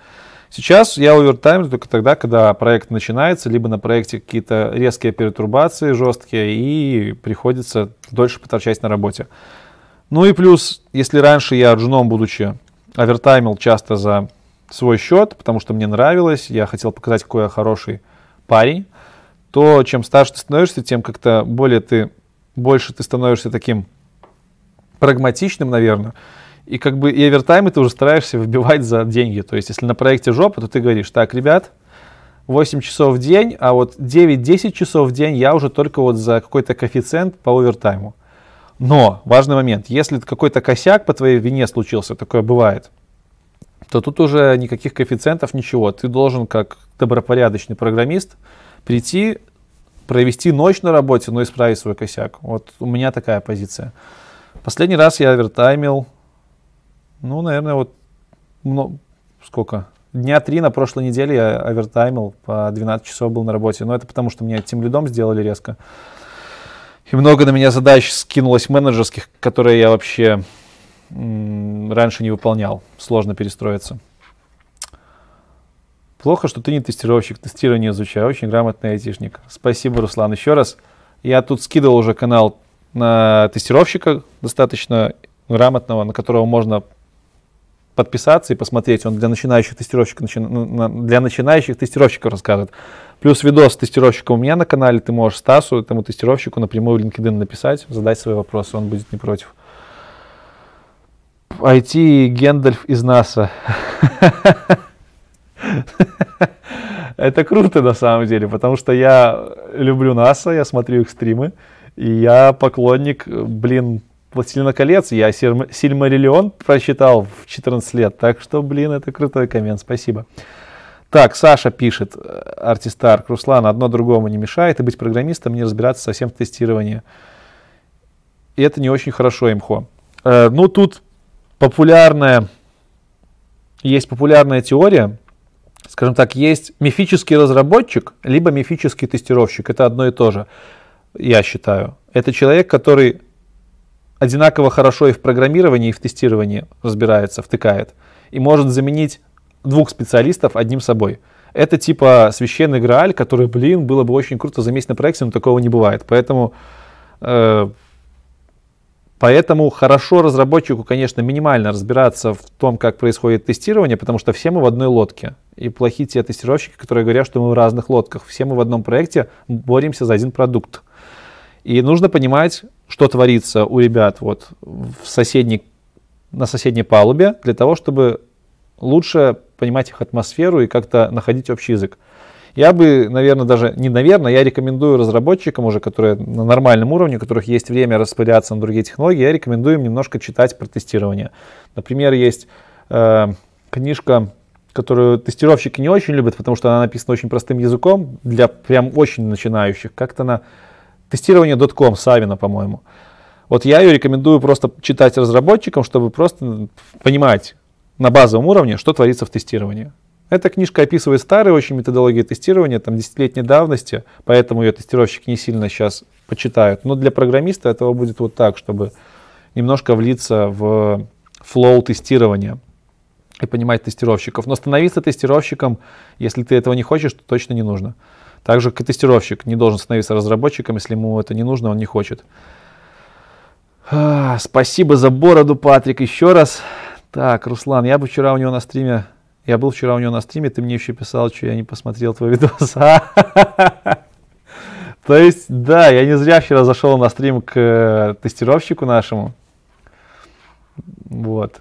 Сейчас я овертаймлю только тогда, когда проект начинается, либо на проекте какие-то резкие пертурбации жесткие, и приходится дольше поторчать на работе. Ну и плюс, если раньше я джуном, будучи, овертаймил часто за свой счет, потому что мне нравилось, я хотел показать, какой я хороший парень, то чем старше ты становишься, тем как-то более ты, больше ты становишься таким прагматичным, наверное, и как бы и овертаймы ты уже стараешься выбивать за деньги. То есть, если на проекте жопа, то ты говоришь, так, ребят, 8 часов в день, а вот 9-10 часов в день я уже только вот за какой-то коэффициент по овертайму. Но, важный момент, если какой-то косяк по твоей вине случился, такое бывает, то тут уже никаких коэффициентов, ничего. Ты должен, как добропорядочный программист, прийти, провести ночь на работе, но исправить свой косяк. Вот у меня такая позиция. Последний раз я овертаймил ну, наверное, вот ну, сколько? Дня три на прошлой неделе я овертаймил, по 12 часов был на работе. Но это потому, что меня тем лидом сделали резко. И много на меня задач скинулось менеджерских, которые я вообще раньше не выполнял. Сложно перестроиться. Плохо, что ты не тестировщик, тестирование изучаю. Очень грамотный айтишник. Спасибо, Руслан, еще раз. Я тут скидывал уже канал на тестировщика достаточно грамотного, на которого можно подписаться и посмотреть. Он для начинающих тестировщиков, для начинающих тестировщиков рассказывает. Плюс видос тестировщика у меня на канале. Ты можешь Стасу, этому тестировщику напрямую в LinkedIn написать, задать свои вопросы, он будет не против. IT Гендальф из НАСА. Это круто на самом деле, потому что я люблю НАСА, я смотрю их стримы, и я поклонник, блин, «Властелина колец» я «Сильмариллион» прочитал в 14 лет, так что, блин, это крутой коммент, спасибо. Так, Саша пишет, Артистарк, Руслан, одно другому не мешает, и быть программистом, не разбираться совсем в тестировании. И это не очень хорошо, имхо. Э, ну, тут популярная, есть популярная теория, скажем так, есть мифический разработчик, либо мифический тестировщик. Это одно и то же, я считаю. Это человек, который одинаково хорошо и в программировании, и в тестировании разбирается, втыкает. И может заменить двух специалистов одним собой. Это типа священный грааль, который, блин, было бы очень круто заметить на проекте, но такого не бывает. Поэтому э, Поэтому хорошо разработчику, конечно, минимально разбираться в том, как происходит тестирование, потому что все мы в одной лодке. И плохие те тестировщики, которые говорят, что мы в разных лодках. Все мы в одном проекте боремся за один продукт. И нужно понимать, что творится у ребят вот в соседней, на соседней палубе, для того, чтобы лучше понимать их атмосферу и как-то находить общий язык. Я бы, наверное, даже не наверное, я рекомендую разработчикам уже, которые на нормальном уровне, у которых есть время распыляться на другие технологии, я рекомендую им немножко читать про тестирование. Например, есть э, книжка, которую тестировщики не очень любят, потому что она написана очень простым языком для прям очень начинающих. Как-то на тестирование.com Савина, по-моему. Вот я ее рекомендую просто читать разработчикам, чтобы просто понимать на базовом уровне, что творится в тестировании. Эта книжка описывает старые очень методологии тестирования, там, десятилетней давности, поэтому ее тестировщики не сильно сейчас почитают. Но для программиста этого будет вот так, чтобы немножко влиться в флоу тестирования и понимать тестировщиков. Но становиться тестировщиком, если ты этого не хочешь, то точно не нужно. Также тестировщик не должен становиться разработчиком, если ему это не нужно, он не хочет. А, спасибо за бороду, Патрик, еще раз. Так, Руслан, я бы вчера у него на стриме я был вчера у него на стриме, ты мне еще писал, что я не посмотрел твой видос. То есть, да, я не зря вчера зашел на стрим к э, тестировщику нашему. Вот.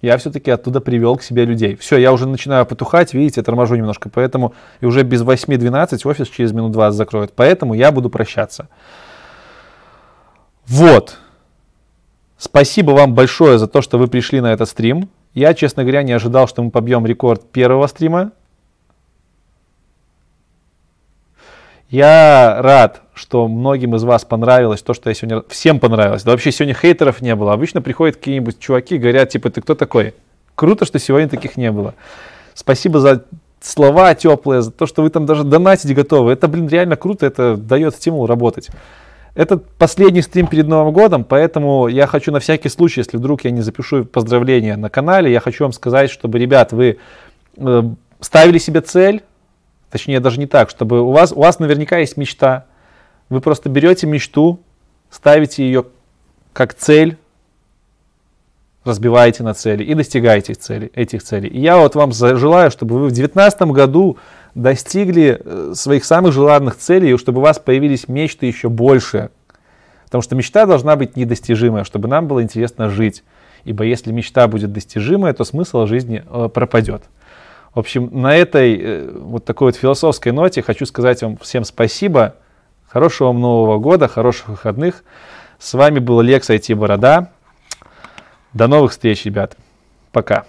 Я все-таки оттуда привел к себе людей. Все, я уже начинаю потухать, видите, торможу немножко, поэтому и уже без 8.12 офис через минут 20 закроют. Поэтому я буду прощаться. Вот. Спасибо вам большое за то, что вы пришли на этот стрим. Я, честно говоря, не ожидал, что мы побьем рекорд первого стрима. Я рад, что многим из вас понравилось то, что я сегодня... Всем понравилось. Да вообще сегодня хейтеров не было. Обычно приходят какие-нибудь чуваки и говорят, типа, ты кто такой? Круто, что сегодня таких не было. Спасибо за слова теплые, за то, что вы там даже донатить готовы. Это, блин, реально круто, это дает стимул работать. Это последний стрим перед Новым годом, поэтому я хочу на всякий случай, если вдруг я не запишу поздравления на канале, я хочу вам сказать, чтобы, ребят, вы э, ставили себе цель, точнее даже не так, чтобы у вас, у вас наверняка есть мечта, вы просто берете мечту, ставите ее как цель, разбиваете на цели и достигаете цели, этих целей. И я вот вам желаю, чтобы вы в 2019 году достигли э, своих самых желанных целей, и чтобы у вас появились мечты еще больше. Потому что мечта должна быть недостижимая, чтобы нам было интересно жить. Ибо если мечта будет достижимая, то смысл жизни э, пропадет. В общем, на этой э, вот такой вот философской ноте хочу сказать вам всем спасибо. Хорошего вам Нового года, хороших выходных. С вами был Лекс IT Борода. До новых встреч, ребят. Пока.